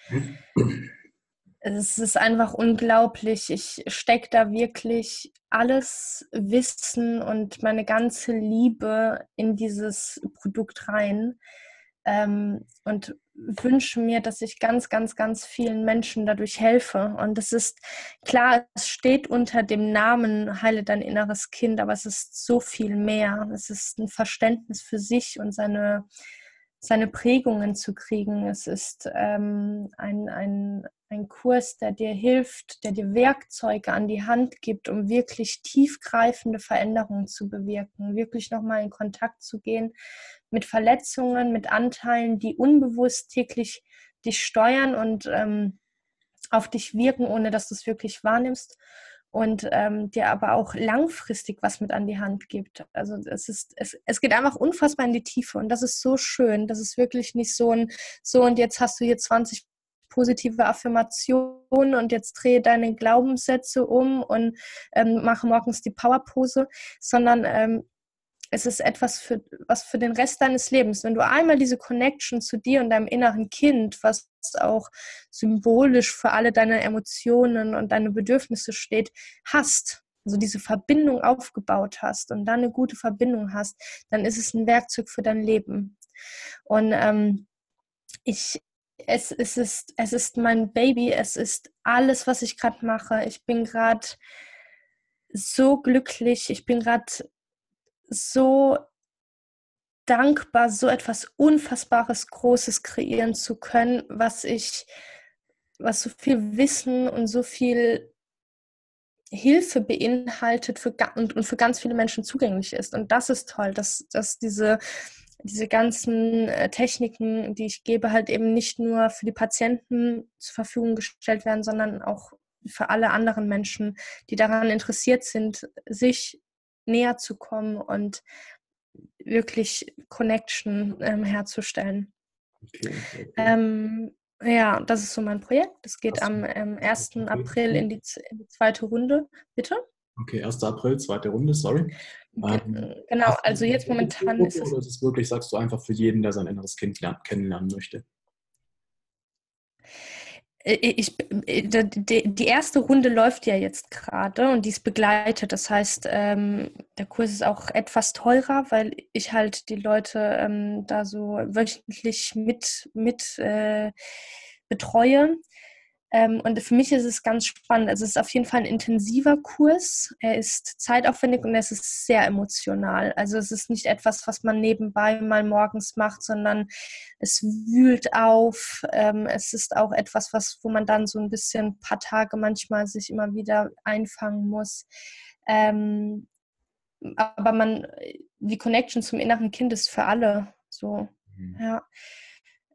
es ist einfach unglaublich. Ich stecke da wirklich alles Wissen und meine ganze Liebe in dieses Produkt rein ähm, und wünsche mir, dass ich ganz, ganz, ganz vielen Menschen dadurch helfe. Und es ist klar, es steht unter dem Namen Heile dein inneres Kind, aber es ist so viel mehr. Es ist ein Verständnis für sich und seine seine Prägungen zu kriegen. Es ist ähm, ein, ein, ein Kurs, der dir hilft, der dir Werkzeuge an die Hand gibt, um wirklich tiefgreifende Veränderungen zu bewirken, wirklich nochmal in Kontakt zu gehen mit Verletzungen, mit Anteilen, die unbewusst täglich dich steuern und ähm, auf dich wirken, ohne dass du es wirklich wahrnimmst und ähm, dir aber auch langfristig was mit an die Hand gibt. Also es ist, es, es geht einfach unfassbar in die Tiefe und das ist so schön. Das ist wirklich nicht so ein, so und jetzt hast du hier 20 positive Affirmationen und jetzt drehe deine Glaubenssätze um und ähm, mache morgens die Powerpose, sondern ähm, es ist etwas für was für den Rest deines Lebens. Wenn du einmal diese Connection zu dir und deinem inneren Kind, was auch symbolisch für alle deine Emotionen und deine Bedürfnisse steht, hast, also diese Verbindung aufgebaut hast und dann eine gute Verbindung hast, dann ist es ein Werkzeug für dein Leben. Und ähm, ich, es, es, ist, es ist mein Baby, es ist alles, was ich gerade mache. Ich bin gerade so glücklich, ich bin gerade so dankbar, so etwas Unfassbares, Großes kreieren zu können, was ich, was so viel Wissen und so viel Hilfe beinhaltet für, und, und für ganz viele Menschen zugänglich ist. Und das ist toll, dass, dass diese, diese ganzen äh, Techniken, die ich gebe, halt eben nicht nur für die Patienten zur Verfügung gestellt werden, sondern auch für alle anderen Menschen, die daran interessiert sind, sich näher zu kommen und wirklich Connection ähm, herzustellen. Okay, okay. Ähm, ja, das ist so mein Projekt. Das geht am ähm, 1. April in die, in die, zweite Runde. Bitte? Okay, 1. April, zweite Runde, sorry. Ähm, genau, also jetzt momentan ist es. Oder ist es wirklich, sagst du, einfach für jeden, der sein inneres Kind kennenlernen möchte? Äh, ich, äh, die erste Runde läuft ja jetzt gerade und die ist begleitet. Das heißt, ähm, der Kurs ist auch etwas teurer, weil ich halt die Leute ähm, da so wöchentlich mit, mit äh, betreue. Ähm, und für mich ist es ganz spannend. Also es ist auf jeden Fall ein intensiver Kurs. Er ist zeitaufwendig und es ist sehr emotional. Also es ist nicht etwas, was man nebenbei mal morgens macht, sondern es wühlt auf. Ähm, es ist auch etwas, was, wo man dann so ein bisschen ein paar Tage manchmal sich immer wieder einfangen muss. Ähm, aber man, die Connection zum inneren Kind ist für alle so. Mhm. Ja.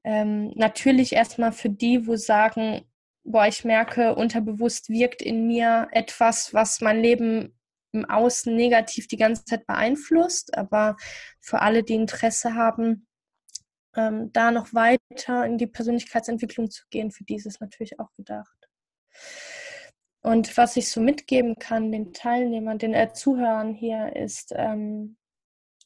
Natürlich erstmal für die, wo sagen, boah, ich merke, unterbewusst wirkt in mir etwas, was mein Leben im Außen negativ die ganze Zeit beeinflusst. Aber für alle, die Interesse haben, ähm, da noch weiter in die Persönlichkeitsentwicklung zu gehen, für die ist es natürlich auch gedacht. Und was ich so mitgeben kann den Teilnehmern, den äh, Zuhörern hier, ist. Ähm,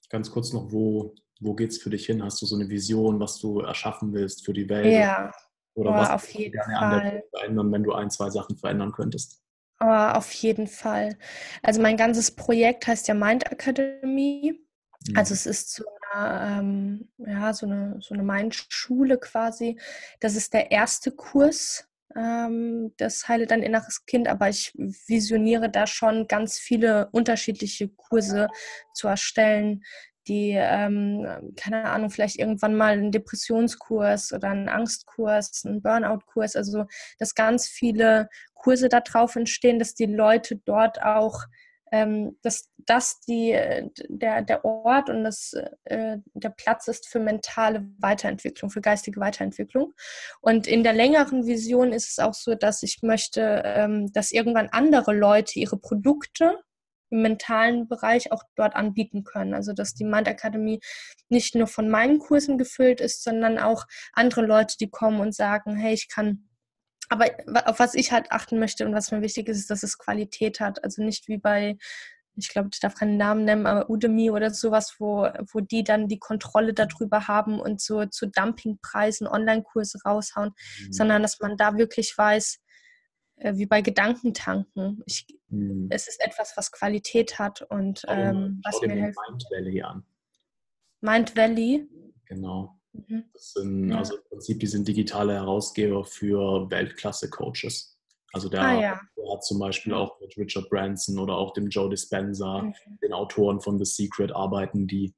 Ganz kurz noch, wo, wo geht es für dich hin? Hast du so eine Vision, was du erschaffen willst für die Welt? Ja, oder oh, was auf jeden gerne Fall. an der verändern, wenn du ein, zwei Sachen verändern könntest? Oh, auf jeden Fall. Also mein ganzes Projekt heißt ja Mind Academy. Mhm. Also es ist so eine, ähm, ja, so eine, so eine Mindschule quasi. Das ist der erste Kurs, ähm, das Heile dein inneres Kind, aber ich visioniere da schon ganz viele unterschiedliche Kurse zu erstellen, die, ähm, keine Ahnung, vielleicht irgendwann mal einen Depressionskurs oder einen Angstkurs, einen Burnout-Kurs, also dass ganz viele Kurse da drauf entstehen, dass die Leute dort auch ähm, dass das der, der Ort und das, äh, der Platz ist für mentale Weiterentwicklung, für geistige Weiterentwicklung. Und in der längeren Vision ist es auch so, dass ich möchte, ähm, dass irgendwann andere Leute ihre Produkte im mentalen Bereich auch dort anbieten können. Also dass die Mind Academy nicht nur von meinen Kursen gefüllt ist, sondern auch andere Leute, die kommen und sagen, hey, ich kann aber auf was ich halt achten möchte und was mir wichtig ist, ist, dass es Qualität hat. Also nicht wie bei, ich glaube, ich darf keinen Namen nennen, aber Udemy oder sowas, wo, wo die dann die Kontrolle darüber haben und so zu Dumpingpreisen Online-Kurse raushauen, mhm. sondern dass man da wirklich weiß, äh, wie bei Gedankentanken. Ich, hm. Es ist etwas, was Qualität hat und ähm, was mir hilft. Mind Valley an. Mind Valley? Genau. Mhm. Das sind ja. also im Prinzip, die sind digitale Herausgeber für Weltklasse-Coaches. Also der, ah, ja. der, hat zum Beispiel auch mit Richard Branson oder auch dem Joe Dispenza, mhm. den Autoren von The Secret, arbeiten die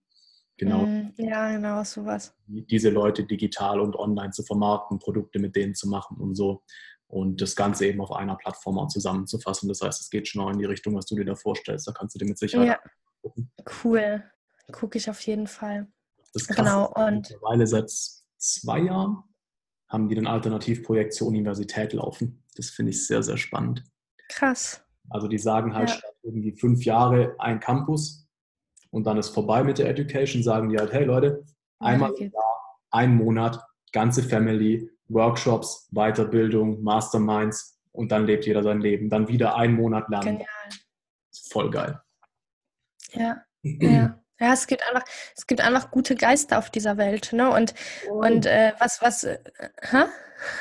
genau. Mm, ja, genau, sowas. Diese Leute digital und online zu vermarkten, Produkte mit denen zu machen und so. Und das Ganze eben auf einer Plattform auch zusammenzufassen. Das heißt, es geht schon auch in die Richtung, was du dir da vorstellst. Da kannst du dir mit Sicherheit ja. gucken. Cool. Gucke ich auf jeden Fall. Das Krasse genau. Und mittlerweile seit zwei Jahren haben die ein Alternativprojekt zur Universität laufen. Das finde ich sehr, sehr spannend. Krass. Also die sagen halt ja. statt irgendwie fünf Jahre ein Campus und dann ist vorbei mit der Education, sagen die halt, hey Leute, einmal im Jahr, ein Monat, ganze Family, Workshops, Weiterbildung, Masterminds und dann lebt jeder sein Leben. Dann wieder einen Monat lernen. Genial. Voll geil. Ja, ja. Ja, es gibt einfach, es gibt einfach gute Geister auf dieser Welt, ne? Und, oh. und äh, was, was, äh, hä?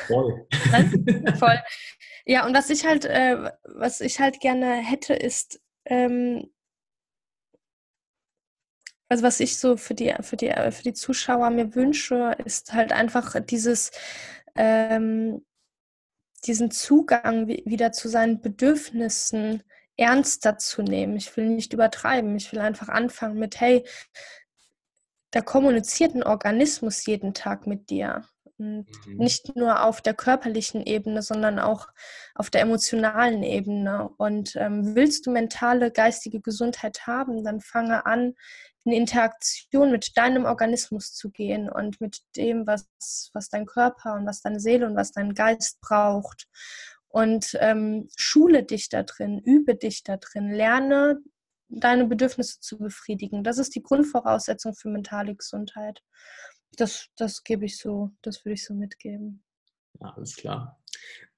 Voll. Voll. Ja, und was ich halt, äh, was ich halt gerne hätte, ist, ähm, also was ich so für die, für die, für die Zuschauer mir wünsche, ist halt einfach dieses, ähm, diesen Zugang wieder zu seinen Bedürfnissen ernster zu nehmen. Ich will nicht übertreiben. Ich will einfach anfangen mit, hey, da kommuniziert ein Organismus jeden Tag mit dir. Und mhm. nicht nur auf der körperlichen Ebene, sondern auch auf der emotionalen Ebene. Und ähm, willst du mentale, geistige Gesundheit haben, dann fange an, in Interaktion mit deinem Organismus zu gehen und mit dem, was, was dein Körper und was deine Seele und was dein Geist braucht und ähm, schule dich da drin, übe dich da drin, lerne deine Bedürfnisse zu befriedigen. Das ist die Grundvoraussetzung für mentale Gesundheit. Das, das gebe ich so, das würde ich so mitgeben. Ja, alles klar.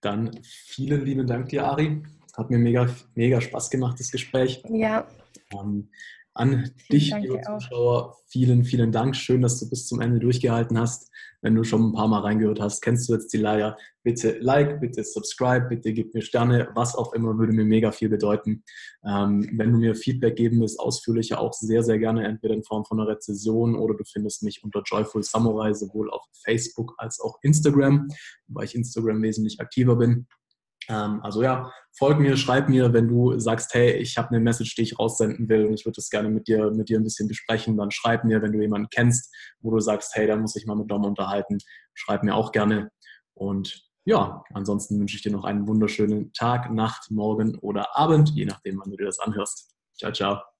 Dann vielen lieben Dank dir, Ari. Hat mir mega, mega Spaß gemacht, das Gespräch. Ja. Ähm, an dich, liebe Zuschauer, vielen, vielen Dank. Schön, dass du bis zum Ende durchgehalten hast. Wenn du schon ein paar Mal reingehört hast, kennst du jetzt die Leier. Bitte like, bitte subscribe, bitte gib mir Sterne, was auch immer, würde mir mega viel bedeuten. Ähm, wenn du mir Feedback geben willst, ausführlicher auch sehr, sehr gerne, entweder in Form von einer Rezession oder du findest mich unter Joyful Samurai sowohl auf Facebook als auch Instagram, weil ich Instagram wesentlich aktiver bin. Ähm, also ja, folg mir, schreib mir, wenn du sagst, hey, ich habe eine Message, die ich raussenden will und ich würde das gerne mit dir, mit dir ein bisschen besprechen, dann schreib mir, wenn du jemanden kennst, wo du sagst, hey, da muss ich mal mit Dom unterhalten, schreib mir auch gerne. Und ja, ansonsten wünsche ich dir noch einen wunderschönen Tag, Nacht, Morgen oder Abend, je nachdem, wann du dir das anhörst. Ciao, ciao.